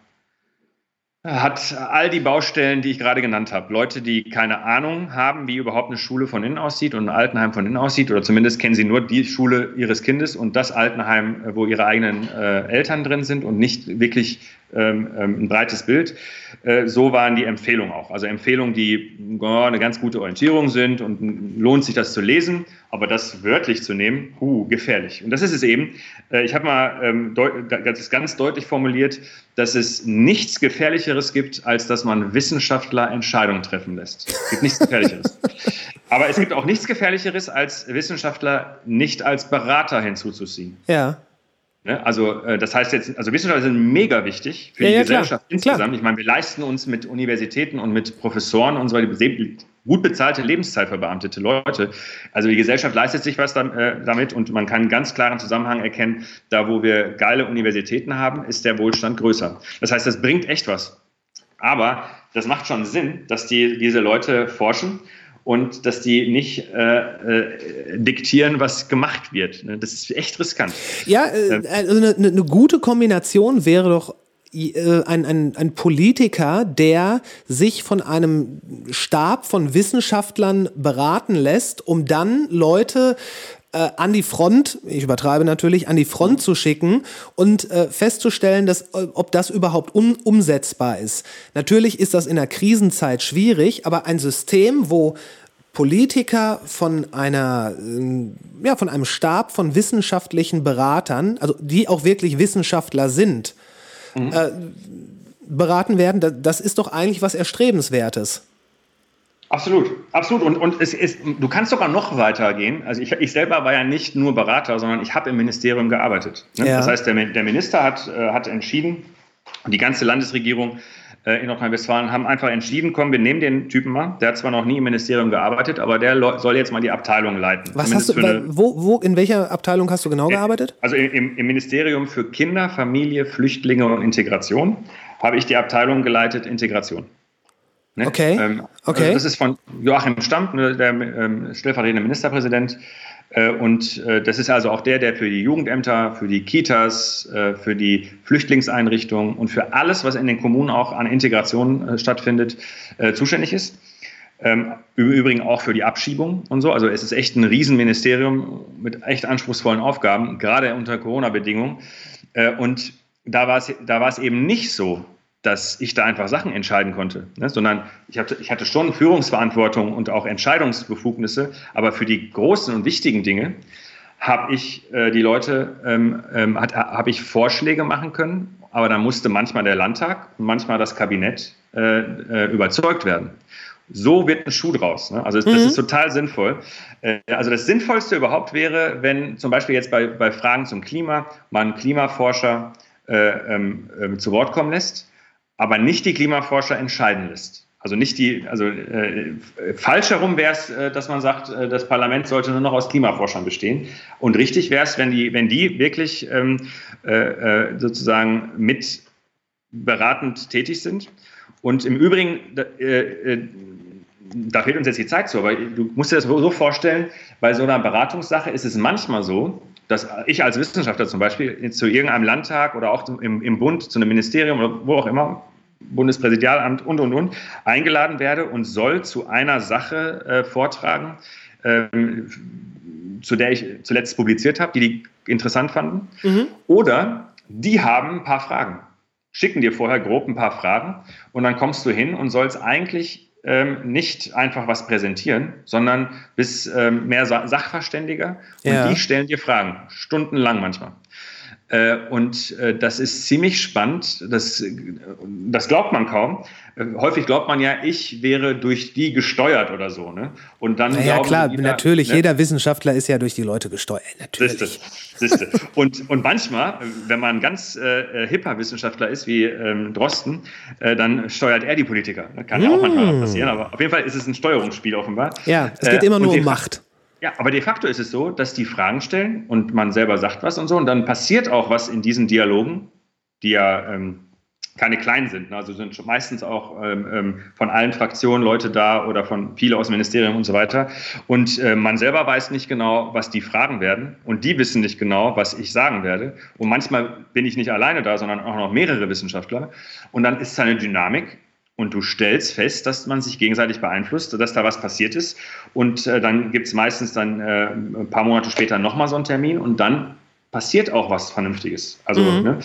hat all die Baustellen, die ich gerade genannt habe. Leute, die keine Ahnung haben, wie überhaupt eine Schule von innen aussieht und ein Altenheim von innen aussieht, oder zumindest kennen sie nur die Schule ihres Kindes und das Altenheim, äh, wo ihre eigenen äh, Eltern drin sind und nicht wirklich ähm, ähm, ein breites Bild. Äh, so waren die Empfehlungen auch. Also Empfehlungen, die ja, eine ganz gute Orientierung sind und lohnt sich das zu lesen, aber das wörtlich zu nehmen, huh, gefährlich. Und das ist es eben. Äh, ich habe mal ähm, das ganz deutlich formuliert, dass es nichts Gefährlicheres gibt, als dass man Wissenschaftler Entscheidungen treffen lässt. Es gibt nichts Gefährlicheres. Aber es gibt auch nichts Gefährlicheres, als Wissenschaftler nicht als Berater hinzuzuziehen. ja. Ne? Also äh, das heißt jetzt, also Wissenschaftler sind mega wichtig für Ja, die ja, klar. Gesellschaft Klar. insgesamt. Ich meine, wir leisten uns mit Universitäten und mit Professoren und so weiter gut bezahlte lebenszeitverbeamtete Leute. Also die Gesellschaft leistet sich was äh, damit und man kann einen ganz klaren Zusammenhang erkennen, da wo wir geile Universitäten haben, ist der Wohlstand größer. Das heißt, das bringt echt was. Aber das macht schon Sinn, dass die, diese Leute forschen und dass die nicht äh, äh, diktieren, was gemacht wird. Ne? Das ist echt riskant. Ja, äh, also eine, eine gute Kombination wäre doch äh, ein, ein, ein Politiker, der sich von einem Stab von Wissenschaftlern beraten lässt, um dann Leute äh, an die Front, ich übertreibe natürlich, an die Front zu schicken und äh, festzustellen, dass, äh, ob das überhaupt un umsetzbar ist. Natürlich ist das in der Krisenzeit schwierig, aber ein System, wo Politiker von einer, ja, von einem Stab von wissenschaftlichen Beratern, also die auch wirklich Wissenschaftler sind, äh, beraten werden, da- das ist doch eigentlich was Erstrebenswertes. Absolut, absolut. Und, und es ist, du kannst sogar noch weiter gehen. Also ich, ich selber war ja nicht nur Berater, sondern ich habe im Ministerium gearbeitet. Ne? Ja. Das heißt, der, der Minister hat, äh, hat entschieden, die ganze Landesregierung in Nordrhein-Westfalen haben einfach entschieden, komm, wir nehmen den Typen mal. Der hat zwar noch nie im Ministerium gearbeitet, aber der soll jetzt mal die Abteilung leiten. Was hast du, eine- wo, wo, in welcher Abteilung hast du genau gearbeitet? also im, im Ministerium für Kinder, Familie, Flüchtlinge und Integration habe ich die Abteilung geleitet Integration. Ne? Okay, Ähm, okay. Also das ist von Joachim Stamp, ne, der ähm, stellvertretende Ministerpräsident. Äh, und äh, das ist also auch der, der für die Jugendämter, für die Kitas, äh, für die Flüchtlingseinrichtungen und für alles, was in den Kommunen auch an Integration stattfindet, zuständig ist. Ähm, Im Übrigen auch für die Abschiebung und so. Also es ist echt ein Riesenministerium mit echt anspruchsvollen Aufgaben, gerade unter Corona-Bedingungen. Und da war es da war es eben nicht so, dass ich da einfach Sachen entscheiden konnte, ne? sondern ich hatte, ich hatte schon Führungsverantwortung und auch Entscheidungsbefugnisse, aber für die großen und wichtigen Dinge habe ich äh, die Leute, ähm, ähm, habe ich Vorschläge machen können, aber dann musste manchmal der Landtag und manchmal das Kabinett äh, äh, überzeugt werden. So wird ein Schuh draus. Ne? Also das, das ist total sinnvoll. Äh, also das Sinnvollste überhaupt wäre, wenn zum Beispiel jetzt bei, bei Fragen zum Klima man Klimaforscher äh, ähm, ähm, zu Wort kommen lässt, aber nicht die Klimaforscher entscheiden lässt. Also nicht die, also äh, falsch herum wäre es, äh, dass man sagt, äh, das Parlament sollte nur noch aus Klimaforschern bestehen. Und richtig wäre es, wenn die, wenn die wirklich ähm, äh, äh, sozusagen mit beratend tätig sind. Und im Übrigen, da, äh, da fehlt uns jetzt die Zeit zu, aber du musst dir das so vorstellen, bei so einer Beratungssache ist es manchmal so, dass ich als Wissenschaftler zum Beispiel zu irgendeinem Landtag oder auch im, im Bund, zu einem Ministerium oder wo auch immer, Bundespräsidialamt und, und, und, eingeladen werde und soll zu einer Sache äh, vortragen, ähm, zu der ich zuletzt publiziert habe, die die interessant fanden. Mhm. Oder die haben ein paar Fragen. Schicken dir vorher grob ein paar Fragen und dann kommst du hin und sollst eigentlich ähm, nicht einfach was präsentieren, sondern bist ähm, mehr Sachverständiger und ja. die stellen dir Fragen, stundenlang manchmal. Äh, und äh, das ist ziemlich spannend. Das, das glaubt man kaum. Äh, häufig glaubt man ja, ich wäre durch die gesteuert oder so. Ne? Und dann ja, klar, jeder, natürlich. Ne? Jeder Wissenschaftler ist ja durch die Leute gesteuert. Natürlich. Siehste, siehste. und, und manchmal, wenn man ein ganz äh, hipper Wissenschaftler ist, wie ähm, Drosten, äh, dann steuert er die Politiker. Kann ja auch manchmal mm. passieren, aber auf jeden Fall ist es ein Steuerungsspiel offenbar. Ja, es geht immer nur um Macht. Ja, aber de facto ist es so, dass die Fragen stellen und man selber sagt was und so und dann passiert auch was in diesen Dialogen, die ja ähm, keine kleinen sind. Ne? Also sind meistens auch ähm, ähm, von allen Fraktionen Leute da oder von viele aus dem Ministerium und so weiter. Und äh, man selber weiß nicht genau, was die fragen werden und die wissen nicht genau, was ich sagen werde. Und manchmal bin ich nicht alleine da, sondern auch noch mehrere Wissenschaftler. Und dann ist es eine Dynamik, und du stellst fest, dass man sich gegenseitig beeinflusst, dass da was passiert ist. Und äh, dann gibt es meistens dann äh, ein paar Monate später nochmal so einen Termin und dann passiert auch was Vernünftiges. Also mhm. ne,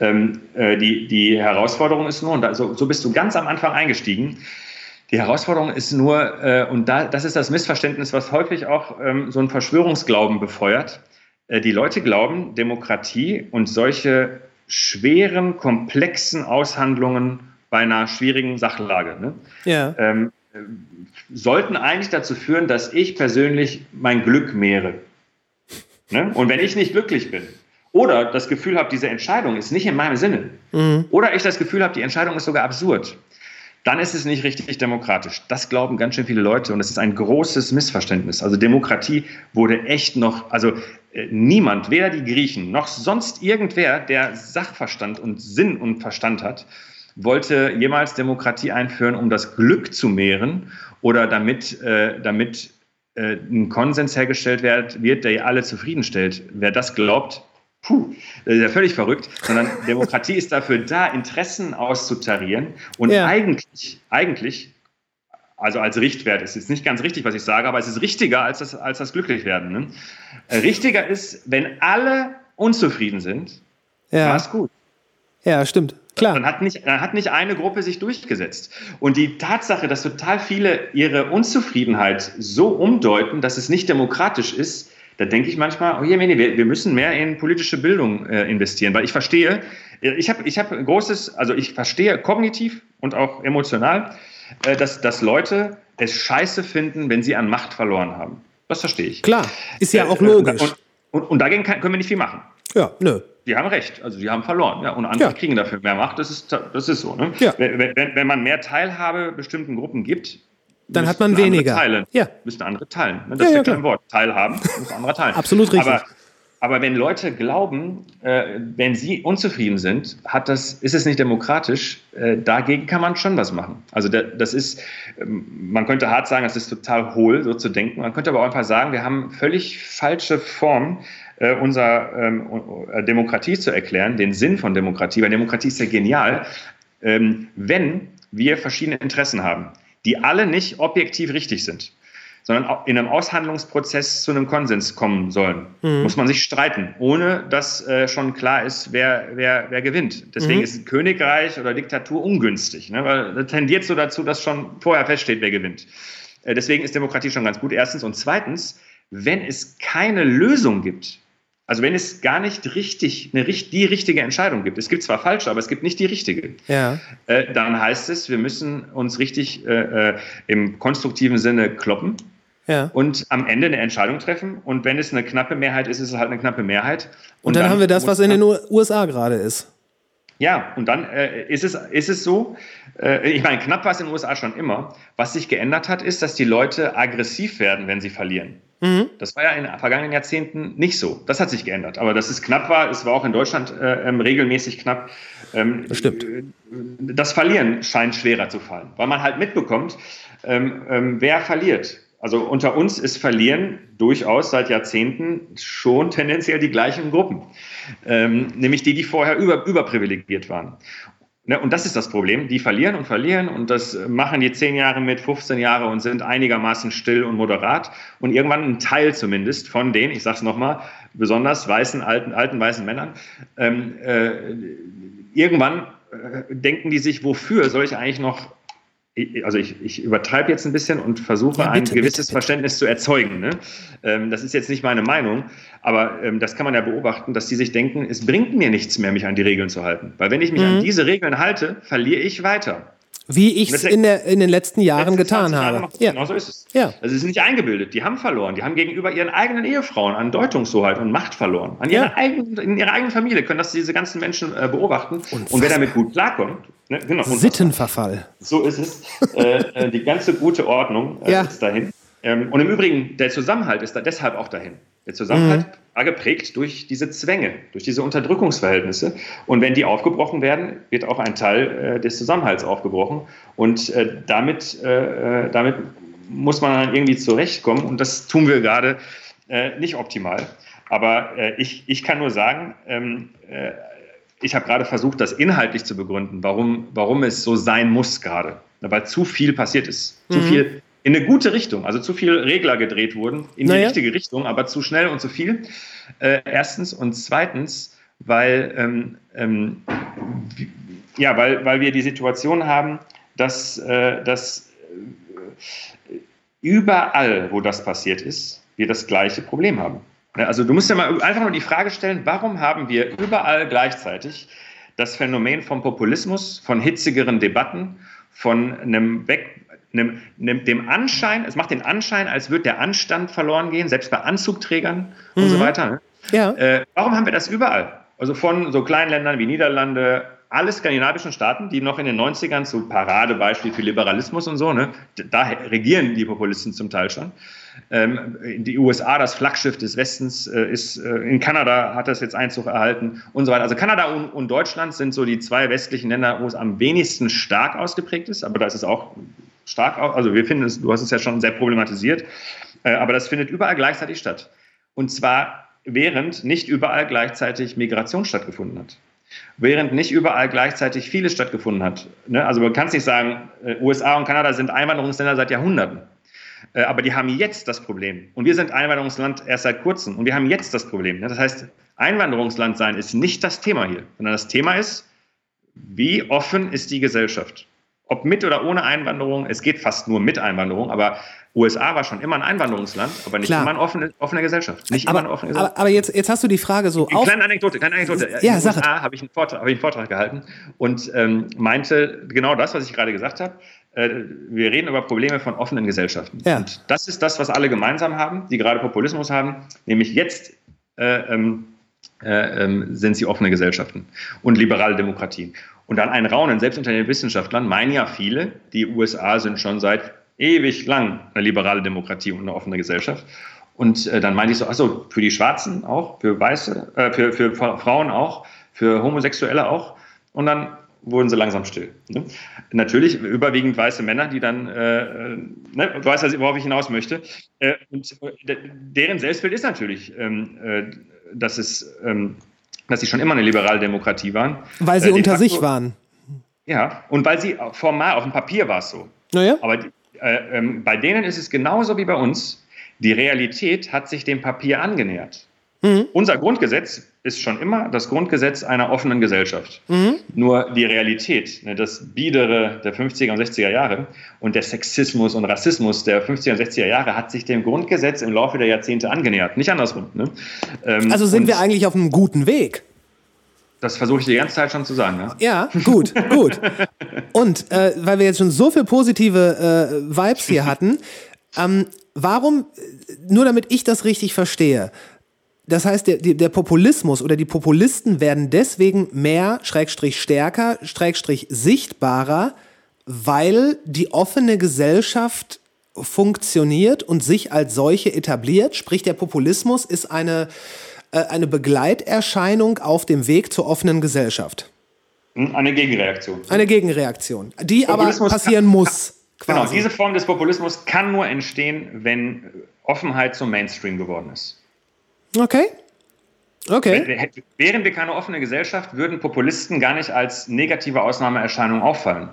ähm, äh, die, die Herausforderung ist nur, und da, so, so bist du ganz am Anfang eingestiegen, die Herausforderung ist nur, äh, und da, das ist das Missverständnis, was häufig auch ähm, so ein Verschwörungsglauben befeuert. Äh, die Leute glauben, Demokratie und solche schweren, komplexen Aushandlungen bei einer schwierigen Sachlage. Ne? Ja. Ähm, sollten eigentlich dazu führen, dass ich persönlich mein Glück mehre. Ne? Und wenn ich nicht glücklich bin oder das Gefühl habe, diese Entscheidung ist nicht in meinem Sinne mhm. oder ich das Gefühl habe, die Entscheidung ist sogar absurd, dann ist es nicht richtig demokratisch. Das glauben ganz schön viele Leute und es ist ein großes Missverständnis. Also Demokratie wurde echt noch, also äh, niemand, weder die Griechen noch sonst irgendwer, der Sachverstand und Sinn und Verstand hat, wollte jemals Demokratie einführen, um das Glück zu mehren oder damit, äh, damit äh, ein Konsens hergestellt wird, wird, der alle zufriedenstellt. Wer das glaubt, puh, das ist ja völlig verrückt, sondern Demokratie ist dafür da, Interessen auszutarieren und ja. eigentlich, eigentlich also als Richtwert ist jetzt nicht ganz richtig, was ich sage, aber es ist richtiger als das, als das Glücklichwerden. Ne? Äh, richtiger ist, wenn alle unzufrieden sind, ja. war es gut. Ja, stimmt. Klar. Dann hat, nicht, dann hat nicht eine Gruppe sich durchgesetzt. Und die Tatsache, dass total viele ihre Unzufriedenheit so umdeuten, dass es nicht demokratisch ist, da denke ich manchmal, oh je, wir, wir müssen mehr in politische Bildung äh, investieren, weil ich verstehe, ich habe ich hab großes, also ich verstehe kognitiv und auch emotional, äh, dass, dass Leute es scheiße finden, wenn sie an Macht verloren haben. Das verstehe ich. Klar, ist ja äh, auch logisch. Und, und, und dagegen kann, können wir nicht viel machen. Ja, nö. Die haben recht, also die haben verloren. Ja, und andere ja. kriegen dafür mehr Macht, das ist, das ist so. Ne? Ja. Wenn, wenn, wenn man mehr Teilhabe bestimmten Gruppen gibt, dann hat man weniger. Teilen. Ja. Müssen andere teilen. Ne? Das ja, ist ja, kein Wort. Teilhaben, muss andere teilen. Absolut richtig. Aber, aber wenn Leute glauben, äh, wenn sie unzufrieden sind, hat das, ist es nicht demokratisch. Äh, dagegen kann man schon was machen. Also der, das ist, ähm, man könnte hart sagen, das ist total hohl, so zu denken. Man könnte aber auch einfach sagen, wir haben völlig falsche Formen äh, unserer ähm, äh, Demokratie zu erklären, den Sinn von Demokratie, weil Demokratie ist ja genial, ähm, wenn wir verschiedene Interessen haben, die alle nicht objektiv richtig sind, sondern in einem Aushandlungsprozess zu einem Konsens kommen sollen. Mhm. Muss man sich streiten, ohne dass äh, schon klar ist, wer, wer, wer gewinnt. Deswegen mhm. ist Königreich oder Diktatur ungünstig, ne? weil das tendiert so dazu, dass schon vorher feststeht, wer gewinnt. Äh, deswegen ist Demokratie schon ganz gut, erstens. Und zweitens, wenn es keine Lösung gibt, also wenn es gar nicht richtig, eine, die richtige Entscheidung gibt, es gibt zwar falsche, aber es gibt nicht die richtige, ja. äh, dann heißt es, wir müssen uns richtig äh, äh, im konstruktiven Sinne kloppen ja. und am Ende eine Entscheidung treffen. Und wenn es eine knappe Mehrheit ist, ist es halt eine knappe Mehrheit. Und, und dann, dann, haben wir das, was in den USA gerade ist. Ja, und dann äh, ist, es, ist es so, äh, ich meine, knapp war es in den USA schon immer. Was sich geändert hat, ist, dass die Leute aggressiv werden, wenn sie verlieren. Mhm. Das war ja in den vergangenen Jahrzehnten nicht so. Das hat sich geändert. Aber dass es knapp war, es war auch in Deutschland äh, ähm, regelmäßig knapp. Ähm, das stimmt. Das Verlieren scheint schwerer zu fallen, weil man halt mitbekommt, ähm, ähm, wer verliert. Also unter uns ist Verlieren durchaus seit Jahrzehnten schon tendenziell die gleichen Gruppen, ähm, nämlich die, die vorher über, überprivilegiert waren. Ne, und das ist das Problem. Die verlieren und verlieren und das machen die 10 Jahre mit, 15 Jahre und sind einigermaßen still und moderat. Und irgendwann ein Teil zumindest von den, ich sage es nochmal, besonders weißen, alten, alten weißen Männern, ähm, äh, irgendwann äh, denken die sich, wofür soll ich eigentlich noch also ich, ich übertreibe jetzt ein bisschen und versuche ja, bitte, ein gewisses bitte, Verständnis bitte. zu erzeugen. Ne? Ähm, das ist jetzt nicht meine Meinung, aber ähm, das kann man ja beobachten, dass die sich denken, es bringt mir nichts mehr, mich an die Regeln zu halten. Weil wenn ich mich mhm. an diese Regeln halte, verliere ich weiter. Wie ich es in, in den letzten Jahren getan habe. Ja. Genau so ist es. Ja. Also sie sind nicht eingebildet. Die haben verloren. Die haben gegenüber ihren eigenen Ehefrauen an Deutungshoheit und Macht verloren. An ihrer ja. eigenen, in ihrer eigenen Familie können das diese ganzen Menschen äh, beobachten. Unfassbar. Und wer damit gut klarkommt, ne, genau, Sittenverfall. So ist es. äh, äh die ganze gute Ordnung äh, ja. ist dahin. Ähm, und im Übrigen, der Zusammenhalt ist da deshalb auch dahin. Der Zusammenhalt mhm. Geprägt durch diese Zwänge, durch diese Unterdrückungsverhältnisse. Und wenn die aufgebrochen werden, wird auch ein Teil äh, des Zusammenhalts aufgebrochen. Und äh, damit, äh, äh damit muss man dann irgendwie zurechtkommen. Und das tun wir gerade äh, nicht optimal. Aber äh, ich, ich kann nur sagen, ähm, ich habe gerade versucht, das inhaltlich zu begründen, warum, warum es so sein muss gerade. Weil zu viel passiert ist. Mhm. Zu viel in eine gute Richtung. Also zu viele Regler gedreht wurden, in die naja. richtige Richtung, aber zu schnell und zu viel. Äh, erstens. Und zweitens, weil, ähm, ähm, ja, weil, weil wir die Situation haben, dass, äh, dass äh, überall, wo das passiert ist, wir das gleiche Problem haben. Also du musst ja mal einfach nur die Frage stellen, warum haben wir überall gleichzeitig das Phänomen vom Populismus, von hitzigeren Debatten, von einem Weg, einem, einem, dem Anschein, es macht den Anschein, als würde der Anstand verloren gehen, selbst bei Anzugträgern mhm. und so mhm. weiter. Ne? Ja. Äh, warum haben wir das überall? Also von so kleinen Ländern wie Niederlande, alle skandinavischen Staaten, die noch in den 90ern zu Paradebeispiel für Liberalismus und so, ne, da regieren die Populisten zum Teil schon. Ähm, die USA, das Flaggschiff des Westens, äh, ist äh, in Kanada hat das jetzt Einzug erhalten und so weiter. Also Kanada und, und, Deutschland sind so die zwei westlichen Länder, wo es am wenigsten stark ausgeprägt ist, aber da ist es auch stark, also wir finden es, du hast es ja schon sehr problematisiert, äh, aber das findet überall gleichzeitig statt. Und zwar während nicht überall gleichzeitig Migration stattgefunden hat. Während nicht überall gleichzeitig vieles stattgefunden hat. Ne? Also man kann es nicht sagen, äh, USA und Kanada sind Einwanderungsländer seit Jahrhunderten. Äh, aber die haben jetzt das Problem. Und wir sind Einwanderungsland erst seit kurzem. Und wir haben jetzt das Problem. Ne? Das heißt, Einwanderungsland sein ist nicht das Thema hier, sondern das Thema ist, wie offen ist die Gesellschaft? Ob mit oder ohne Einwanderung, es geht fast nur mit Einwanderung, aber USA war schon immer ein Einwanderungsland, aber nicht Klar. immer eine offene, offene Gesellschaft. Nicht aber, immer eine offene Gesellschaft. Aber, aber, jetzt, jetzt hast du die Frage so. Eine kleine Anekdote, kleine Anekdote. Ja, In den USA habe ich, einen Vortrag, hab ich einen Vortrag gehalten und ähm, meinte genau das, was ich gerade gesagt habe. Äh, wir reden über Probleme von offenen Gesellschaften. Ja. Und das ist das, was alle gemeinsam haben, die gerade Populismus haben, nämlich jetzt äh, ähm, äh, ähm, sind sie offene Gesellschaften und liberale Demokratien. Und dann ein Raunen, selbst unter den Wissenschaftlern meinen ja viele, die USA sind schon seit ewig lang eine liberale Demokratie und eine offene Gesellschaft. Und äh, dann meinte ich so, achso, für die Schwarzen auch, für Weiße, äh, für, für Frauen auch, für Homosexuelle auch. Und dann wurden sie langsam still. Ne? Natürlich überwiegend weiße Männer, die dann, äh, äh ne, du weißt, worauf ich hinaus möchte. Äh, und äh, deren Selbstbild ist natürlich, ähm, äh, dass es ähm, dass sie schon immer eine liberale Demokratie waren. Weil sie äh, unter facto, sich waren. Ja, und weil sie formal auf dem Papier war es so. Naja. Aber äh, ähm, bei denen ist es genauso wie bei uns. Die Realität hat sich dem Papier angenähert. Mhm. Unser Grundgesetz ist schon immer das Grundgesetz einer offenen Gesellschaft. Mhm. Nur die Realität, ne, das Biedere der 50er und 60er Jahre und der Sexismus und Rassismus der 50er und 60er Jahre hat sich dem Grundgesetz im Laufe der Jahrzehnte angenähert. Nicht andersrum. Ne? Ähm, also sind wir eigentlich auf einem guten Weg. Das versuche ich die ganze Zeit schon zu sagen. Ne? Ja, gut, gut. Und äh, weil wir jetzt schon so viele positive äh, Vibes hier hatten, ähm, warum, nur damit ich das richtig verstehe, das heißt, der, der Populismus oder die Populisten werden deswegen mehr, Schrägstrich stärker, Schrägstrich sichtbarer, weil die offene Gesellschaft funktioniert und sich als solche etabliert. Sprich, der Populismus ist eine, äh, eine Begleiterscheinung auf dem Weg zur offenen Gesellschaft. Hm, eine Gegenreaktion. Eine Gegenreaktion, die aber passieren muss. Genau, Quasi. diese Form des Populismus kann nur entstehen, wenn Offenheit zum Mainstream geworden ist. Okay. Okay. Wären wir keine offene Gesellschaft, würden Populisten gar nicht als negative Ausnahmeerscheinung auffallen.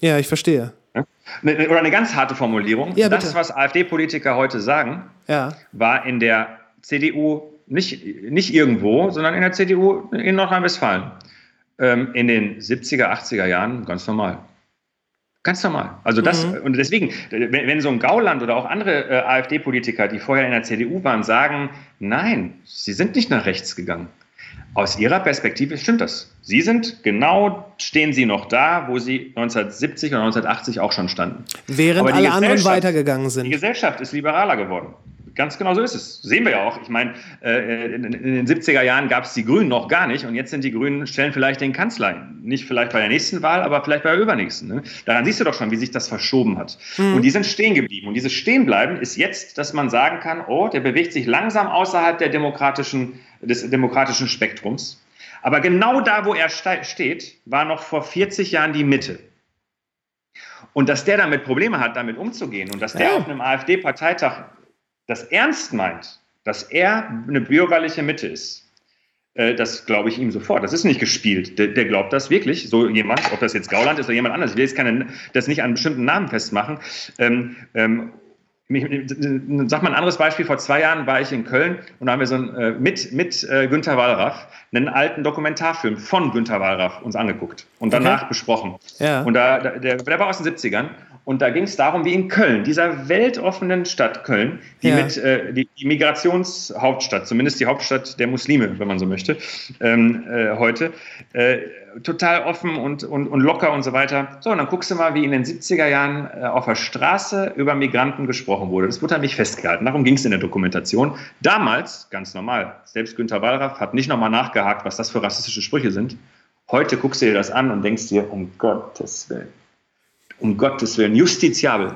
Ja, ich verstehe. Ne- Oder eine ganz harte Formulierung. Ja, das, was AfD-Politiker heute sagen, Ja. war in der CDU nicht, nicht irgendwo, sondern in der CDU in Nordrhein-Westfalen. Ähm, in den 70er, 80er Jahren ganz normal. Ganz normal. Also das, und deswegen, wenn, wenn so ein Gauland oder auch andere äh, AfD-Politiker, die vorher in der CDU waren, sagen, nein, sie sind nicht nach rechts gegangen. Aus ihrer Perspektive stimmt das. Sie sind genau, stehen sie noch da, wo sie 1970 oder 1980 auch schon standen. Während die alle anderen weitergegangen Die sind. Gesellschaft ist liberaler geworden. Ganz genau so ist es. Sehen wir ja auch. Ich meine, äh, in, den 70er Jahren gab es die Grünen noch gar nicht und jetzt sind die Grünen, stellen vielleicht den Kanzler ein. Nicht vielleicht bei der nächsten Wahl, aber vielleicht bei der übernächsten. Ne? Daran siehst du doch schon, wie sich das verschoben hat. Und die sind stehen geblieben. Und dieses Stehenbleiben ist jetzt, dass man sagen kann, oh, der bewegt sich langsam außerhalb der demokratischen, des demokratischen Spektrums. Aber genau da, wo er ste- steht, war noch vor 40 Jahren die Mitte. Und dass der damit Probleme hat, damit umzugehen und dass der Ja. auf einem AfD-Parteitag das ernst meint, dass er eine bürgerliche Mitte ist, äh, das glaube ich ihm sofort. Das ist nicht gespielt. Der, der glaubt das wirklich. So jemand, ob das jetzt Gauland ist oder jemand anderes, ich will jetzt keine, das nicht an bestimmten Namen festmachen. Ähm, ähm, sag mal ein anderes Beispiel. Vor zwei Jahren war ich in Köln und da haben wir so ein, äh, mit, mit äh, Günter Wallraff einen alten Dokumentarfilm von Günter Wallraff uns angeguckt und danach Okay. besprochen. Ja. Und da, da, der, der war aus den 70ern und da ging es darum, wie in Köln, dieser weltoffenen Stadt Köln, die Ja. mit äh, die, die Migrationshauptstadt, zumindest die Hauptstadt der Muslime, wenn man so möchte, ähm, äh, heute, äh, total offen und, und, und locker und so weiter. So, und dann guckst du mal, wie in den 70er Jahren äh, auf der Straße über Migranten gesprochen wurde. Das wurde halt nicht festgehalten. Darum ging es in der Dokumentation. Damals, ganz normal, selbst Günter Wallraff hat nicht nochmal nachgehakt, was das für rassistische Sprüche sind. Heute guckst du dir das an und denkst dir, um Gottes Willen, um Gottes Willen, justiziabel.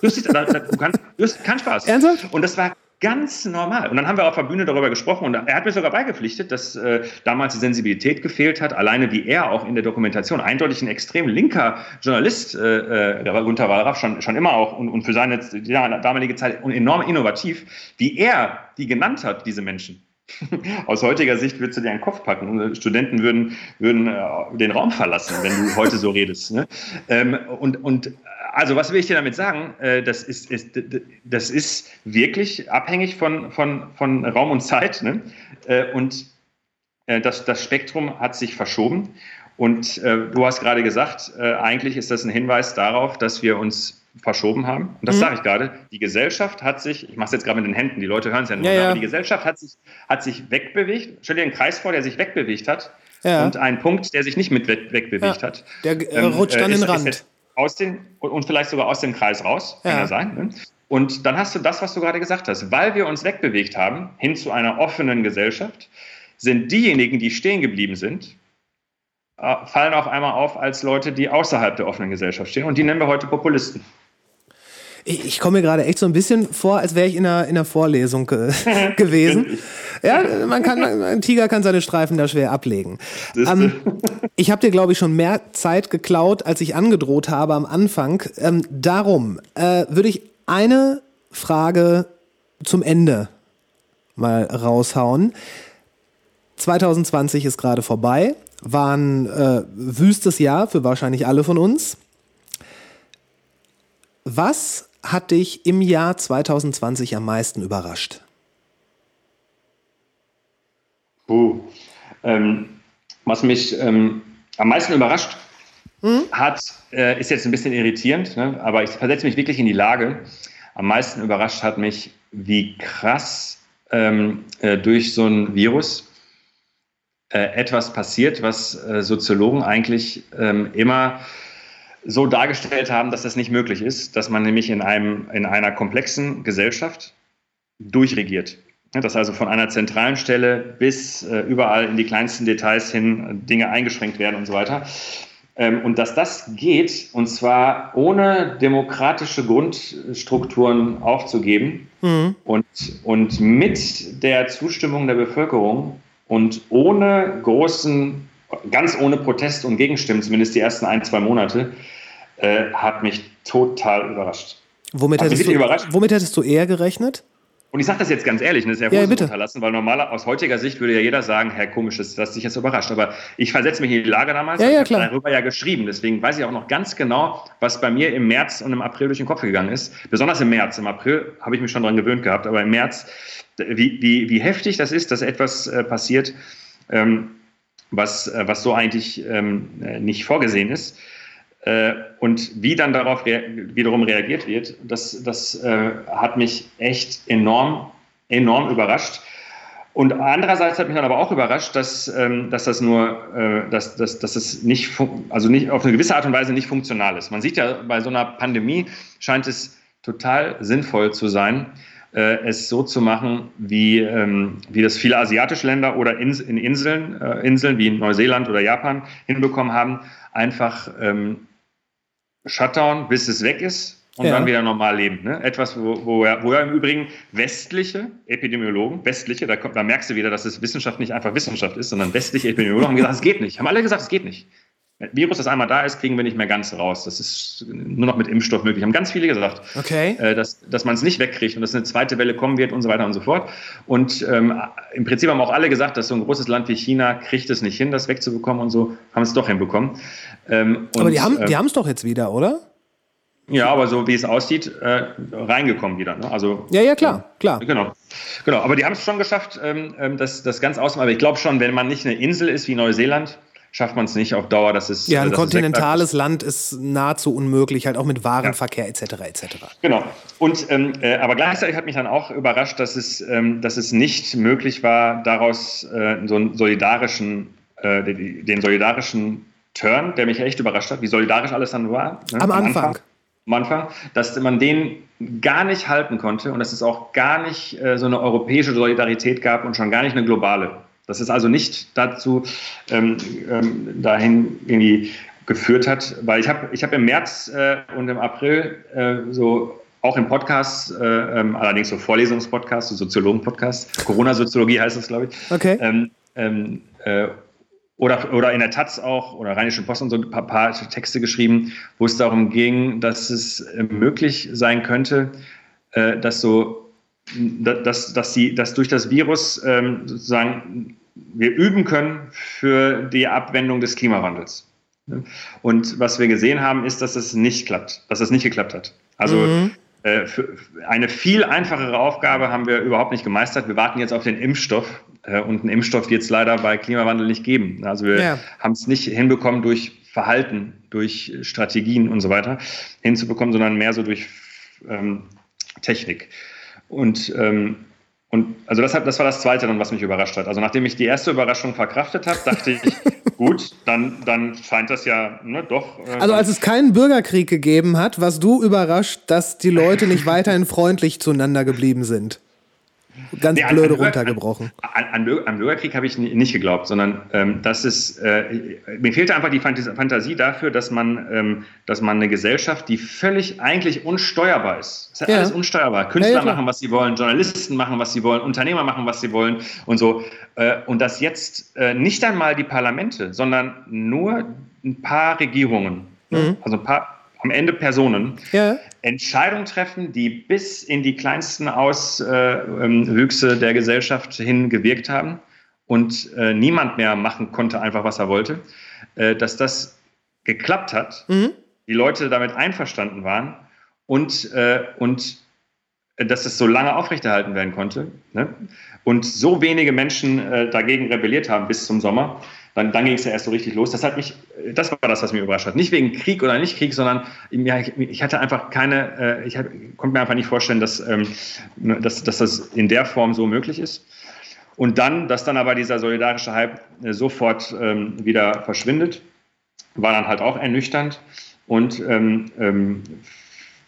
Justiz, da, da, du kannst, just, kein Spaß. Ernsthaft? Und das war ganz normal. Und dann haben wir auf der Bühne darüber gesprochen und er hat mir sogar beigepflichtet, dass äh, damals die Sensibilität gefehlt hat, alleine wie er auch in der Dokumentation eindeutig ein extrem linker Journalist, äh, äh, der war Gunther Wallraff schon, schon immer auch und, und für seine ja, damalige Zeit enorm innovativ, wie er die genannt hat, diese Menschen. Aus heutiger Sicht würdest du dir einen Kopf packen und äh, Studenten würden, würden äh, den Raum verlassen, wenn du heute so redest. Ne? Ähm, und, und also was will ich dir damit sagen? Äh, das, ist, ist, das ist wirklich abhängig von, von, von Raum und Zeit. Ne? Äh, und äh, das, das Spektrum hat sich verschoben. Und du hast gerade gesagt, eigentlich ist das ein Hinweis darauf, dass wir uns verschoben haben. Und das Mhm. sage ich gerade. Die Gesellschaft hat sich, ich mache es jetzt gerade mit den Händen, die Leute hören es ja nur, Ja, ja. aber die Gesellschaft hat sich, hat sich wegbewegt. Stell dir einen Kreis vor, der sich wegbewegt hat. Ja. Und einen Punkt, der sich nicht mit weg, wegbewegt hat. Der äh, rutscht äh, an ist- den ist Rand. jetzt Aus den, und- vielleicht sogar aus dem Kreis raus, kann Ja. ja sein. Ne? Und dann hast du das, was du gerade gesagt hast. Weil wir uns wegbewegt haben, hin zu einer offenen Gesellschaft, sind diejenigen, die stehen geblieben sind, äh, fallen auf einmal auf als Leute, die außerhalb der offenen Gesellschaft stehen. Und die nennen wir heute Populisten. Ich, ich komme mir gerade echt so ein bisschen vor, als wäre ich in einer, in einer Vorlesung ge gewesen. Ja, man kann, ein Tiger kann seine Streifen da schwer ablegen. Ähm, ich habe dir, glaube ich, schon mehr Zeit geklaut, als ich angedroht habe am Anfang. Ähm, darum äh, würde ich eine Frage zum Ende mal raushauen. 2020 ist gerade vorbei, war ein äh, wüstes Jahr für wahrscheinlich alle von uns. Was hat dich im Jahr 2020 am meisten überrascht? Puh. Ähm, was mich ähm, am meisten überrascht hat, äh, ist jetzt ein bisschen irritierend, ne? aber ich versetze mich wirklich in die Lage. Am meisten überrascht hat mich, wie krass ähm, äh, durch so ein Virus äh, etwas passiert, was äh, Soziologen eigentlich ähm, immer so dargestellt haben, dass das nicht möglich ist, dass man nämlich in, einem, in einer komplexen Gesellschaft durchregiert. Dass also von einer zentralen Stelle bis äh, überall in die kleinsten Details hin äh, Dinge eingeschränkt werden und so weiter. Ähm, und dass das geht, und zwar ohne demokratische Grundstrukturen aufzugeben und, und mit der Zustimmung der Bevölkerung und ohne großen, ganz ohne Protest und Gegenstimmen, zumindest die ersten ein, zwei Monate, äh, hat mich total überrascht. Womit Hat hättest, du, womit hättest du eher gerechnet? Und ich sage das jetzt ganz ehrlich, ne, sehr Ja, ja, unterlassen, weil normaler aus heutiger Sicht würde ja jeder sagen, Herr komisch, das das dich jetzt überrascht. Aber ich versetze mich in die Lage damals. Ja, ich ja, habe klar. darüber ja geschrieben. Deswegen weiß ich auch noch ganz genau, was bei mir im März und im April durch den Kopf gegangen ist. Besonders im März. Im April habe ich mich schon daran gewöhnt gehabt, aber im März, wie, wie, wie heftig das ist, dass etwas äh, passiert, ähm, was, äh, was so eigentlich ähm, äh, nicht vorgesehen ist. Äh, und wie dann darauf rea wiederum reagiert wird, das, das äh, hat mich echt enorm, enorm überrascht. Und andererseits hat mich dann aber auch überrascht, dass, ähm, dass das nur, äh, dass, dass, dass es nicht, also nicht auf eine gewisse Art und Weise nicht funktional ist. Man sieht ja, bei so einer Pandemie scheint es total sinnvoll zu sein, äh, es so zu machen, wie, ähm, wie das viele asiatische Länder oder Ins in Inseln, äh, Inseln wie Neuseeland oder Japan hinbekommen haben, einfach ähm, Shutdown, bis es weg ist und Ja. dann wieder normal leben. Ne? Etwas, wo, wo, ja, wo ja im Übrigen westliche Epidemiologen, westliche, da, kommt, da merkst du wieder, dass es Wissenschaft nicht einfach Wissenschaft ist, sondern westliche Epidemiologen haben gesagt, es geht nicht. Haben alle gesagt, es geht nicht. Virus, das einmal da ist, kriegen wir nicht mehr ganz raus. Das ist nur noch mit Impfstoff möglich. Haben ganz viele gesagt, Okay. äh, dass, dass man es nicht wegkriegt und dass eine zweite Welle kommen wird und so weiter und so fort. Und ähm, im Prinzip haben auch alle gesagt, dass so ein großes Land wie China kriegt es nicht hin, das wegzubekommen und so haben es doch hinbekommen. Ähm, Aber und, die haben äh, es doch jetzt wieder, oder? ja, aber so wie es aussieht, äh, reingekommen wieder. Ne? Also, Ja, ja, klar, klar. Genau. Genau, aber die haben es schon geschafft, ähm, ähm, das, das ganz auszumachen. Aber ich glaube schon, wenn man nicht eine Insel ist wie Neuseeland, schafft man es nicht auf Dauer, dass es. Ja, ein es kontinentales Land ist nahezu unmöglich, halt auch mit Warenverkehr etc. etc. Genau. Und ähm, äh, aber gleichzeitig hat mich dann auch überrascht, dass es, ähm, dass es nicht möglich war, daraus äh, so einen solidarischen, äh, den, den solidarischen Turn, der mich echt überrascht hat, wie solidarisch alles dann war. ne, Am Anfang. Am Anfang, dass man den gar nicht halten konnte und dass es auch gar nicht äh, so eine europäische Solidarität gab und schon gar nicht eine globale. Dass es also nicht dazu ähm, ähm, dahin irgendwie geführt hat, weil ich habe ich hab im März äh, und im April äh, so auch im Podcast, äh, ähm, allerdings so Vorlesungspodcasts, so Soziologen-Podcasts, Corona-Soziologie heißt das, glaube ich, Okay. ähm, ähm, äh, oder, oder in der Taz auch oder Rheinischen Post und so ein paar, paar Texte geschrieben, wo es darum ging, dass es äh, möglich sein könnte, äh, dass so, dass, dass, die, dass durch das Virus ähm, sozusagen wir üben können für die Abwendung des Klimawandels. Und was wir gesehen haben, ist, dass es nicht klappt, dass es nicht geklappt hat. Also Mhm. äh, eine viel einfachere Aufgabe haben wir überhaupt nicht gemeistert. Wir warten jetzt auf den Impfstoff äh, und einen Impfstoff wird es leider bei Klimawandel nicht geben. Also wir Ja. haben es nicht hinbekommen durch Verhalten, durch Strategien und so weiter hinzubekommen, sondern mehr so durch ähm, Technik. Und ähm, und also das, hat, das war das Zweite, dann, was mich überrascht hat. Also nachdem ich die erste Überraschung verkraftet habe, dachte ich, gut, dann, dann scheint das ja ne, doch. äh, Also als es keinen Bürgerkrieg gegeben hat, warst du überrascht, dass die Leute nicht weiterhin freundlich zueinander geblieben sind. Ganz Nee, blöde an runtergebrochen. An, an, an Bürgerkrieg habe ich ni- nicht geglaubt, sondern ähm, das ist, äh, mir fehlte einfach die Fantas- Fantasie dafür, dass man, ähm, dass man eine Gesellschaft, die völlig eigentlich unsteuerbar ist, ist ja, Ja. alles unsteuerbar. Künstler Ja, machen, was sie wollen, Journalisten machen, was sie wollen, Unternehmer machen, was sie wollen und so. Äh, und dass jetzt äh, nicht einmal die Parlamente, sondern nur ein paar Regierungen, ne? also ein paar am Ende Personen, Ja. Entscheidungen treffen, die bis in die kleinsten Auswüchse der Gesellschaft hin gewirkt haben und äh, niemand mehr machen konnte einfach, was er wollte, äh, dass das geklappt hat, Mhm. die Leute damit einverstanden waren und, äh, und äh, dass es so lange aufrechterhalten werden konnte ne? und so wenige Menschen äh, dagegen rebelliert haben bis zum Sommer, dann, dann ging es ja erst so richtig los. Das hat mich, äh, das war das, was mich überrascht hat. Nicht wegen Krieg oder nicht Krieg, sondern ja, ich, hatte einfach keine, äh, ich hatte, konnte mir einfach nicht vorstellen, dass, ähm, ne, dass, dass das in der Form so möglich ist. Und dann, dass dann aber dieser solidarische Hype äh, sofort ähm, wieder verschwindet, war dann halt auch ernüchternd und ähm, ähm,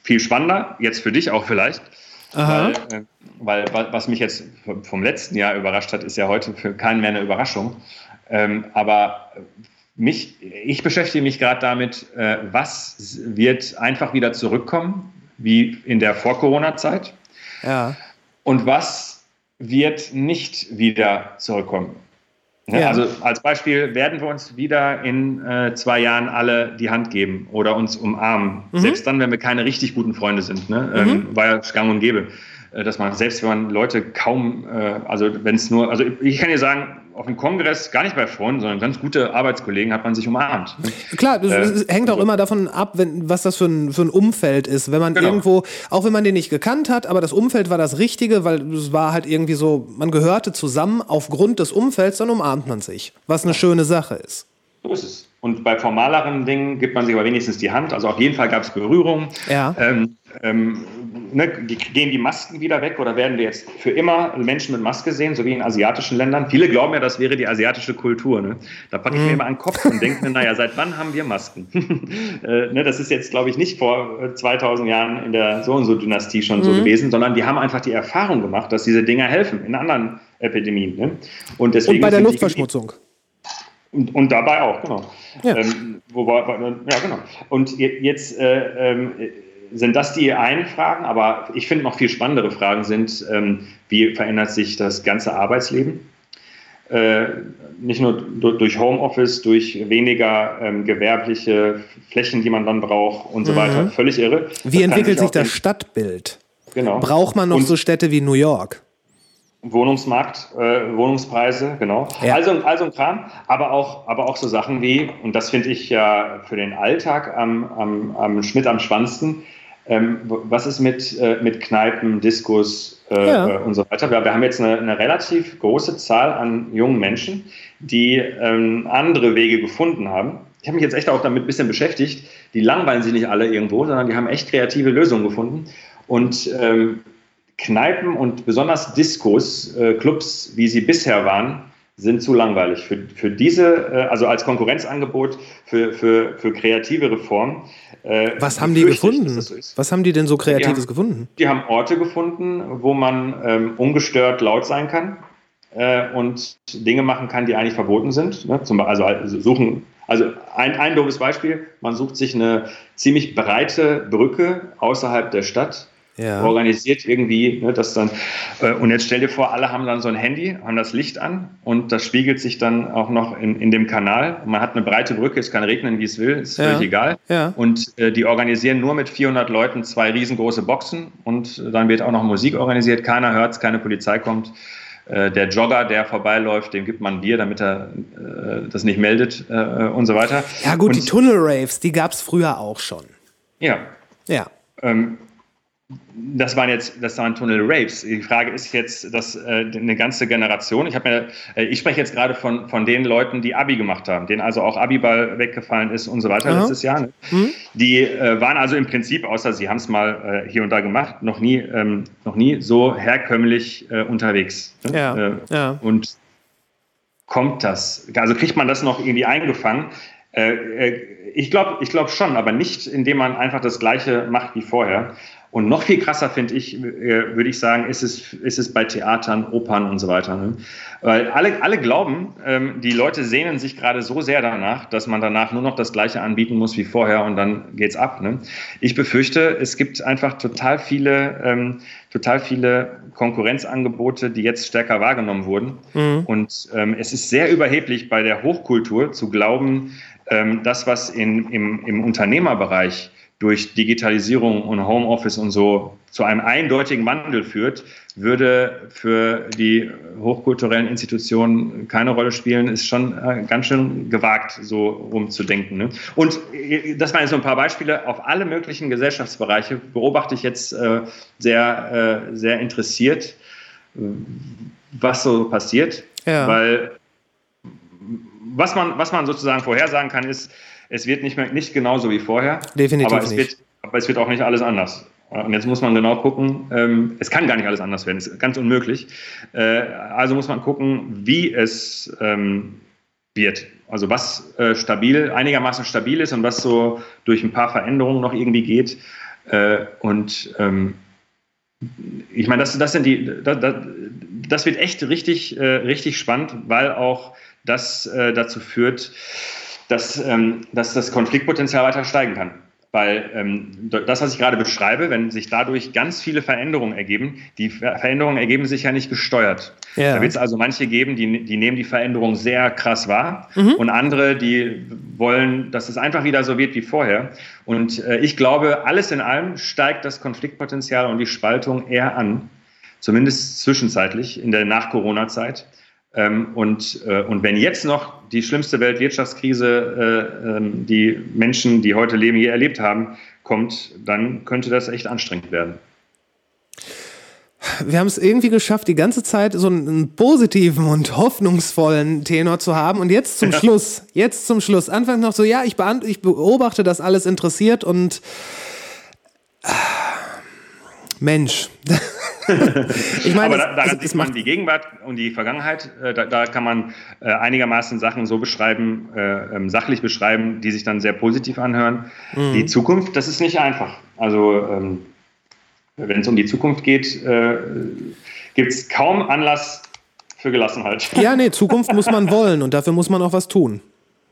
viel spannender, jetzt für dich auch vielleicht. Weil, äh, weil wa- was mich jetzt vom- vom letzten Jahr überrascht hat, ist ja heute für keinen mehr eine Überraschung. Ähm, aber mich, ich beschäftige mich gerade damit, äh, was wird einfach wieder zurückkommen, wie in der Vor-Corona-Zeit, Ja. und was wird nicht wieder zurückkommen. Ne? Ja. Also als Beispiel werden wir uns wieder in äh, zwei Jahren alle die Hand geben oder uns umarmen. Mhm. Selbst dann, wenn wir keine richtig guten Freunde sind. Ne? Ähm, war ja gang und gäbe. Äh, Dass man, selbst wenn man Leute kaum, äh, also wenn es nur, also ich kann dir sagen, auf dem Kongress, gar nicht bei Freunden, sondern ganz gute Arbeitskollegen hat man sich umarmt. ne? Klar, das, Äh, es hängt auch immer davon ab, wenn, was das für ein, für ein Umfeld ist. Wenn man Genau. irgendwo, auch wenn man den nicht gekannt hat, aber das Umfeld war das Richtige, weil es war halt irgendwie so, man gehörte zusammen aufgrund des Umfelds, dann umarmt man sich. Was eine schöne Sache ist. So ist es. Und bei formaleren Dingen gibt man sich aber wenigstens die Hand. Also auf jeden Fall gab es Berührung. Ja. Ähm, ähm, ne, gehen die Masken wieder weg oder werden wir jetzt für immer Menschen mit Maske sehen, so wie in asiatischen Ländern? Viele glauben ja, das wäre die asiatische Kultur. Ne? Da packe ich mir immer an den Kopf und denke mir, naja, seit wann haben wir Masken? äh, ne, das ist jetzt, glaube ich, nicht vor äh, 2000 Jahren in der so und so Dynastie schon so gewesen, sondern die haben einfach die Erfahrung gemacht, dass diese Dinger helfen in anderen Epidemien. Ne? Und, deswegen Und bei der Luftverschmutzung. und, und dabei auch, genau. Ja. Ähm, wobei, ja, genau. Und je- jetzt äh, ähm, sind das die einen Fragen, aber ich finde noch viel spannendere Fragen sind, ähm, wie verändert sich das ganze Arbeitsleben? Äh, nicht nur du- durch Homeoffice, durch weniger ähm, gewerbliche Flächen, die man dann braucht und so weiter. Völlig irre. Mhm. Wie kann entwickelt sich das Stadtbild? Genau. Braucht man noch Und- so Städte wie New York? Wohnungsmarkt, äh, Wohnungspreise, genau. Ja. Also, also ein Kram, aber auch, aber auch so Sachen wie, und das finde ich ja für den Alltag am, am, am Schmidt am spannendsten, ähm, was ist mit, äh, mit Kneipen, Diskos äh, Ja. äh, und so weiter. Wir, wir haben jetzt eine, eine relativ große Zahl an jungen Menschen, die ähm, andere Wege gefunden haben. Ich habe mich jetzt echt auch damit ein bisschen beschäftigt. Die langweilen sich nicht alle irgendwo, sondern die haben echt kreative Lösungen gefunden. Und ähm, Kneipen und besonders Diskos, äh, Clubs, wie sie bisher waren, sind zu langweilig. Für, für diese, äh, also als Konkurrenzangebot für, für, für kreative Reformen. Äh, Was haben die gefunden? so. Was haben die denn so Kreatives Ja. gefunden? Die haben Orte gefunden, wo man ähm, ungestört laut sein kann äh, und Dinge machen kann, die eigentlich verboten sind. Ne? Zum, also, also suchen, also ein, ein doofes Beispiel, man sucht sich eine ziemlich breite Brücke außerhalb der Stadt, Ja. organisiert irgendwie, ne, das dann, äh, und jetzt stell dir vor, alle haben dann so ein Handy, haben das Licht an und das spiegelt sich dann auch noch in, in dem Kanal. Man hat eine breite Brücke, es kann regnen, wie es will, ist Ja. völlig egal. Ja. Und äh, die organisieren nur mit 400 Leuten zwei riesengroße Boxen und dann wird auch noch Musik organisiert. Keiner hört es, keine Polizei kommt. Äh, der Jogger, der vorbeiläuft, dem gibt man Bier, damit er äh, das nicht meldet äh, und so weiter. Ja gut, und, die Tunnel-Raves, die gab es früher auch schon. Ja, Ja. ähm, das waren jetzt, das waren Tunnel Raves. Die Frage ist jetzt, dass äh, eine ganze Generation. Ich habe mir, äh, ich spreche jetzt gerade von von den Leuten, die Abi gemacht haben, denen also auch Abiball weggefallen ist und so weiter Aha. letztes Jahr. Ne? Die äh, waren also im Prinzip, außer sie haben es mal äh, hier und da gemacht, noch nie, ähm, noch nie so herkömmlich äh, unterwegs. Ne? Ja, Äh, ja. Und kommt das? Also kriegt man das noch irgendwie eingefangen? Ich glaube ich glaub schon, aber nicht, indem man einfach das Gleiche macht wie vorher. Und noch viel krasser finde ich, äh, würde ich sagen, ist es, ist es bei Theatern, Opern und so weiter. Ne? Weil alle, alle glauben, ähm, die Leute sehnen sich gerade so sehr danach, dass man danach nur noch das Gleiche anbieten muss wie vorher und dann geht's ab. Ne? Ich befürchte, es gibt einfach total viele, ähm, total viele Konkurrenzangebote, die jetzt stärker wahrgenommen wurden. Und ähm, es ist sehr überheblich bei der Hochkultur zu glauben, ähm, das, was in, im, im Unternehmerbereich durch Digitalisierung und Homeoffice und so zu einem eindeutigen Wandel führt, würde für die hochkulturellen Institutionen keine Rolle spielen, ist schon äh, ganz schön gewagt, so rumzudenken. Ne? Und äh, das waren jetzt so ein paar Beispiele. Auf alle möglichen Gesellschaftsbereiche beobachte ich jetzt äh, sehr, äh, sehr interessiert, was so passiert. Ja. Weil was man, was man sozusagen vorhersagen kann, ist, es wird nicht, mehr, nicht genauso wie vorher. Definitiv aber es nicht. Wird, aber es wird auch nicht alles anders. Und jetzt muss man genau gucken, ähm, es kann gar nicht alles anders werden, es ist ganz unmöglich. Äh, also muss man gucken, wie es ähm, wird. Also was äh, stabil, einigermaßen stabil ist und was so durch ein paar Veränderungen noch irgendwie geht. Äh, und ähm, ich meine, das, das sind die, das, das, wird echt richtig, äh, richtig spannend, weil auch das äh, dazu führt, dass, ähm, dass das Konfliktpotenzial weiter steigen kann. Weil ähm, das, was ich gerade beschreibe, wenn sich dadurch ganz viele Veränderungen ergeben, die Veränderungen ergeben sich ja nicht gesteuert. Ja. Da wird es also manche geben, die, die nehmen die Veränderung sehr krass wahr mhm. und andere, die wollen, dass es einfach wieder so wird wie vorher. Und äh, ich glaube, alles in allem steigt das Konfliktpotenzial und die Spaltung eher an, zumindest zwischenzeitlich in der Nach-Corona-Zeit. Ähm, und, äh, und wenn jetzt noch die schlimmste Weltwirtschaftskrise, äh, ähm, die Menschen, die heute leben, je erlebt haben, kommt, dann könnte das echt anstrengend werden. Wir haben es irgendwie geschafft, die ganze Zeit so einen positiven und hoffnungsvollen Tenor zu haben. Und jetzt zum ja. Schluss, jetzt zum Schluss, Anfang noch so, ja, ich, ich beobachte, dass alles interessiert und Mensch. ich meine, Aber da, daran es, sieht man die Gegenwart und die Vergangenheit. Äh, da, da, kann man äh, einigermaßen Sachen so beschreiben, äh, ähm, sachlich beschreiben, die sich dann sehr positiv anhören. Mhm. Die Zukunft, das ist nicht einfach. Also ähm, wenn es um die Zukunft geht, äh, gibt es kaum Anlass für Gelassenheit. Ja, nee, Zukunft muss man wollen und dafür muss man auch was tun.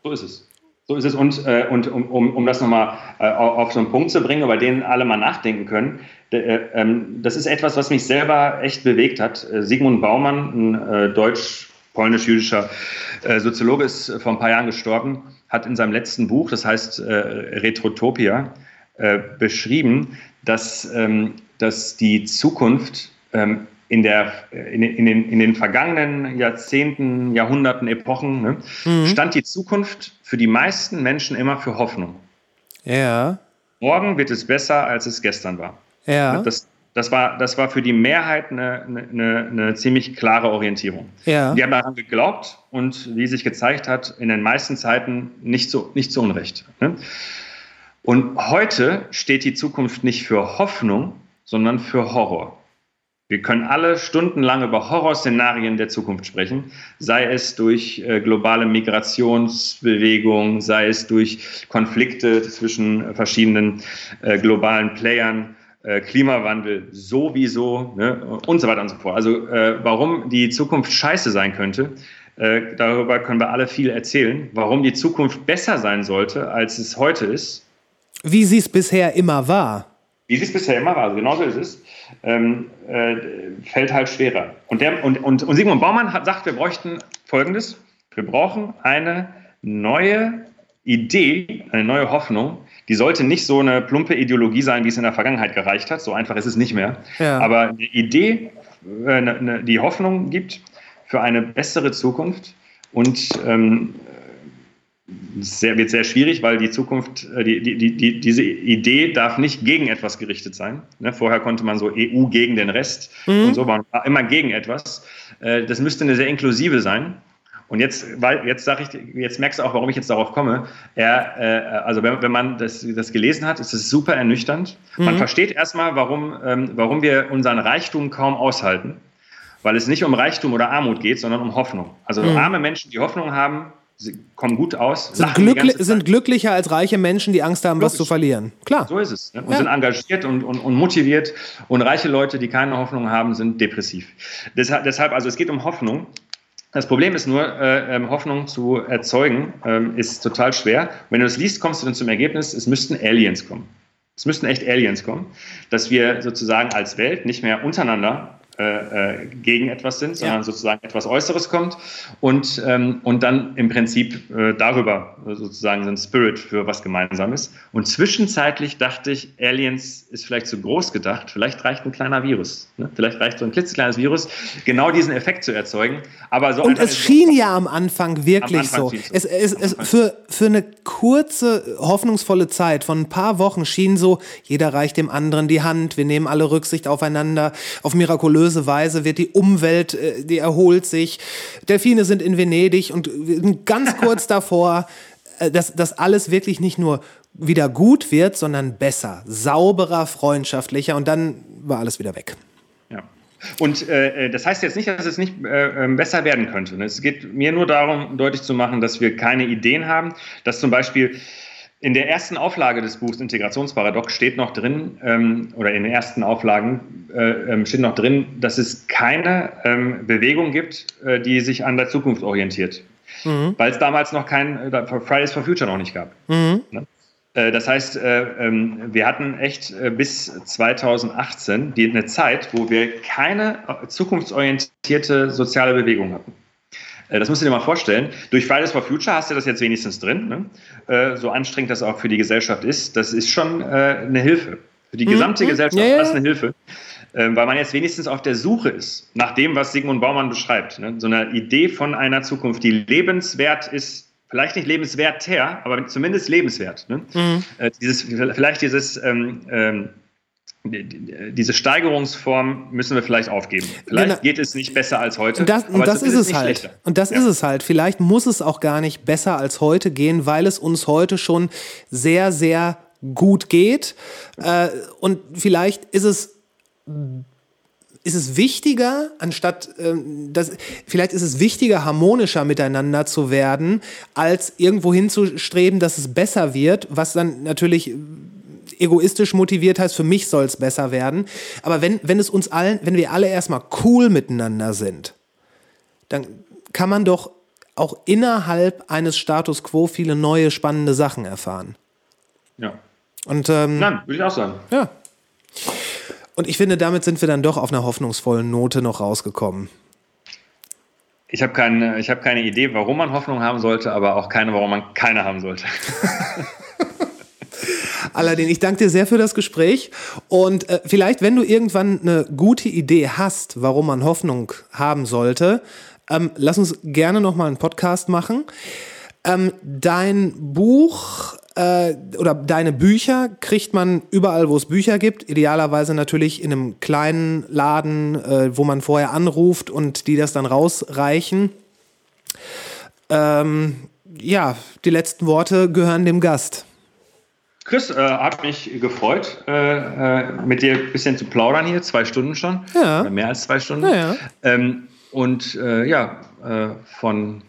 So ist es. So ist es. Und, äh, und um, um, um das nochmal äh, auf so einen Punkt zu bringen, über den alle mal nachdenken können, äh, ähm, das ist etwas, was mich selber echt bewegt hat. Äh, Sigmund Baumann, ein äh, deutsch-polnisch-jüdischer Soziologe, ist vor ein paar Jahren gestorben, hat in seinem letzten Buch, das heißt Retrotopia, beschrieben, dass, ähm, dass die Zukunft ähm, in, der, in, in, den, in den vergangenen Jahrzehnten, Jahrhunderten, Epochen, ne, mhm. stand die Zukunft für die meisten Menschen immer für Hoffnung. Ja. Morgen wird es besser, als es gestern war. Ja. Das, das, war, das war für die Mehrheit eine, eine, eine ziemlich klare Orientierung. Ja. Die haben daran geglaubt und wie sich gezeigt hat, in den meisten Zeiten nicht so, nicht so Unrecht. Ne? Und heute steht die Zukunft nicht für Hoffnung, sondern für Horror. Wir können alle stundenlang über Horrorszenarien der Zukunft sprechen, sei es durch äh, globale Migrationsbewegungen, sei es durch Konflikte zwischen verschiedenen äh, globalen Playern, äh, Klimawandel sowieso ne, und so weiter und so fort. Also äh, warum die Zukunft scheiße sein könnte, äh, darüber können wir alle viel erzählen. Warum die Zukunft besser sein sollte, als es heute ist. Wie sie es bisher immer war. Wie sie es bisher immer war, also genauso ist es, ähm, äh, fällt halt schwerer. Und, der, und, und, und Sigmund Baumann hat, sagt, wir bräuchten Folgendes. Wir brauchen eine neue Idee, eine neue Hoffnung, die sollte nicht so eine plumpe Ideologie sein, wie es in der Vergangenheit gereicht hat. So einfach ist es nicht mehr. Ja. Aber eine Idee, äh, die Hoffnung gibt für eine bessere Zukunft und ähm, sehr, wird sehr schwierig, weil die Zukunft, äh, die, die, die, diese Idee darf nicht gegen etwas gerichtet sein. Ne, vorher konnte man so EU gegen den Rest mhm. und so war immer gegen etwas. Äh, das müsste eine sehr inklusive sein. Und jetzt, weil jetzt sage ich, jetzt merkst du auch, warum ich jetzt darauf komme. Er, äh, also wenn, wenn man das, das gelesen hat, ist es super ernüchternd. Mhm. Man versteht erstmal, warum, ähm, warum wir unseren Reichtum kaum aushalten, weil es nicht um Reichtum oder Armut geht, sondern um Hoffnung. Also mhm. arme Menschen, die Hoffnung haben, sie kommen gut aus. Sind, glückli sind glücklicher als reiche Menschen, die Angst haben, Logisch. was zu verlieren. Klar. So ist es. Ne? Und ja. sind engagiert und, und, und, motiviert. Und reiche Leute, die keine Hoffnung haben, sind depressiv. Deshalb, deshalb also es geht um Hoffnung. Das Problem ist nur, äh, ähm, Hoffnung zu erzeugen, ähm, ist total schwer. Wenn du das liest, kommst du dann zum Ergebnis, es müssten Aliens kommen. Es müssten echt Aliens kommen, dass wir sozusagen als Welt nicht mehr untereinander äh, äh, gegen etwas sind, sondern ja. sozusagen etwas Äußeres kommt und, ähm, und dann im Prinzip äh, darüber sozusagen so ein Spirit für was Gemeinsames. Und zwischenzeitlich dachte ich, Aliens ist vielleicht zu groß gedacht, vielleicht reicht ein kleiner Virus, ne? vielleicht reicht so ein klitzekleines Virus, genau diesen Effekt zu erzeugen. Aber so und es schien ja am Anfang wirklich am Anfang so. Es, es, es, für, für eine kurze, hoffnungsvolle Zeit von ein paar Wochen schien so, jeder reicht dem anderen die Hand, wir nehmen alle Rücksicht aufeinander, auf mirakulöse mysteriöse Weise wird die Umwelt, äh, die erholt sich. Delfine sind in Venedig und ganz kurz davor, äh, dass das alles wirklich nicht nur wieder gut wird, sondern besser, sauberer, freundschaftlicher und dann war alles wieder weg. Ja. Und äh, das heißt jetzt nicht, dass es nicht äh, ähm, besser werden könnte. Es geht mir nur darum, deutlich zu machen, dass wir keine Ideen haben, dass zum Beispiel in der ersten Auflage des Buchs Integrationsparadox steht noch drin, ähm, oder in den ersten Auflagen äh, ähm, steht noch drin, dass es keine ähm, Bewegung gibt, äh, die sich an der Zukunft orientiert. Mhm. Weil es damals noch kein äh, Fridays for Future noch nicht gab. Mhm. Ne? Äh, das heißt, äh, ähm, wir hatten echt bis 2018 die, eine Zeit, wo wir keine zukunftsorientierte soziale Bewegung hatten. Das musst du dir mal vorstellen. Durch Fridays for Future hast du das jetzt wenigstens drin. Ne? So anstrengend das auch für die Gesellschaft ist. Das ist schon eine Hilfe. Für die mhm. gesamte mhm. Gesellschaft ja, ja. ist eine Hilfe. Weil man jetzt wenigstens auf der Suche ist nach dem, was Sigmund Baumann beschreibt. Ne? So eine Idee von einer Zukunft, die lebenswert ist vielleicht nicht lebenswerter, aber zumindest lebenswert. Ne? Mhm. Äh, dieses, vielleicht dieses, ähm, ähm, diese Steigerungsform müssen wir vielleicht aufgeben. Vielleicht genau. geht es nicht besser als heute. Das, aber das ist es halt. Schlechter. Und das ja. ist es halt. Vielleicht muss es auch gar nicht besser als heute gehen, weil es uns heute schon sehr, sehr gut geht. Äh, und vielleicht ist es ist es wichtiger, anstatt, ähm, das, vielleicht ist es wichtiger, harmonischer miteinander zu werden, als irgendwo hinzustreben, dass es besser wird, was dann natürlich egoistisch motiviert heißt, für mich soll es besser werden. Aber wenn, wenn es uns allen, wenn wir alle erstmal cool miteinander sind, dann kann man doch auch innerhalb eines Status quo viele neue spannende Sachen erfahren. Ja. Und ähm, Nein, würde ich auch sagen. Ja. Und ich finde, damit sind wir dann doch auf einer hoffnungsvollen Note noch rausgekommen. Ich habe keine, hab keine Idee, warum man Hoffnung haben sollte, aber auch keine, warum man keine haben sollte. Aladdin, ich danke dir sehr für das Gespräch. Und äh, vielleicht, wenn du irgendwann eine gute Idee hast, warum man Hoffnung haben sollte, ähm, lass uns gerne nochmal einen Podcast machen. Ähm, dein Buch äh, oder deine Bücher kriegt man überall, wo es Bücher gibt. Idealerweise natürlich in einem kleinen Laden, äh, wo man vorher anruft und die das dann rausreichen. Ähm, ja, die letzten Worte gehören dem Gast. Chris, äh, hat mich gefreut, äh, äh, mit dir ein bisschen zu plaudern hier. Zwei Stunden schon. Ja. Mehr als zwei Stunden. Ja, ja. Ähm, und äh, ja, äh, von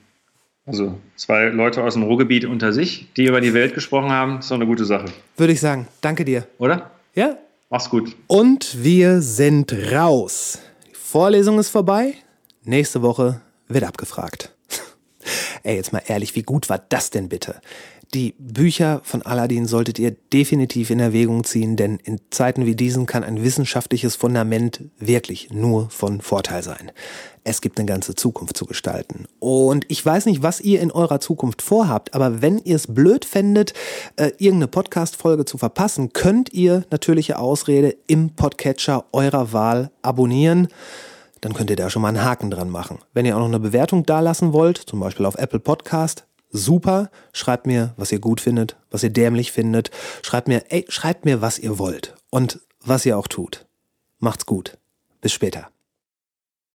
also zwei Leute aus dem Ruhrgebiet unter sich, die über die Welt gesprochen haben, ist doch eine gute Sache. Würde ich sagen. Danke dir. Oder? Ja. Mach's gut. Und wir sind raus. Die Vorlesung ist vorbei. Nächste Woche wird abgefragt. Ey, jetzt mal ehrlich, wie gut war das denn bitte? Die Bücher von Aladdin solltet ihr definitiv in Erwägung ziehen, denn in Zeiten wie diesen kann ein wissenschaftliches Fundament wirklich nur von Vorteil sein. Es gibt eine ganze Zukunft zu gestalten. Und ich weiß nicht, was ihr in eurer Zukunft vorhabt, aber wenn ihr es blöd fändet, äh, irgendeine Podcast-Folge zu verpassen, könnt ihr natürliche Ausrede im Podcatcher eurer Wahl abonnieren dann könnt ihr da schon mal einen Haken dran machen. Wenn ihr auch noch eine Bewertung dalassen wollt, zum Beispiel auf Apple Podcast, super. Schreibt mir, was ihr gut findet, was ihr dämlich findet. Schreibt mir, ey, schreibt mir, was ihr wollt und was ihr auch tut. Macht's gut. Bis später.